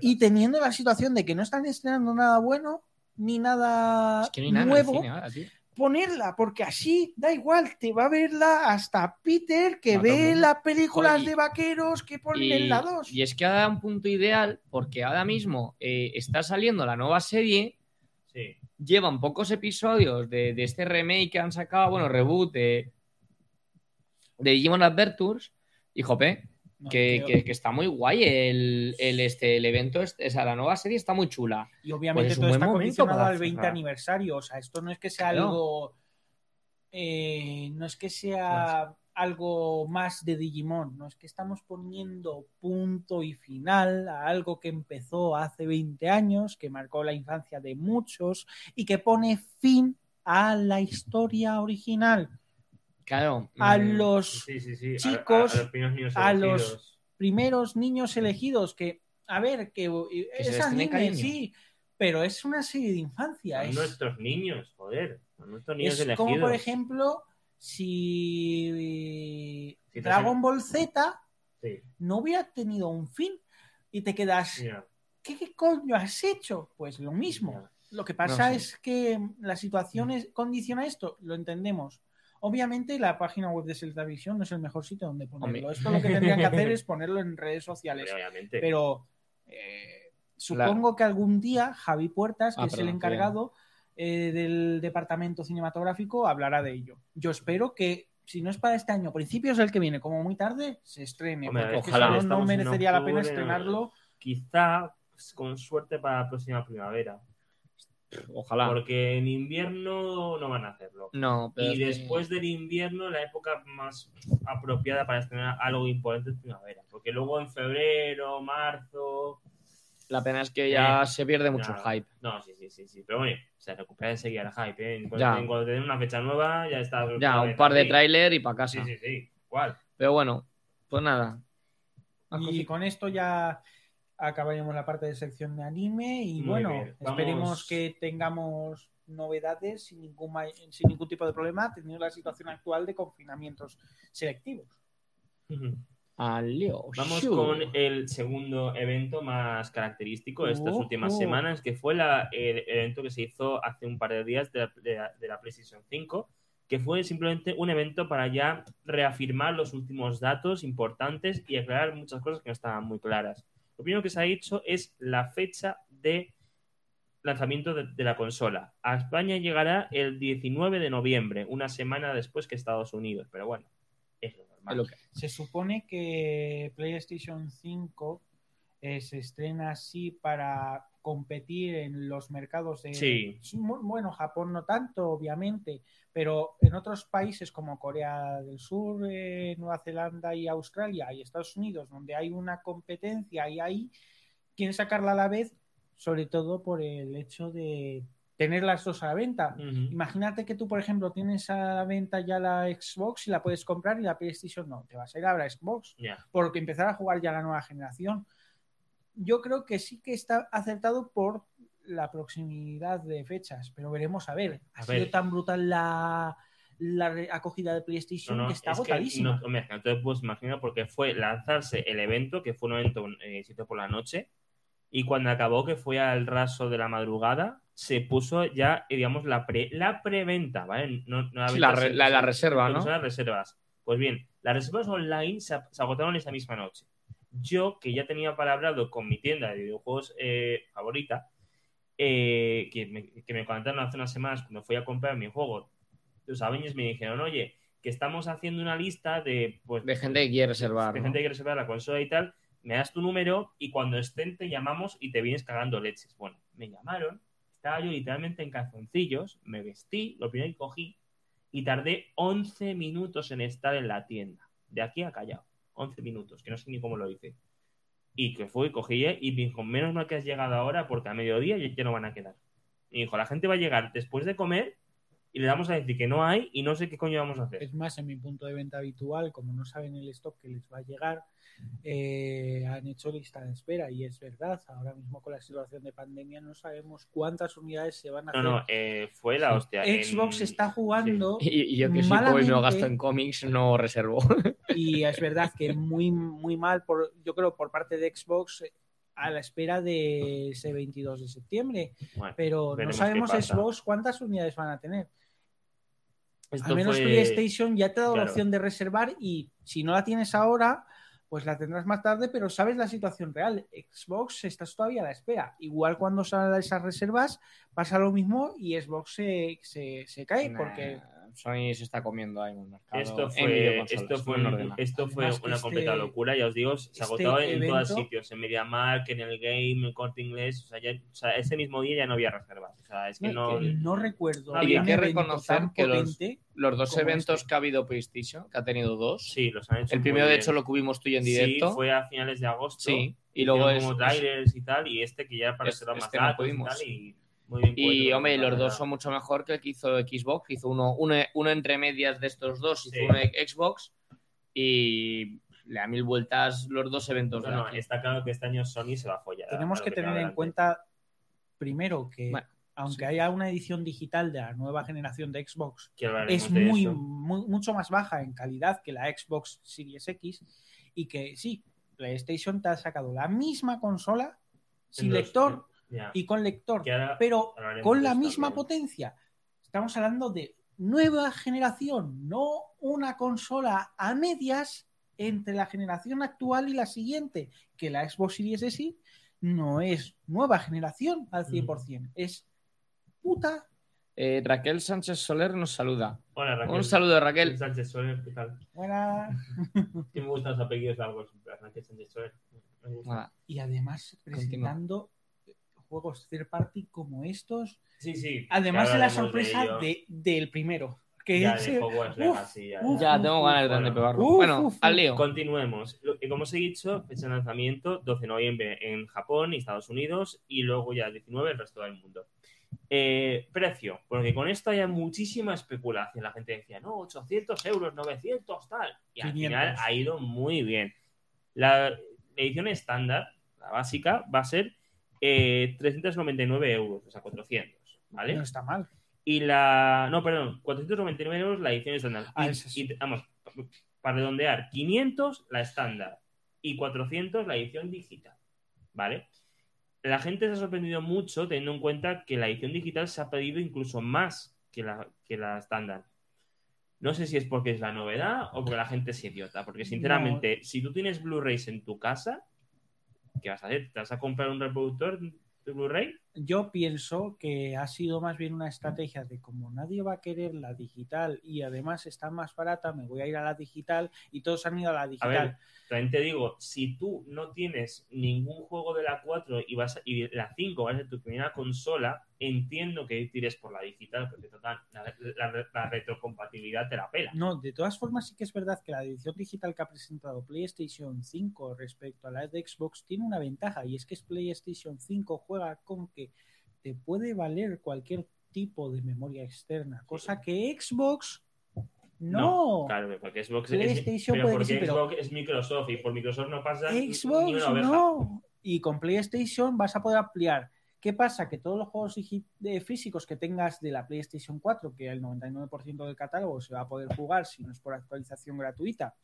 y teniendo la situación de que no están estrenando nada bueno, ni nada Es que no hay nada en el nuevo, cine ahora, tío. ponerla, porque así da igual, te va a verla hasta Peter que ve las películas Joder, y- de vaqueros que ponen Y, en la 2. y es que ha dado un punto ideal porque ahora mismo eh, está saliendo la nueva serie, Sí. Llevan pocos episodios de, de este remake que han sacado, bueno, reboot de, de Digimon Adventures, y jope, No, que, que- que está muy guay el, el, este, el evento, este- o sea, la nueva serie está muy chula. Y obviamente Pues es un todo está condicionado al 20 cerrar. aniversario. O sea, esto no es que sea Claro. algo. eh, no es que sea algo más de Digimon. No es que estamos poniendo punto y final a algo que empezó hace 20 años, que marcó la infancia de muchos y que pone fin a la historia original. Claro. A mm, los Sí, sí, sí. A- chicos, a, los primeros niños a los- elegidos. primeros niños elegidos que, a ver, que, se es anime, sí, pero es una serie de infancia. Son es- nuestros niños, joder. Son nuestros niños Es elegidos. como, por ejemplo, si Dragon Ball Z Sí, no hubiera tenido un fin y te quedas, ¿qué, qué coño has hecho? Pues lo mismo. Lo que pasa es que la situación es- condiciona esto, lo entendemos. Obviamente la página web de Celtavision no es el mejor sitio donde ponerlo. Hombre. Esto lo que tendrían que <laughs> hacer es ponerlo en redes sociales. Obviamente. Pero eh, supongo que algún día Javi Puertas, que Ah, es el encargado eh, del departamento cinematográfico, hablará de ello. Yo espero que, si no es para este año, principios del que viene, como muy tarde, se estrene. Hombre, porque es que ojalá. si no, merecería la pena estrenarlo. Quizá con suerte para la próxima primavera. Ojalá. Porque en invierno no van a hacerlo. No, pero Y que- después del invierno, la época más apropiada para estrenar algo importante es primavera. Porque luego en febrero, marzo. La pena es que ya Eh, se pierde mucho nada. hype. No, sí, sí, sí, sí. Pero bueno, se recupera enseguida el hype. ¿eh? Te den una fecha nueva, ya está. Ya, un par de tráiler y para casa. Sí, sí, sí. ¿Cuál? Pero bueno, pues nada. Y con esto ya acabaremos la parte de sección de anime. Y Muy bueno, bien. Esperemos que tengamos novedades sin ningún, sin ningún tipo de problema, teniendo la situación actual de confinamientos selectivos. Vamos con el segundo evento más característico de estas Ojo. últimas semanas, que fue la- el evento que se hizo hace un par de días de la, de la- de la PlayStation 5, que fue simplemente un evento para ya reafirmar los últimos datos importantes y aclarar muchas cosas que no estaban muy claras. Lo primero que se ha dicho es la fecha de lanzamiento de, de la consola. A España llegará el 19 de noviembre, una semana después que Estados Unidos, pero bueno, es lo que- Se supone que PlayStation 5 eh, se estrena así para competir en los mercados de... Sí. Bueno, Japón no tanto, obviamente, pero en otros países como Corea del Sur, eh, Nueva Zelanda y Australia y Estados Unidos, donde hay una competencia y ahí quieren sacarla a la vez, sobre todo por el hecho de tener las dos a la venta. Ujú. Imagínate que tú, por ejemplo, tienes a la venta ya la Xbox y la puedes comprar y la PlayStation no. Te vas a ir a la Xbox Ya. porque empezar a jugar ya la nueva generación. Yo creo que sí que está acertado por la proximidad de fechas, pero veremos a ver. Ha A sido ver. tan brutal la, la acogida de PlayStation No, no, que está es que agotadísima. hombre, no te puedes imaginar porque fue lanzarse el evento, que fue un evento eh, por la noche, y cuando acabó, que fue al raso de la madrugada, se puso ya, eh, digamos, la, pre, la preventa, ¿vale? No, no la venta, la re- se- la- la se- reserva, ¿no? son las reservas. Pues bien, las reservas online se, se agotaron esa misma noche. Yo, que ya tenía palabrado con mi tienda de videojuegos eh, favorita, eh, que, me, que me comentaron hace unas semanas cuando fui a comprar mi juego, los Avengers me dijeron, oye, que estamos haciendo una lista de, pues, De gente que quiere reservar. de ¿no? gente que quiere reservar la consola y tal, me das tu número y cuando estén te llamamos y te vienes cagando leches. Bueno, me llamaron, estaba yo literalmente en calzoncillos, me vestí, lo primero que cogí y tardé 11 minutos en estar en la tienda, de aquí a Callao, 11 minutos, que no sé ni cómo lo hice. Y que fui, cogí y me dijo, menos mal que has llegado ahora porque a mediodía ya no van a quedar. Y dijo, la gente va a llegar después de comer y le damos a decir que no hay y no sé qué coño vamos a hacer. Es más, en mi punto de venta habitual, como no saben el stock que les va a llegar, eh, han hecho lista de espera y es verdad, ahora mismo con la situación de pandemia no sabemos cuántas unidades se van a No, hacer. no, eh, fue la hostia. Xbox En- está jugando Y, y yo que soy pobre y no gasto en cómics, no reservo. y es verdad que muy, muy mal, por, yo creo, por parte de Xbox a la espera de ese 22 de septiembre. Bueno, Pero no sabemos. Xbox cuántas unidades van a tener. Esto Al menos fue- PlayStation ya te ha dado la opción de reservar y si no la tienes ahora, pues la tendrás más tarde, pero sabes la situación real. Xbox estás todavía a la espera. Igual cuando salen esas reservas pasa lo mismo y Xbox se, se, se cae Nah, porque Sony se está comiendo ahí en el mercado. Esto fue, esto fue, un- esto Además una este- completa locura, ya os digo, se este agotaba en todos evento- sitios, en MediaMarkt, en el Game, en Corte Inglés, o sea, ya- o sea, ese mismo día ya no había reservas, o sea, es que no... que no recuerdo. No había un que reconocer que los-. Los dos eventos este. que ha habido PlayStation, que ha tenido dos. Sí, los han hecho el primero, de hecho, lo cubimos tú y en directo. Sí, fue a finales de agosto. Sí, y hicieron luego es. como es- trailers y tal, y este que ya para más este no datos y tal, y muy bien Y, puesto, hombre, los dos son mucho mejor que el que hizo Xbox. Hizo uno, uno, uno entre medias de estos dos, hizo Sí. uno de Xbox. Y le da mil vueltas los dos eventos No, está claro que este año Sony se va a follar. Tenemos a que tener en cuenta, primero, que Bueno, aunque sí. haya una edición digital de la nueva generación de Xbox, es muy, muy- mucho más baja en calidad que la Xbox Series X y que sí, PlayStation te ha sacado la misma consola sin lector ya. y con lector, ahora pero con la misma también. potencia. Estamos hablando de nueva generación, no una consola a medias entre la generación actual y la siguiente, que la Xbox Series S no es nueva generación al 100%, es puta Eh, Raquel Sánchez Soler nos saluda. Hola, Raquel. Un saludo, Raquel. Sánchez Soler, ¿qué tal? buena. <laughs> Que me gustan los apellidos largos. Raquel Sánchez Soler. Me gusta. Nada, Y además presentando juegos third party como estos, Sí, sí. además de la sorpresa de- del primero. Que Ya, es, de Hogwarts uf, Legacy, ya, uf, ya. Ya, tengo ganas de bueno. Uf, bueno, uf, al lío. Continuemos. Como os he dicho, fecha de lanzamiento 12 de noviembre en Japón y Estados Unidos y luego ya 19 el resto del mundo. Eh, precio, porque con esto hay muchísima especulación. La gente decía, no, 800 euros, 900, tal. Y al 500. final ha ido muy bien. La edición estándar, la básica, va a ser eh, 399 euros, o sea, 400, ¿vale? no está mal. Y la. No, perdón, 499 euros la edición estándar. Ah, sí. y, vamos, para redondear, 500 la estándar y 400 la edición digital. ¿Vale? La gente se ha sorprendido mucho teniendo en cuenta que la edición digital se ha pedido incluso más que la, que la estándar. No sé si es porque es la novedad o porque la gente es idiota. Porque, sinceramente, si tú tienes Blu-rays en tu casa, ¿qué vas a hacer? ¿Te vas a comprar un reproductor de Blu-ray? Yo pienso que ha sido más bien una estrategia de como nadie va a querer la digital y además está más barata, me voy a ir a la digital y todos han ido a la A digital. ver, también te digo, si tú no tienes ningún juego de la 4 y, vas a- y la 5 va a ser tu primera consola, entiendo que tires por la digital, porque total, la, la- la retrocompatibilidad te la pela. No, de todas formas sí que es verdad que la edición digital que ha presentado PlayStation 5 respecto a la de Xbox tiene una ventaja y es que es PlayStation 5 juega con te puede valer cualquier tipo de memoria externa, cosa que Xbox no. Claro, porque Xbox PlayStation es, pero porque pero- Xbox es Microsoft y por Microsoft no pasa ni Xbox una no. Y con PlayStation vas a poder ampliar. ¿Qué pasa? Que todos los juegos físicos que tengas de la PlayStation 4, que el 99% del catálogo se va a poder jugar si no es por actualización gratuita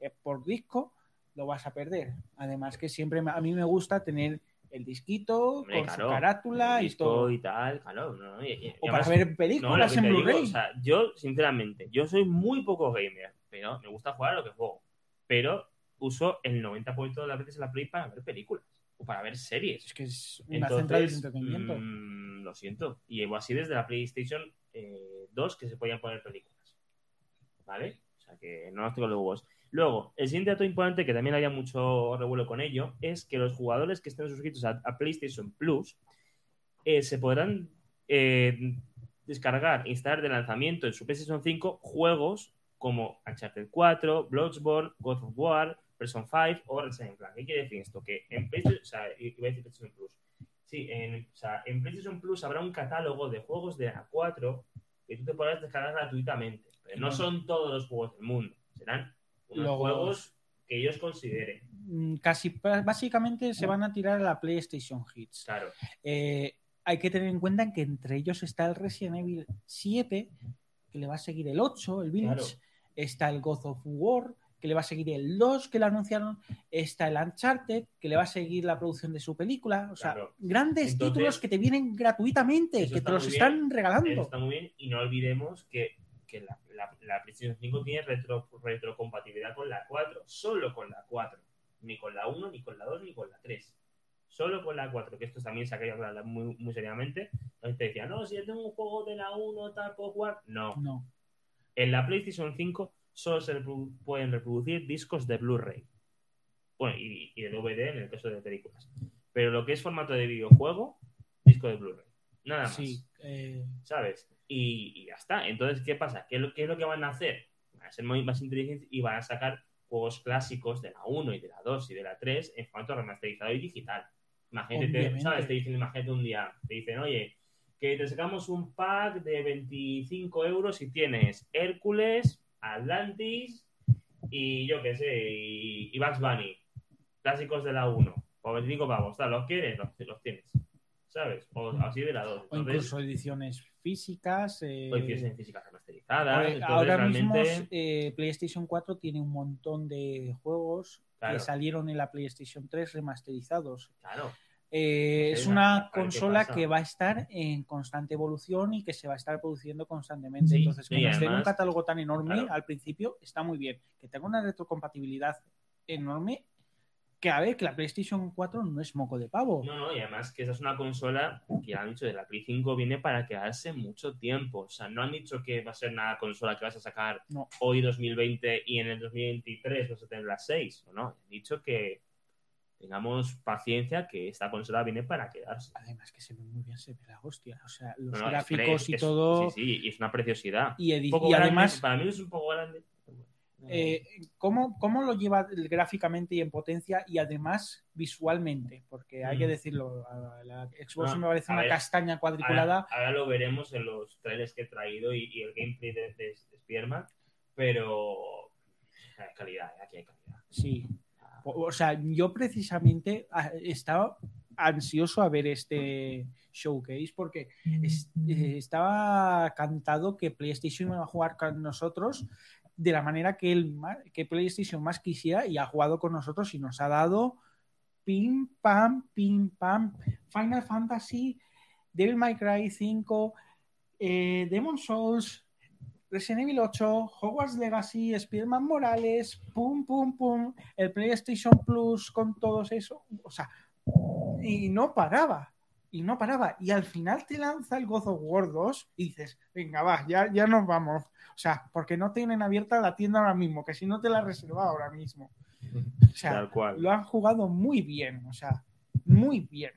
eh, por disco, lo vas a perder. Además que siempre a mí me gusta tener el disquito Hombre, con claro, su carátula y todo. y tal, claro. no, y- y- y O para ver películas en Blu-ray. o sea, yo, sinceramente, yo soy muy poco gamer, pero me gusta jugar a lo que juego. Pero uso el 90% de las veces la Play para ver películas o para ver series. es que es una Entonces, central de entretenimiento. mm, lo siento. Y llevo así desde la PlayStation eh, 2 que se podían poner películas. ¿Vale? O sea que no nos tengo los huevos. Luego, el siguiente dato importante, que también había mucho revuelo con ello, es que los jugadores que estén suscritos a, a PlayStation Plus eh, se podrán eh, descargar e instalar de lanzamiento en su PlayStation 5 juegos como Uncharted 4, Bloodborne, God of War, Persona 5 o Resident Evil. ¿Qué quiere decir esto? Que en PlayStation, o sea, iba a decir PlayStation Plus. Sí, en, o sea, en PlayStation Plus habrá un catálogo de juegos de la 4 que tú te podrás descargar gratuitamente. Pero no son todos los juegos del mundo. Serán unos Los- juegos que ellos consideren. Mm, Casi básicamente se van a tirar a la PlayStation Hits. Claro. Eh, hay que tener en cuenta que entre ellos está el Resident Evil 7, que le va a seguir el 8, el Village, Claro. está el God of War, que le va a seguir el 2, que lo anunciaron, está el Uncharted, que le va a seguir la producción de su película, o sea, Claro. grandes Entonces, títulos que te vienen gratuitamente, que te los están bien, regalando. Está muy bien. Y no olvidemos que, que la, la- la PlayStation 5 tiene retro, retrocompatibilidad con la 4, solo con la 4, ni con la 1, ni con la 2, ni con la 3. Solo con la 4, que esto también se ha querido hablar muy, muy seriamente. La gente decía, no, si yo tengo un juego de la 1, tal, puedo jugar. No, No. en la PlayStation 5 solo se reprodu- pueden reproducir discos de Blu-ray. Bueno, y, y de DVD en el caso de películas. Pero lo que es formato de videojuego, disco de Blu-ray. Nada más. Sí. eh, ¿Sabes? Y, y ya está. Entonces, ¿qué pasa? ¿Qué es, lo, qué es lo que van a hacer? Van a ser muy más inteligentes y van a sacar juegos clásicos de la 1 y de la 2 y de la 3 en formato remasterizado y digital. Imagínate, te-. ¿sabes? Te dicen, imagínate un día, te dicen, oye, que te sacamos un pack de 25 euros y tienes Hércules, Atlantis y yo qué sé, y, y Bugs Bunny, clásicos de la 1, por 25 pavos, ¿los quieres? Los, los tienes. O así de la 2. o incluso ediciones físicas. eh, o tienes en física remasterizada. Ahora- entonces Ahora realmente, mismo eh, PlayStation 4 tiene un montón de juegos Claro. que salieron en la PlayStation 3 remasterizados. claro, Eh, es una consola que va a estar en constante evolución y que se va a estar produciendo constantemente. Sí, Entonces, que nos den un catálogo tan enorme claro. al principio está muy bien. Que tenga una retrocompatibilidad enorme, que a ver, que la PlayStation 4 no es moco de pavo. no, no, y además que esa es una consola que han dicho de la Play 5 viene para quedarse mucho tiempo. O sea, no han dicho que va a ser una consola que vas a sacar No. hoy 2020 y en el 2023 vas a tener las 6. No, han dicho que tengamos paciencia que esta consola viene para quedarse. Además que se ve muy bien, se ve la hostia. O sea, los No, no, es gráficos y es- todo. Sí, sí, y es una preciosidad. Y, Un poco y grande, además, para mí es un poco grande. Eh, ¿cómo, cómo lo lleva gráficamente y en potencia y además visualmente? Porque hay Mm. que decirlo, a la Xbox me parece una ver, castaña cuadriculada. Ahora, ahora lo veremos en los trailers que he traído y, y el gameplay de, de, pero hay calidad, eh, aquí hay calidad. Sí. O o sea, yo precisamente ah, estaba ansioso a ver este showcase porque es- eh, estaba cantado que PlayStation iba a jugar con nosotros de la manera que, ma- que PlayStation más quisiera y ha jugado con nosotros y nos ha dado pim pam, pim pam, Final Fantasy, Devil May Cry 5, eh, Demon Souls, Resident Evil 8, Hogwarts Legacy, Spider-Man Morales, pum, pum, pum, el PlayStation Plus con todos eso, o sea, y no paraba, y no paraba, y al final te lanza el God of War 2 y dices, venga, va, ya, ya nos vamos, o sea, porque no tienen abierta la tienda ahora mismo, que si no te la reservaba ahora mismo. O sea, Tal cual. lo han jugado muy bien, o sea, muy bien.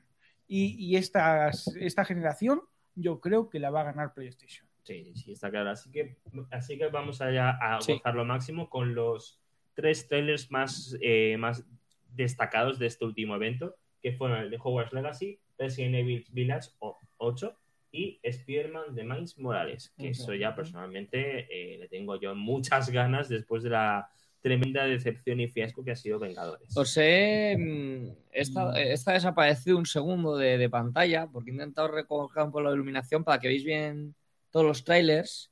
Y, y estas- esta generación yo creo que la va a ganar PlayStation. Sí, sí, está claro. Así que, así que vamos allá a Sí. gozar lo máximo con los tres trailers más, eh, más destacados de este último evento, que fueron el de Hogwarts Legacy, Resident Evil Village o- 8 y Spider-Man de Miles Morales, que eso ya personalmente eh, le tengo yo muchas <laughs> ganas después de la tremenda decepción y fiasco que ha sido Vengadores. Os he, mm, esta, esta desaparecido un segundo de, de pantalla porque he intentado recoger un poco la iluminación para que veáis bien todos los trailers.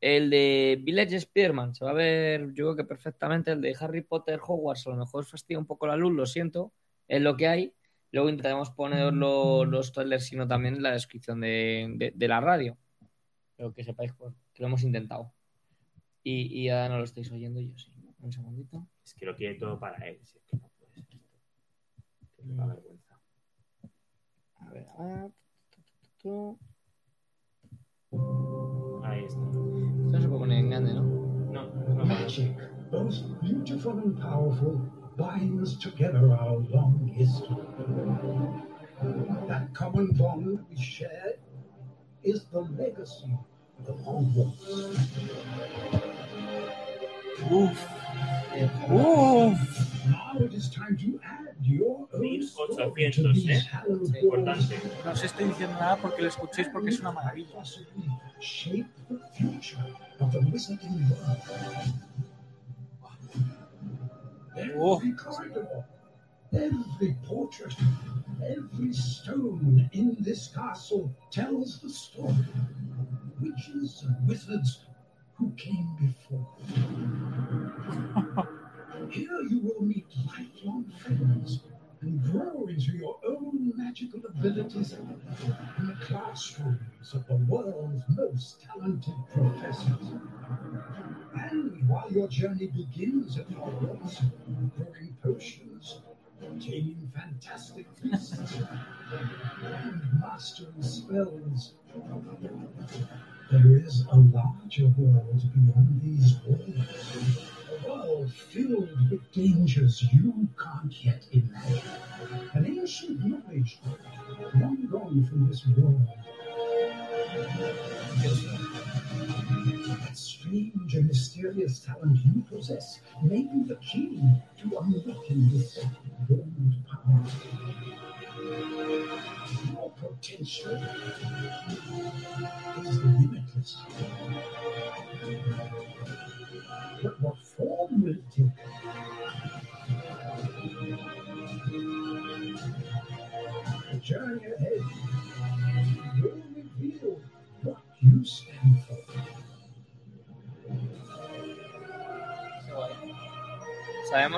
El de Village Spearman se va a ver, yo creo que perfectamente. El de Harry Potter Hogwarts a lo mejor os fastidia un poco la luz, lo siento. Es lo que hay. Luego intentaremos poner los, los trailers, sino también en la descripción de, de- de la radio. Pero que sepáis pues, que lo hemos intentado. Y, y ahora no lo estáis oyendo yo, sí. Un segundito. Es que lo quiere todo para él. si es que no puede ser esto. Que me da vergüenza. A ver, a ver. Tu, tu, Ahí está. Esto no se puede poner en grande, ¿no? No, no, no. Magic, both beautiful and powerful, binds together our long history. That common bond we share is the legacy of Hogwarts. Uf, uf. Now it is time to add your own story to 1800, these eh? hallowed Sí, halls importante. No os estoy diciendo nada porque lo escuchéis porque es una maravilla. shape the future of the wizarding world. Oh. Every corridor, every portrait, every stone in this castle tells the story. Witches and wizards who came before. <laughs> Here you will meet lifelong friends and grow into your own magical abilities in the classrooms of the world's most talented professors. And while your journey begins at Hogwarts, growing potions, obtaining fantastic beasts, and mastering spells, there is a larger world beyond these walls. A world filled with dangers you can't yet imagine. An ancient knowledge long gone from this world. That strange and mysterious talent you possess may be the key to unlocking this world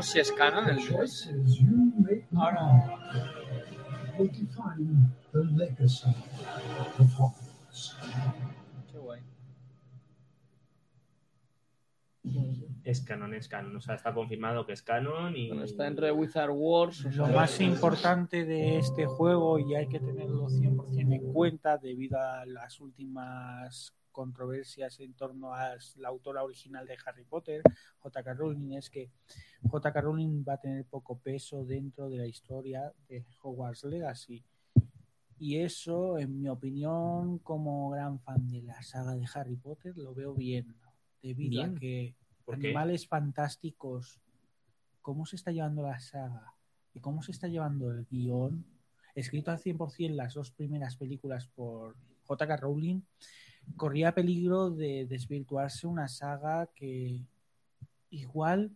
si es canon el 2? choices you make now will define the legacy of Hogwarts. Qué guay. Es canon, es canon. O sea, está confirmado que es canon y. Bueno, está dentro de Wizard Wars. o Lo más importante de este juego, y hay que tenerlo 100% en cuenta debido a las últimas controversias en torno a la autora original de Harry Potter, J.K. Rowling, es que J.K. Rowling va a tener poco peso dentro de la historia de Hogwarts Legacy. Y eso, en mi opinión, como gran fan de la saga de Harry Potter, lo veo bien, debido Bien. a que animales fantásticos, cómo se está llevando la saga y cómo se está llevando el guion, escrito al 100% las dos primeras películas por J.K. Rowling, corría peligro de desvirtuarse una saga que igual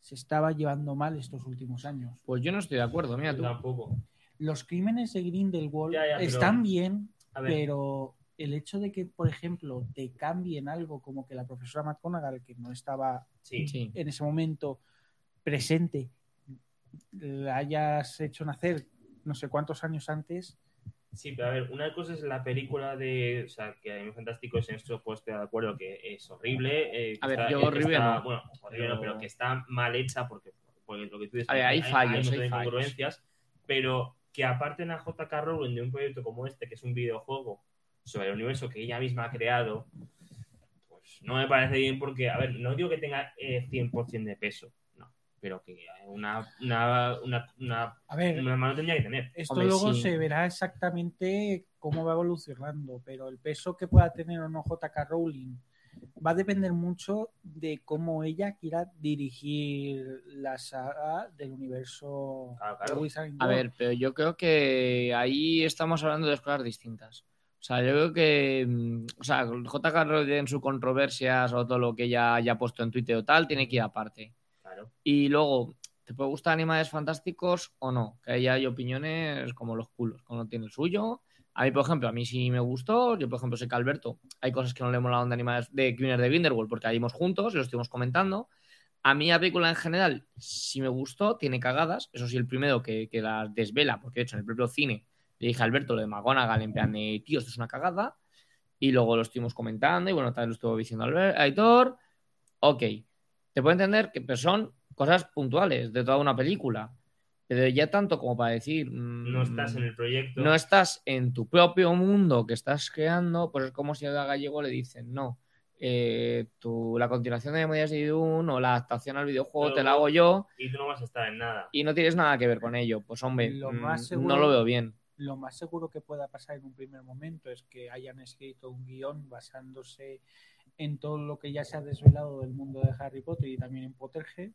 se estaba llevando mal estos últimos años. Pues yo no estoy de acuerdo, mira tú. tampoco. Los crímenes de Grindelwald Ya, ya, pero- están bien, pero el hecho de que, por ejemplo, te cambien algo como que la profesora McGonagall, que no estaba sí. Sí. en ese momento presente, la hayas hecho nacer no sé cuántos años antes, Sí, pero a ver, una cosa es la película de. O sea, que Animales Fantásticos en esto puedo estar de acuerdo que es horrible. eh, A ver, está- yo horrible está- no. Bueno, horrible no, Pero- que está mal hecha porque, porque lo que tú dices. A ver, hay fallos, hay fallos. incongruencias, pero que aparten a J.K. Rowling de un proyecto como este, que es un videojuego sobre el universo que ella misma ha creado, pues no me parece bien porque, a ver, no digo que tenga eh, 100% de peso, pero que una, una, una, una, a ver, una mano tendría que tener. Esto Hombre, luego sí. se verá exactamente cómo va evolucionando, pero el peso que pueda tener o no JK Rowling va a depender mucho de cómo ella quiera dirigir la saga del universo Claro, claro. de Wizarding A ver, pero yo creo que ahí estamos hablando de dos cosas distintas. O sea, yo creo que, mm, o sea, JK Rowling en su controversia o todo lo que ella haya puesto en Twitter o tal, tiene que ir aparte. Y luego, ¿te puede gustar Animales Fantásticos o no? Que ahí hay opiniones como los culos, como no tiene el suyo. A mí, por ejemplo, a mí sí me gustó. Yo, por ejemplo, sé que Alberto hay cosas que no le molaron de Animales de Criminals de Grindelwald porque ahí juntos y lo estuvimos comentando. A mí la película en general sí me gustó, tiene cagadas. Eso sí, el primero que, que las desvela, porque de hecho en el propio cine le dije a Alberto lo de McGonagall en plan de, tío, esto es una cagada. Y luego lo estuvimos comentando y bueno, también lo estuvo diciendo Albert, Aitor. Ok, te puedo entender que pero son cosas puntuales de toda una película. Pero ya tanto como para decir... mm, No estás en el proyecto. no estás en tu propio mundo que estás creando, pues es como si a Gallego le dicen, no, eh, tu- la continuación de Memorias de Dune o la adaptación al videojuego te la hago yo Y tú no vas a estar en nada. y no tienes nada que ver con ello. Pues hombre, Lo mm, más seguro- no lo veo bien. Lo más seguro que pueda pasar en un primer momento es que hayan escrito un guion basándose en todo lo que ya se ha desvelado del mundo de Harry Potter y también en Potterhead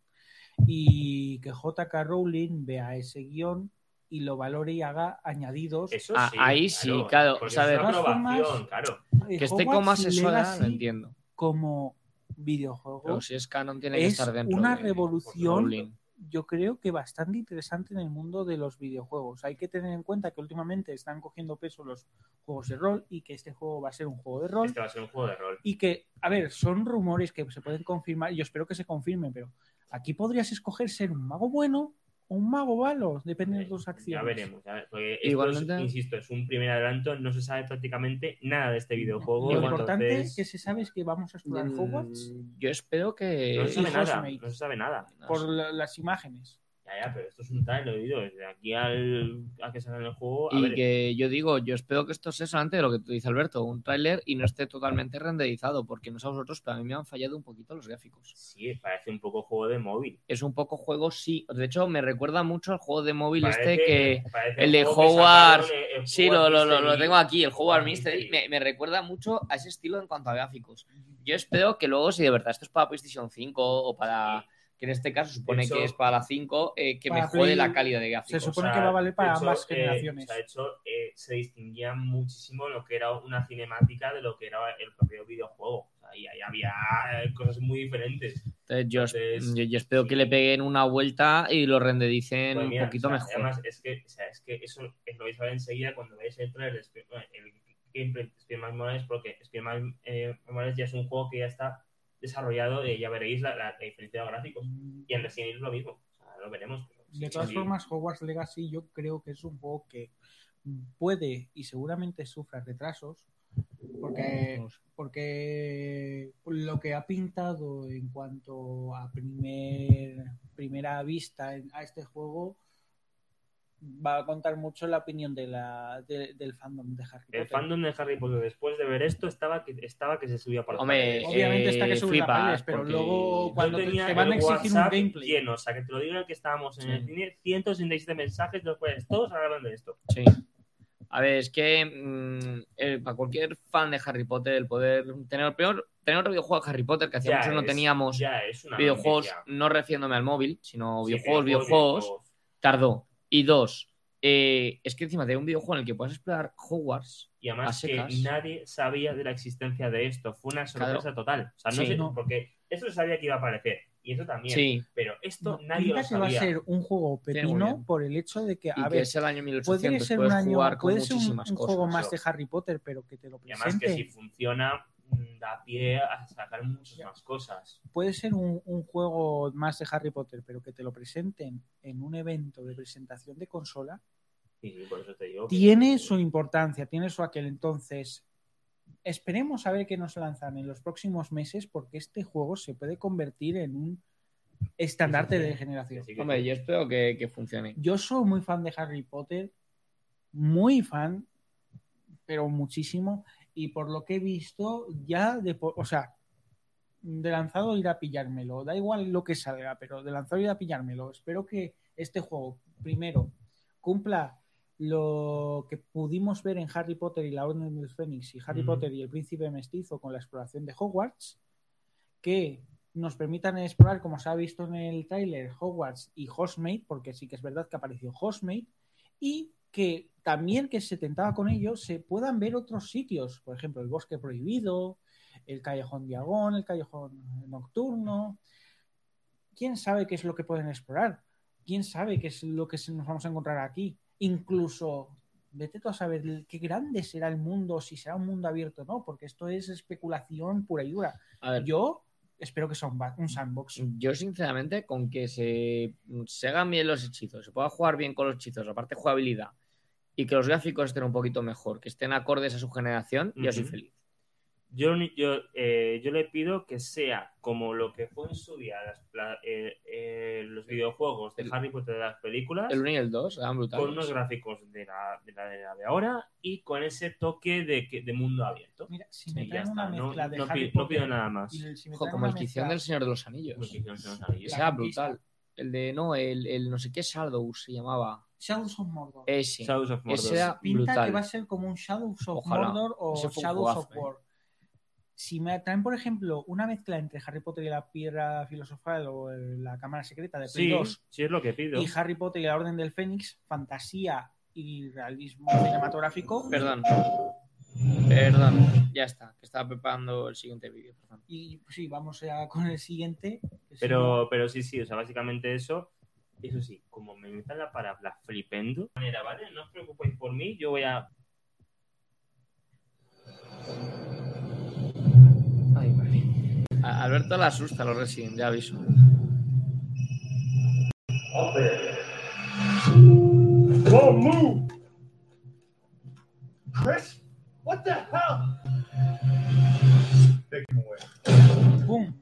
y que J.K. Rowling vea ese guion y lo valore y haga añadidos. Eso Ah, sí. ahí sí, claro, porque o sea, es a ver, formas- claro. Que esté como Legacy lo entiendo. como videojuego Pero si es canon, tiene que es estar dentro. una de revolución. Yo creo que bastante interesante en el mundo de los videojuegos. Hay que tener en cuenta que últimamente están cogiendo peso los juegos de rol y que este juego va a ser un juego de rol. Este va a ser un juego de rol. Y que, a ver, son rumores que se pueden confirmar, yo espero que se confirmen, pero aquí podrías escoger ser un mago bueno o un mago malo, depende de Eh, tus acciones. Ya veremos. ya ver- porque esto Igualmente- es, insisto, es un primer adelanto, no se sabe prácticamente nada de este videojuego. Lo Igual, importante entonces, que se sabe es que vamos a explorar Hogwarts Mm, Yo espero que. no se sabe nada. Housemaid. No se sabe nada. por la- las imágenes. Ya, ya, pero esto es un tal, oído. Desde aquí al, a que salga el juego. A Y ver, que yo digo, yo espero que esto sea solamente de lo que tú dices, Alberto, un tráiler y no esté totalmente renderizado, porque no sé a vosotros, pero a mí me han fallado un poquito los gráficos. Sí, parece un poco juego de móvil. Es un poco juego, sí. De hecho, me recuerda mucho al juego de móvil Parece- este que. el de Hogwarts- eh, el Sí, lo, lo, lo- tengo aquí, el Mystery. Mystery. Me, me recuerda mucho a ese estilo en cuanto a gráficos. Yo espero que luego, si de verdad esto es para PlayStation 5 o para. Que en este caso supone hecho- que es para la 5, eh, que mejore Play- la calidad de Se gráficos. supone O que va a valer para hecho, ambas eh, generaciones. o sea, de hecho, eh, se distinguía muchísimo lo que era una cinemática de lo que era el propio videojuego. O sea, y ahí había eh, cosas muy diferentes. Entonces, yo, Entonces, yo- yo espero que le peguen una vuelta y lo rendericen Pues un mira, poquito o sea, mejor. Además, es que, o sea, es que eso es lo vais a ver enseguida cuando veáis el trailer, el, el gameplay de Spider-Man Morales, porque Spider-Man eh, Morales ya es un juego que ya está desarrollado y ya veréis la, la- la diferencia de gráficos. Y en Resident Evil es lo mismo. O sea, lo veremos. pero sí, De todas sí. formas, Hogwarts Legacy yo creo que es un juego que puede y seguramente sufra retrasos porque, porque lo que ha pintado en cuanto a primer, primera vista en- a este juego va a contar mucho la opinión de la, de- del fandom de Harry El Potter. fandom de Harry Potter después de ver esto estaba que, estaba que se subía por las Hombre. Obviamente está que eh, flipas, paredes, pero luego cuando te, tenía te van a el exigir un WhatsApp gameplay. lleno, o sea, que te lo digo que estábamos en Sí. el cine, 167 mensajes de los cuales todos hablaban de esto. Sí. A ver, es que mm, para cualquier fan de Harry Potter, el poder tener el peor, tener otro videojuego de Harry Potter, que hacía mucho no teníamos ya es una videojuegos, noticia. no refiriéndome al móvil, sino Sí, videojuegos, videojuegos, videojuegos. tardó. Y dos, eh, es que encima de un videojuego en el que puedes explorar Hogwarts, Y a además que nadie sabía de la existencia de esto. Fue una sorpresa total. O sea, no Sí. sé, No. porque eso se sabía que iba a aparecer. Y eso también. sí, Pero esto No, nadie lo que va a sabía. ser un juego pepino bien. por el hecho de que, y a que ver, es el año puede 1800, ser un año, jugar con puede ser un, un cosas. juego más Eso. de Harry Potter, pero que te lo Y además que presente. si funciona, da pie a sacar muchas Ya. más cosas. Puede ser un, un juego más de Harry Potter, pero que te lo presenten en un evento de presentación de consola, sí, por eso te digo. que- tiene su importancia, tiene su aquel. Entonces, esperemos a ver qué nos lanzan en los próximos meses, porque este juego se puede convertir en un estandarte de generación. Hombre, yo espero que, que funcione. Yo soy muy fan de Harry Potter, muy fan, pero muchísimo. Y por lo que he visto, ya de, o sea, de lanzado ir a pillármelo. Da igual lo que salga, pero de lanzado ir a pillármelo. Espero que este juego, primero, cumpla lo que pudimos ver en Harry Potter y la Orden del Fénix y Harry Ujú. Potter y el Príncipe Mestizo con la exploración de Hogwarts, que nos permitan explorar, como se ha visto en el tráiler, Hogwarts y Hogsmeade, porque sí que es verdad que apareció Hogsmeade, y que también que se tentaba con ello se puedan ver otros sitios, por ejemplo, el Bosque Prohibido, el Callejón Diagón, el Callejón Nocturno. ¿Quién sabe qué es lo que pueden explorar? ¿Quién sabe qué es lo que se- nos vamos a encontrar aquí? Incluso, vete tú a saber qué grande será el mundo, si será un mundo abierto o no, porque esto es especulación pura y dura. A ver, Yo espero que sea un sandbox. Yo, sinceramente, con que se, se hagan bien los hechizos, se pueda jugar bien con los hechizos, aparte jugabilidad, y que los gráficos estén un poquito mejor, que estén acordes a su generación, yo soy feliz. Yo, yo, eh, yo le pido que sea como lo que fue en su día las- la- eh, eh, los videojuegos de El- Harry Potter de las películas, El 1 y el 2 eran brutales. con unos gráficos de la, de la de ahora y con ese toque de, que- de mundo abierto. Mira, si Y me ya traen está, una no, de no Harry pido nada más. el- si Ojo, como el mezcla- del Señor de los Anillos. Porque hicieron Señor de los Anillos. La Ese era conquista. brutal. El de, no, el, el no sé qué Shadow se llamaba. Shadows of Mordor. Ese. Shadows of Mordor. Ese Pinta brutal. que va a ser como un Shadows of Ojalá. Mordor o Shadows of eh. War. Si me traen, por ejemplo, una mezcla entre Harry Potter y la piedra filosofal o el- la cámara secreta de Play Sí, 2 sí es lo que pido. y Harry Potter y la Orden del Fénix, fantasía y realismo cinematográfico. Perdón. Perdón. Ya está, que estaba preparando el siguiente vídeo. perdón. Y pues, sí, vamos ya con el siguiente. Pero, pero sí, sí, o sea, básicamente eso. Eso sí, como me metan la palabra flipendo, de manera, ¿vale? No os preocupéis por mí, yo voy a. Ay, madre. A Alberto le asusta los Resident, ya aviso. Hombre, move! Chris, what the hell? Take him away. ¡Bum!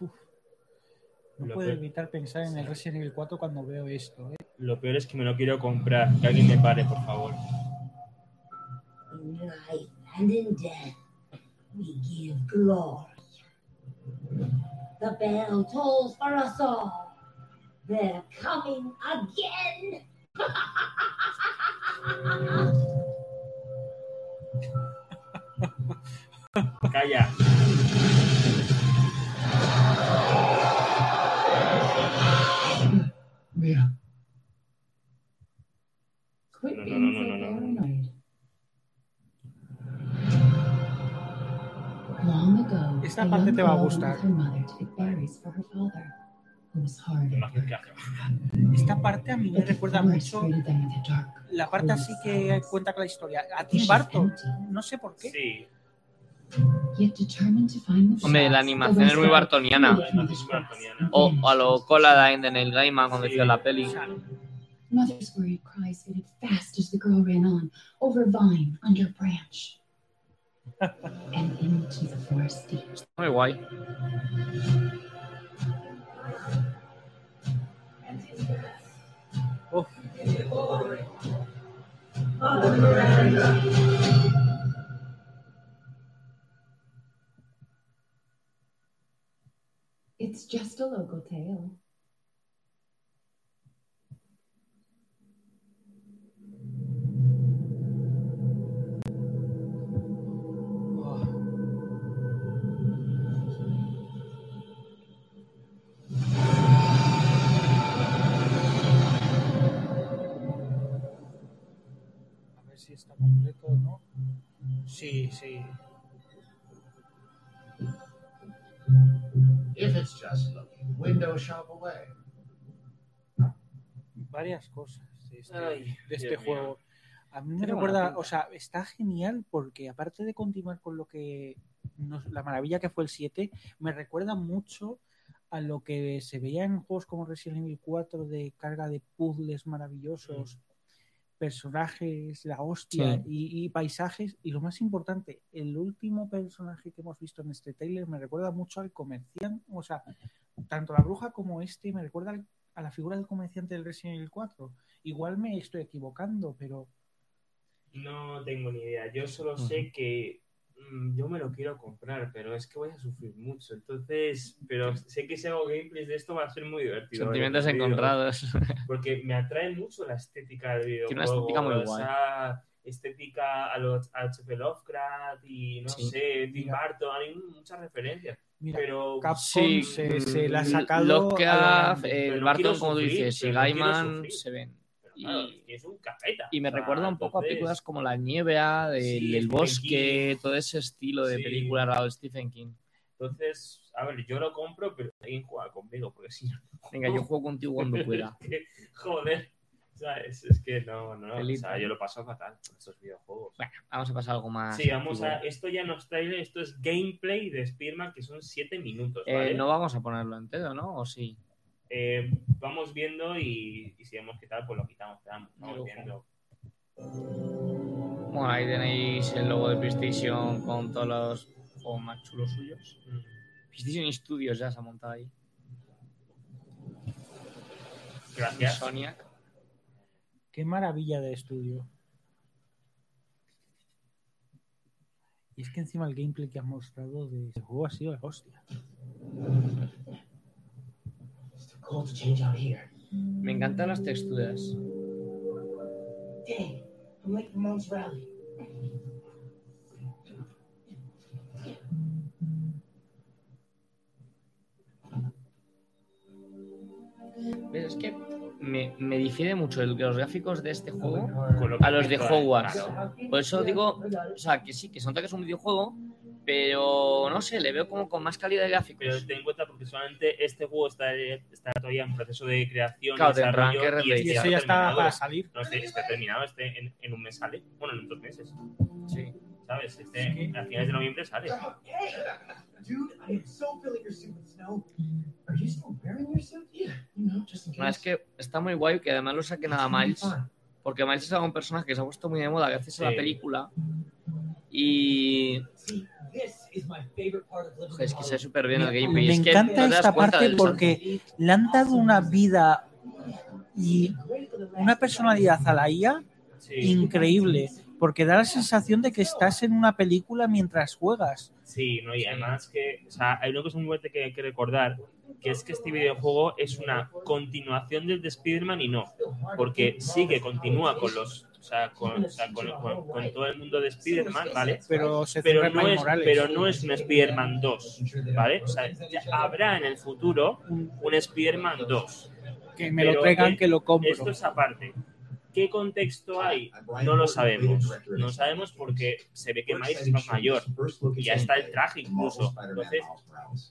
Uf. No Lo puedo peor- evitar pensar en el Resident Evil 4 cuando veo esto. ¿eh? Lo peor es que me lo quiero comprar. Que alguien me pare, por favor. In life and in death, we give glory. The bell tolls for us all. They're coming again. <laughs> Calla. No, no, no, no, no, no, Esta parte young te va a girl gustar. Esta parte a mí me recuerda mucho la parte así que cuenta la historia. A Tim Burton. No sé por qué. Sí. Yet determined to find the Hombre, la animación the es muy bartoniana. O a lo cola de Neil Gaiman cuando hizo la peli. Mother's worried cries faded fast as the girl ran on, over vine, under branch, <laughs> and into the forest deep. Muy guay. Uf. It's just a local tale. Si está completo o no. Sí, sí. if it's just looking, window shop away. Varias cosas de este, Ay, de este mío. juego. A mí me recuerda, o sea, está genial porque aparte de continuar con lo que nos- la maravilla que fue el 7, me recuerda mucho a lo que se veía en juegos como Resident Evil 4 de carga de puzzles maravillosos, personajes, la hostia Sí. y, y paisajes. Y lo más importante, el último personaje que hemos visto en este trailer me recuerda mucho al comerciante, o sea, tanto la bruja como este me recuerda al- a la figura del comerciante del Resident Evil 4. Igual me estoy equivocando, pero No tengo ni idea. Yo solo sé que yo me lo quiero comprar, pero es que voy a sufrir mucho. Entonces, pero sé que si hago gameplays de esto va a ser muy divertido. Sentimientos divertido. encontrados. <laughs> Porque me atrae mucho la estética del videojuego. Tiene una estética muy guay. Esa estética a los a H.P. Lovecraft y no Sí. sé, Tim Mira. Burton, hay muchas referencias. mira, Pero Capcom Sí, se, se la ha mm, sacado. Lovecraft, eh, Barton, como tú dices, y no Gaiman se ven. Claro, Y- es un cajeta. Y me O sea, recuerda un poco a películas como La Nieve, del, Sí, Stephen bosque, todo ese estilo de Sí. película de Stephen King. Entonces, a ver, yo lo compro, pero alguien juega conmigo, porque si no. Venga, yo <laughs> juego contigo cuando pueda. Es que, joder, ¿sabes? Es que no, no. O sea, yo lo paso fatal con estos videojuegos. Bueno, vamos a pasar algo más. Sí, vamos a. Esto ya no es trailer, esto es gameplay de Spearman, que son 7 minutos. Eh, no vamos a ponerlo entero, ¿no? ¿O sí? Eh, vamos viendo y, y si vemos qué tal, pues lo quitamos. Vamos, vamos viendo. Bueno, ahí tenéis el logo de PlayStation con todos los juegos más chulos suyos. Mm. PlayStation Studios ya se ha montado ahí. Gracias. Sonic. Qué maravilla de estudio. Y es que encima el gameplay que han mostrado de este juego ha sido la hostia. Me encantan las texturas. Dang, I'm late for Mom's rally. ¿Ves? Es que me, me difiere mucho el- los gráficos de este juego lo a los de Hogwarts. Por eso digo, o sea, que sí, que son que es un videojuego, pero no sé, le veo como con más calidad de gráficos. Pero ten en cuenta porque solamente este juego está, está todavía en proceso de creación Claro, tendrán que y, este Y eso está ya está terminado. para salir. No, este está terminado, este en, en un mes sale. Bueno, en dos meses. Sí. ¿Sabes? Este a finales de noviembre sale. Dude, I am so filling your suit with snow. Are you still wearing your suit? Yeah, you know, just in No, es case. que está muy guay que además lo saquen a Miles. Porque Miles es un personaje que se ha puesto muy de moda gracias a la Sí. película. Y. Es que Hollywood. súper bien el Me- gameplay. me es que encanta no esta parte porque le han dado una vida y una personalidad a la IA Sí, increíble, porque da la sensación de que estás en una película mientras juegas. sí, ¿no? y además que, o sea, hay una cosa muy fuerte que hay que recordar, que es que este videojuego es una continuación del de Spider-Man y no, porque sí que continúa con los, o sea, con, o sea, con, con- con todo el mundo de Spider-Man, ¿vale? Pero se Pero no, es, pero no es un Spider-Man 2, ¿vale? O sea, habrá en el futuro un Spider-Man 2. que me lo traigan, el- que lo compro. Esto es aparte. ¿Qué contexto hay? No lo sabemos. No sabemos porque se ve que Miles es más mayor. Y ya está el traje incluso. Entonces,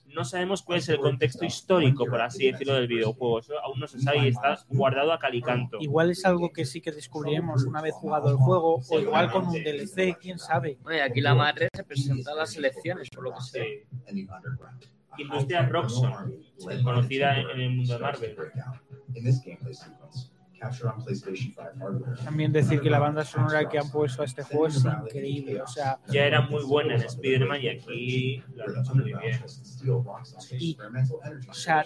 no sabemos cuál es el contexto histórico, por así decirlo, del videojuego. Eso aún no se sabe y está guardado a calicanto. Igual es algo que sí que descubriremos una vez jugado el juego, o igual con un DLC, quién sabe. Bueno, y aquí la madre se presenta a las elecciones, por lo que sé. Industria Roxxon, conocida en el mundo de Marvel. También decir que la banda sonora que han puesto a este juego es increíble. O sea, Ya era muy buena en Spider-Man y aquí la han hecho muy bien. Y, o sea,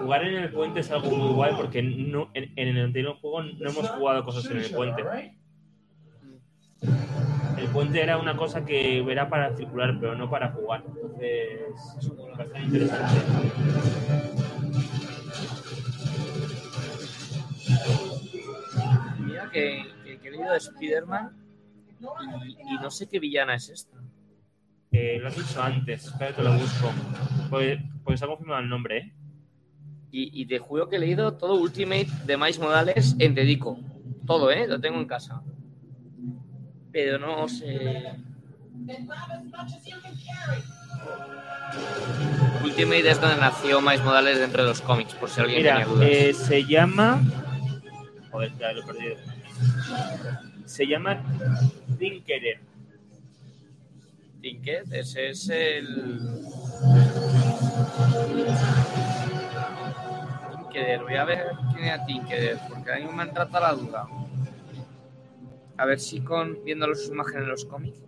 Jugar en el puente es algo muy guay porque no, en, en el anterior juego no hemos jugado cosas en el puente. El puente era una cosa que era para circular, pero no para jugar. Entonces, es bastante interesante. Mira que, que, que he leído de Spider-Man y, y no sé qué villana es esta. Eh, lo has dicho antes, espera que te lo busco. Pues, pues ha confirmado el nombre, ¿eh? Y, y te juro que he leído todo Ultimate de Miles Morales en Dedico. Todo, ¿eh? Lo tengo en casa. Pero no sé. Ultimate es donde nació Miles Morales dentro de los cómics, por si alguien Mira, tenía dudas. eh, se llama. Joder, ya lo he perdido. Se llama Tinkerer. Tinket, ese es el. Tinkerer, voy a ver quién era Tinkerer, porque a mí me han tratado la duda. A ver si con viendo sus imágenes en los cómics.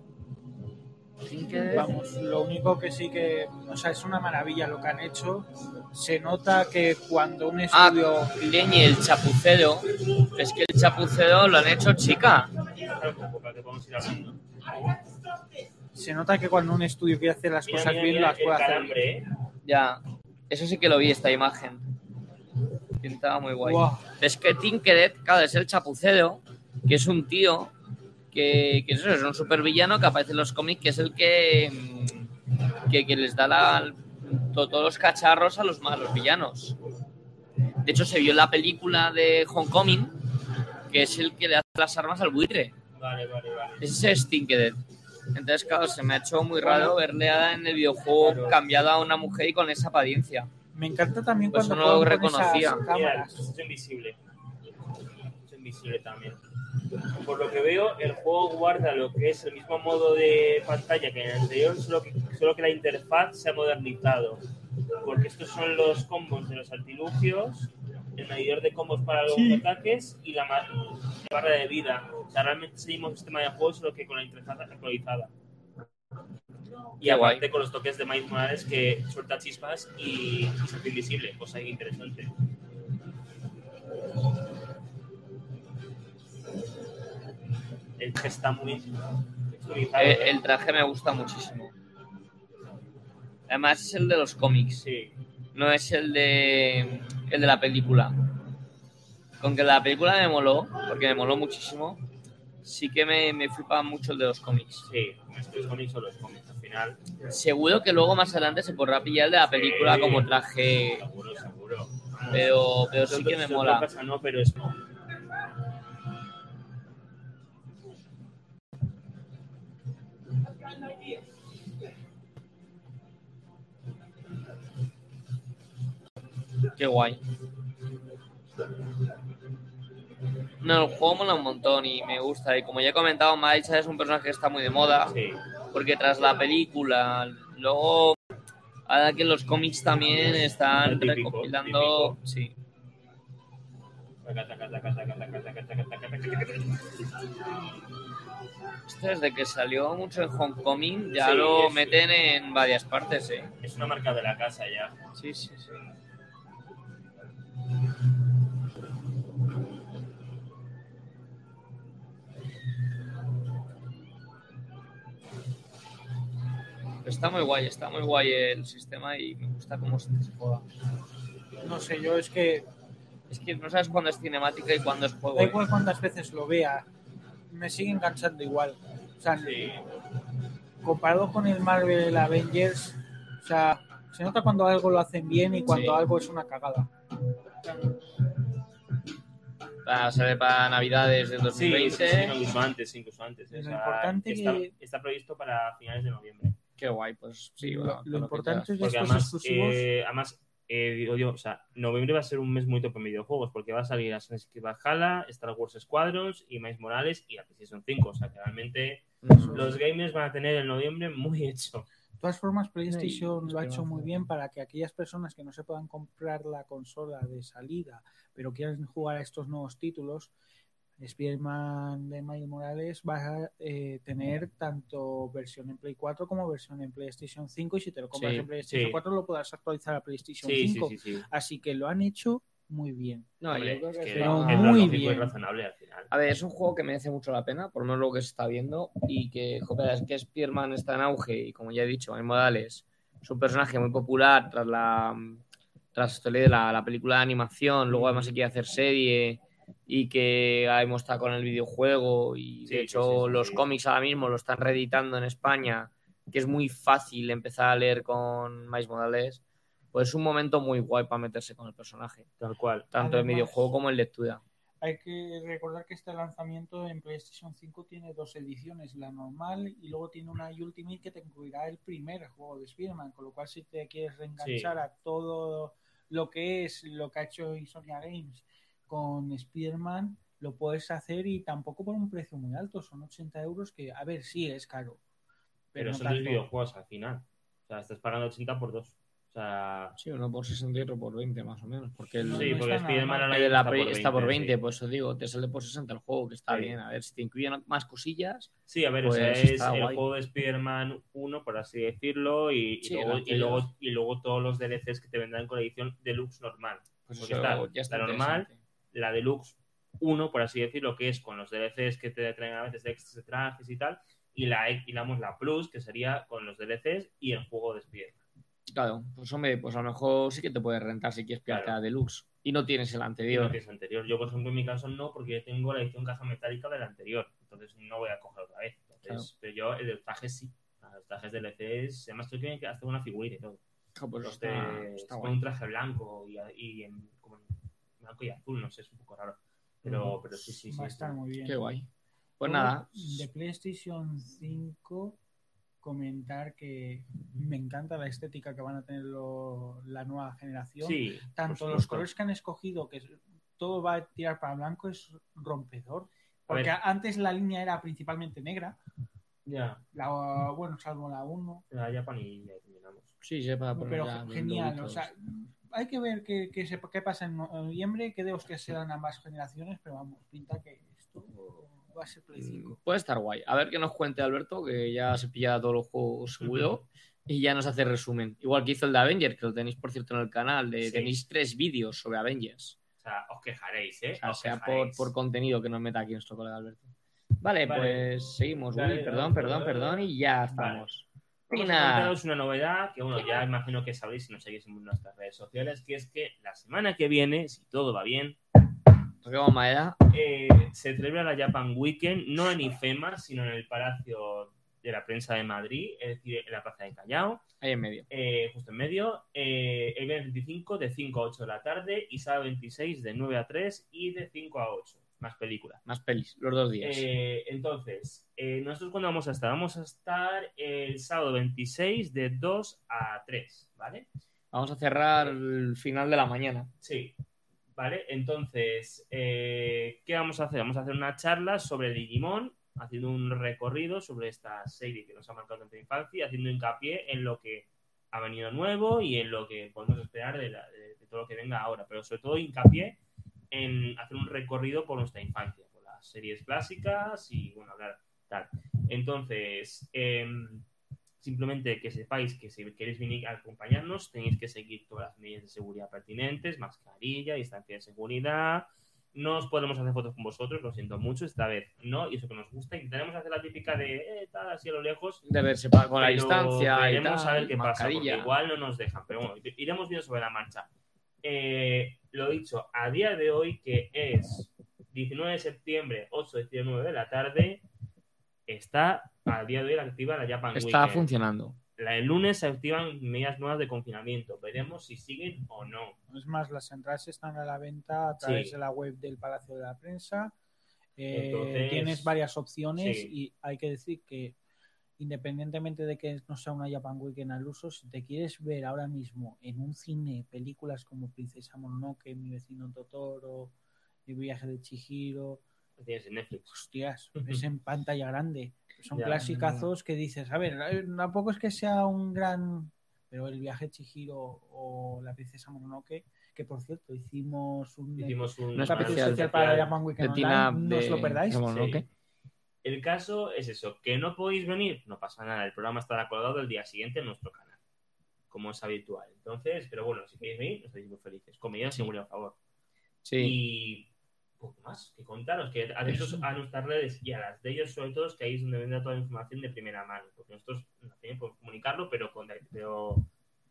Vamos, lo único que sí que, o sea, es una maravilla lo que han hecho. Se nota que cuando un Ah, estudio Leñi, el chapucero. Es que el chapucero lo han hecho chica. Se nota que cuando un estudio quiere hacer las Mira, cosas mira, bien mira las puede hacer. calambre, ¿eh? Ya. Eso sí que lo vi, esta imagen. Pintaba muy guay. Guau. Es que Tinkered, claro, es el chapucero, que es un tío que, que eso, es un supervillano que aparece en los cómics, que es el que, mm, que, que les da la- to- todos los cacharros a los malos villanos. De hecho, se vio en la película de Homecoming, que es el que le hace las armas al buitre. Vale, vale, vale. Ese es Tinkered. Entonces, claro, se me ha hecho muy raro verle a- en el videojuego cambiado a una mujer y con esa apariencia. Me encanta también Pues cuando no lo reconocía. esas Mira, cámaras. es invisible. Es invisible también. Por lo que veo, el juego guarda lo que es el mismo modo de pantalla que en el anterior, solo que, solo que la interfaz se ha modernizado. Porque estos son los combos de los artilugios, el medidor de combos para los Sí. ataques y la, barra de vida. O sea, realmente seguimos un sistema de juego, solo que con la interfaz actualizada. Y Qué aparte guay. con los toques de Miles Morales que suelta chispas y, y se hace invisible, cosa interesante. El que está muy texturizado. Eh, el traje me gusta muchísimo. Además es el de los cómics, Sí, no es el de el de la película. Con que la película me moló, porque me moló muchísimo, sí que me, me flipa mucho el de los cómics. sí, estos cómics son los cómics al final. Seguro que luego más adelante se podrá pillar el de la película Sí. como traje, Seguro, seguro. pero, pero sí que me mola. pasa, no, pero es Qué guay. No, el juego mola un montón y me gusta. Y como ya he comentado, Miles es un personaje que está muy de moda. Sí. Porque tras la película, luego, ahora que los cómics también están Típico, recopilando. típico. Sí. Esto desde que salió mucho en Homecoming ya Sí, lo es- meten en varias partes, ¿eh? Es una marca de la casa ya. Sí, sí, sí. Está muy guay, está muy guay el sistema y me gusta cómo se juega. No sé, yo es que Es que no sabes cuándo es cinemática y cuándo es juego. da ¿eh? igual cuántas veces lo vea, me sigue enganchando igual. O sea, Sí. comparado con el Marvel Avengers, o sea, se nota cuando algo lo hacen bien y cuando Sí. algo es una cagada. Para, sale para Navidades del Sí, 2020. sí, sí, incluso antes, incluso antes. Lo O sea, importante está, que- está previsto para finales de noviembre. Qué guay, pues sí. Lo- bueno, lo que importante es- Porque estos además, exclusivos- eh, además eh, digo yo, o sea, noviembre va a ser un mes muy top en videojuegos porque va a salir Assassin's Creed Valhalla, Star Wars Squadrons y Miles Morales y la PlayStation 5. O sea, que realmente Mm. los gamers van a tener el noviembre muy hecho. De todas formas, PlayStation lo ha hecho muy bien para que aquellas personas que no se puedan comprar la consola de salida, pero quieran jugar a estos nuevos títulos, Spider-Man de Miles Morales va a eh, tener tanto versión en Play 4 como versión en PlayStation 5 y si te lo compras Sí, en PlayStation sí. 4 lo podrás actualizar a PlayStation Sí, sí, 5. sí, sí. Así que lo han hecho muy bien. No, Hombre, yo creo es que que es pero una- es muy bien. razonable al final. A ver, es un juego que merece mucho la pena, por lo que se está viendo, y que, joder, es que Spearman está en auge, y como ya he dicho, Miles Morales es un personaje muy popular tras la tras de la, la película de animación, luego además se quiere hacer serie, y que hemos estado con el videojuego, y Sí, de sí, hecho sí, sí, los sí. cómics ahora mismo lo están reeditando en España, que es muy fácil empezar a leer con Miles Morales, pues es un momento muy guay para meterse con el personaje, Tal cual. tanto en Además- videojuego como en lectura. Hay que recordar que este lanzamiento en PlayStation 5 tiene dos ediciones, la normal y luego tiene una Ultimate que te incluirá el primer juego de Spider-Man, con lo cual si te quieres reenganchar a todo lo que es lo que ha hecho Insomnia Games con Spider-Man, lo puedes hacer y tampoco por un precio muy alto, son 80 euros que, a ver, sí es caro. Pero no son tanto. videojuegos al final. O sea, estás pagando 80 por dos. O sea, Sí, uno por 60 y otro por 20 más o menos. Porque el, sí, no porque Spider-Man está Play está por 20, sí. pues eso digo, te sale por 60 el juego, que está Sí. bien. A ver, si te incluyen más cosillas, Sí, a ver, o sea, Pues es está el guay. juego de Spider-Man 1, por así decirlo, y, y Sí, el luego, y, luego, y luego todos los DLCs que te vendrán con la edición deluxe normal. pues Porque eso está ya está la normal. La deluxe 1, por así decirlo, que es con los DLCs que te traen a veces extras de trajes y tal, y la, y damos la plus, que sería con los DLCs y el juego de Spider-Man. Claro, pues hombre, pues a lo mejor sí que te puedes rentar si quieres pillarte Claro. a Deluxe. Y no tienes el anterior. no que es anterior. Yo, por ejemplo, en mi caso no, porque yo tengo la edición caja metálica del anterior, entonces no voy a coger otra vez. Entonces, Pero yo, el de los trajes sí. Los trajes DLCs, además tú tienes que hacer una figurita y todo. Ah, pues Los está, de- está con guay. un traje blanco y, y en, como en blanco y azul, no sé, es un poco raro. Pero, pero sí, sí, sí. Va a sí. estar muy bien. Qué guay. Pues nada, De PlayStation 5, comentar que me encanta la estética que van a tener lo- la nueva generación. Sí, Tanto los colores que han escogido, que todo va a tirar para blanco, es rompedor. Porque antes la línea era principalmente negra, Ya, la, bueno, salvo la 1, ya Japan y ya terminamos. sí, se para poner pero ya genial. O sea, hay que ver qué, qué, se- qué pasa en noviembre, qué de hostias se dan ambas generaciones, pero vamos, pinta que esto va a ser Play 5. Mm, Puede estar guay. A ver qué nos cuente Alberto, que ya se pilla todos los juegos seguro. Y ya nos hace resumen. Igual que hizo el de Avengers, que lo tenéis, por cierto, en el canal. De, Sí. Tenéis tres vídeos sobre Avengers. O sea, os quejaréis, ¿eh? O sea, Os sea por, por contenido que nos meta aquí nuestro colega Alberto. Vale, Vale. pues seguimos. Willy, dale, perdón, perdón, perdón. Y ya Vale. estamos. Vamos a una novedad que, bueno, ya imagino que sabréis si nos seguís en nuestras redes sociales, que es que la semana que viene, si todo va bien, Toquemos madera. eh, se celebra la Japan Weekend, no en IFEMA, sino en el Palacio de la Prensa de Madrid, es decir, en la Plaza de Callao, Ahí en medio. eh, justo en medio, eh, el viernes 25 de 5 a 8 de la tarde y sábado 26 de 9 a 3 y de 5 a 8, más película. Más pelis, los dos días. Eh, entonces, eh, nosotros cuando vamos a estar, vamos a estar el sábado 26 de 2 a 3, ¿vale? Vamos a cerrar el final de la mañana. Sí. ¿Vale? Entonces, eh, ¿qué vamos a hacer? Vamos a hacer una charla sobre Digimon, haciendo un recorrido sobre esta serie que nos ha marcado nuestra infancia, haciendo hincapié en lo que ha venido nuevo y en lo que podemos esperar de, la- de- todo lo que venga ahora, pero sobre todo hincapié en hacer un recorrido por nuestra infancia, por las series clásicas y, bueno, hablar tal. Entonces, em, simplemente que sepáis que si queréis venir a acompañarnos, tenéis que seguir todas las medidas de seguridad pertinentes, mascarilla, distancia de seguridad. No os podemos hacer fotos con vosotros, lo siento mucho, esta vez no, y eso que nos gusta. Intentaremos hacer la típica de eh, tal, así a lo lejos, De verse con la distancia y veremos a ver qué pasa, porque igual no nos dejan, pero bueno, iremos viendo sobre la marcha. Eh, lo dicho, a día de hoy, que es 19 de septiembre, 8 de 9 de la tarde, está a día de hoy activa la Japan Está Weekend. funcionando. La, el lunes se activan medidas nuevas de confinamiento. Veremos si siguen o no. Es más, las entradas están a la venta a través Sí. de la web del Palacio de la Prensa. Eh, Entonces, tienes varias opciones sí. y hay que decir que independientemente de que no sea una Japan Weekend al uso, si te quieres ver ahora mismo en un cine películas como Princesa Mononoke, Mi vecino Totoro, El viaje de Chihiro, tienes en Netflix. hostias, <laughs> es en pantalla grande. Son Ya. clasicazos que dices, a ver, tampoco es que sea un gran, pero el viaje Chihiro o la princesa Mononoke, que por cierto hicimos un, Hicimos un capítulo especial especial para la Japan Weekend Online, no os lo perdáis. Sí. El caso es eso, que no podéis venir, no pasa nada, el programa estará colgado el día siguiente en nuestro canal, como es habitual. Entonces, pero bueno, si queréis venir, estaréis muy felices. Con medidas de seguridad, por favor. Sí. Y poco más que contaros, que atentos a nuestras redes y a las de ellos, sobre todo, es que ahí es donde vendrá toda la información de primera mano, porque nosotros no tenemos que comunicarlo, pero, con, pero,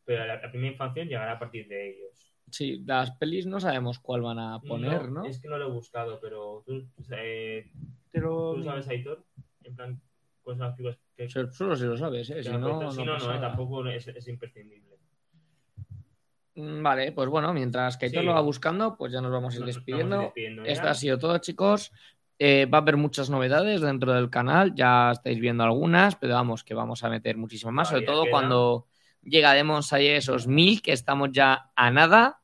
pero la, la primera información llegará a partir de ellos. Sí, las pelis no sabemos cuál van a poner, ¿no? Es que no lo he buscado, pero tú, eh, Te lo- ¿tú sabes, Aitor, en plan, cuáles son las películas que... Solo si lo sabes, ¿eh? Si no, pero si no no, no, eh, nada. tampoco es, es imprescindible. Mm, Vale, pues bueno, mientras que Sí. lo va buscando, pues ya nos vamos a ir despidiendo. Esto ha sido todo, chicos. Eh, va a haber muchas novedades dentro del canal, ya estáis viendo algunas, pero vamos, que vamos a meter muchísimas más, sobre todo queda. cuando llegaremos a esos mil, que estamos ya a nada.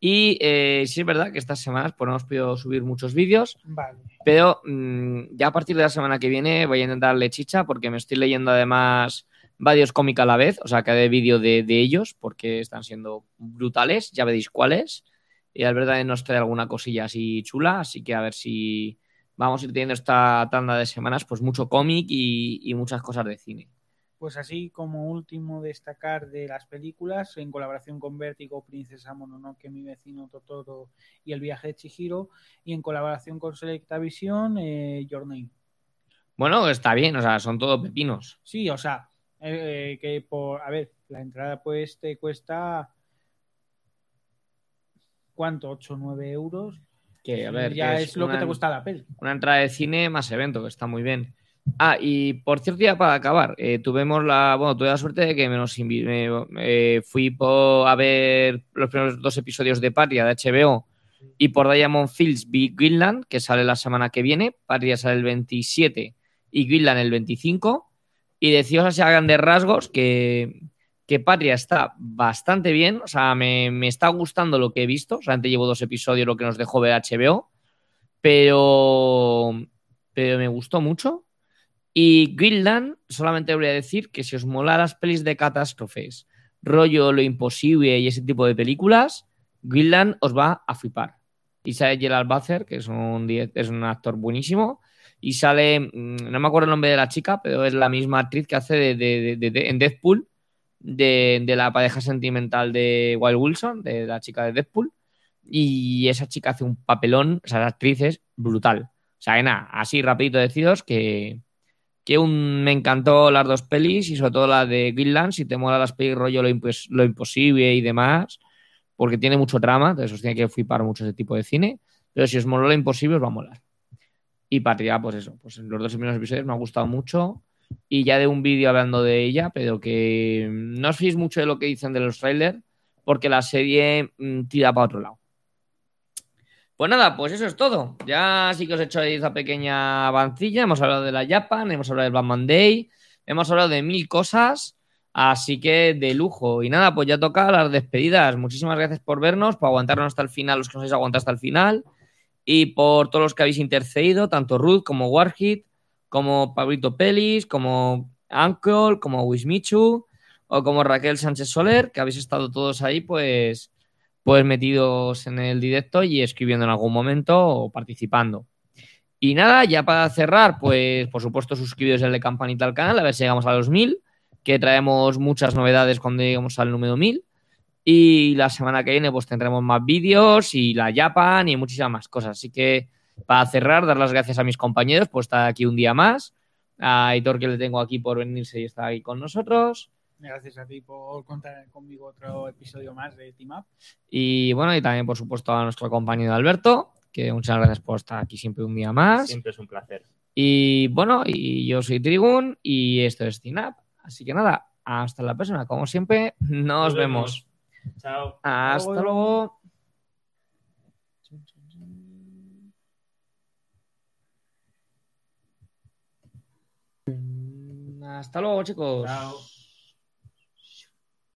Y eh, sí es verdad que estas semanas pues, no hemos podido subir muchos vídeos, Vale. pero mm, ya a partir de la semana que viene voy a intentar darle chicha porque me estoy leyendo además varios cómics a la vez, o sea, cada vídeo de, de ellos porque están siendo brutales, ya veréis cuáles. Y al verdad nos trae alguna cosilla así chula, así que a ver si vamos a ir teniendo esta tanda de semanas, pues mucho cómic y, y muchas cosas de cine. Pues así como último destacar de las películas, en colaboración con Vértigo, Princesa Mononoke, Mi vecino Totoro y El viaje de Chihiro, y en colaboración con Selecta Visión, eh, Your Name. Bueno, está bien, o sea, son todo pepinos. Sí, o sea, eh, que por, a ver, la entrada pues te cuesta, ¿cuánto? ¿8 o 9 euros? Que, a ver, ya que es, lo que te gusta la peli. una entrada de cine más evento, que está muy bien. Ah, y por cierto, ya para acabar, eh, tuvimos la, bueno, tuve la suerte de que me nos invi- me- eh, fui po- a ver los primeros dos episodios de Patria de HBO y por Diamond Fields vi Greenland, que sale la semana que viene, Patria sale el 27 y Greenland el 25, y deciros así a grandes rasgos que, que Patria está bastante bien, o sea, me, me está gustando lo que he visto, solamente llevo dos episodios, lo que nos dejó ver HBO, pero, pero me gustó mucho. Y Greenland, solamente voy a decir que si os mola las pelis de catástrofes, rollo Lo Imposible y ese tipo de películas, Greenland os va a flipar. Y sale Gerald Butler, que es un, es un actor buenísimo, y sale, mm, no me acuerdo el nombre de la chica, pero es la misma actriz que hace de, de- de- en Deadpool, de, la pareja sentimental de Wild Wilson, de la chica de Deadpool. Y esa chica hace un papelón, o sea, la actriz es brutal. O sea, nada, así rapidito deciros que, que un, me encantó las dos pelis y sobre todo la de Greenland, si te mola las pelis rollo lo imposible y demás, porque tiene mucho trama, entonces os tiene que flipar mucho ese tipo de cine, pero si os mola lo imposible os va a molar. Y Patria, pues eso, pues los dos primeros episodios me ha gustado mucho y ya de un vídeo hablando de ella, pero que no os fiéis mucho de lo que dicen de los trailers, porque la serie mm, tira para otro lado. Pues nada, pues eso es todo. Ya sí que os he hecho esa pequeña avancilla. Hemos hablado de la Japan, hemos hablado del Batman Day, hemos hablado de mil cosas. Así que de lujo. Y nada, pues ya toca las despedidas. Muchísimas gracias por vernos, por aguantarnos hasta el final, los que nos habéis aguantado hasta el final. Y por todos los que habéis intercedido, tanto Ruth como Warhit, como Pablito Pelis, como Uncle, como Wismichu o como Raquel Sánchez Soler, que habéis estado todos ahí, pues, pues metidos en el directo y escribiendo en algún momento o participando. Y nada, ya para cerrar, pues por supuesto suscribiros el de campanita al canal, a ver si llegamos a los mil, que traemos muchas novedades cuando lleguemos al número mil. Y la semana que viene pues tendremos más vídeos y la Japan y muchísimas más cosas. Así que para cerrar, dar las gracias a mis compañeros por estar aquí un día más. A Aitor que le tengo aquí por venirse y estar aquí con nosotros. Gracias a ti por contar conmigo otro episodio más de Team Up. Y bueno, y también por supuesto a nuestro compañero Alberto, que muchas gracias por estar aquí siempre un día más. Siempre es un placer. Y bueno, y yo soy Trigun y esto es Team Up. Así que nada, hasta la próxima. Como siempre, nos, Nos vemos. vemos. Chao. Hasta luego. Hasta luego, chicos. Chao.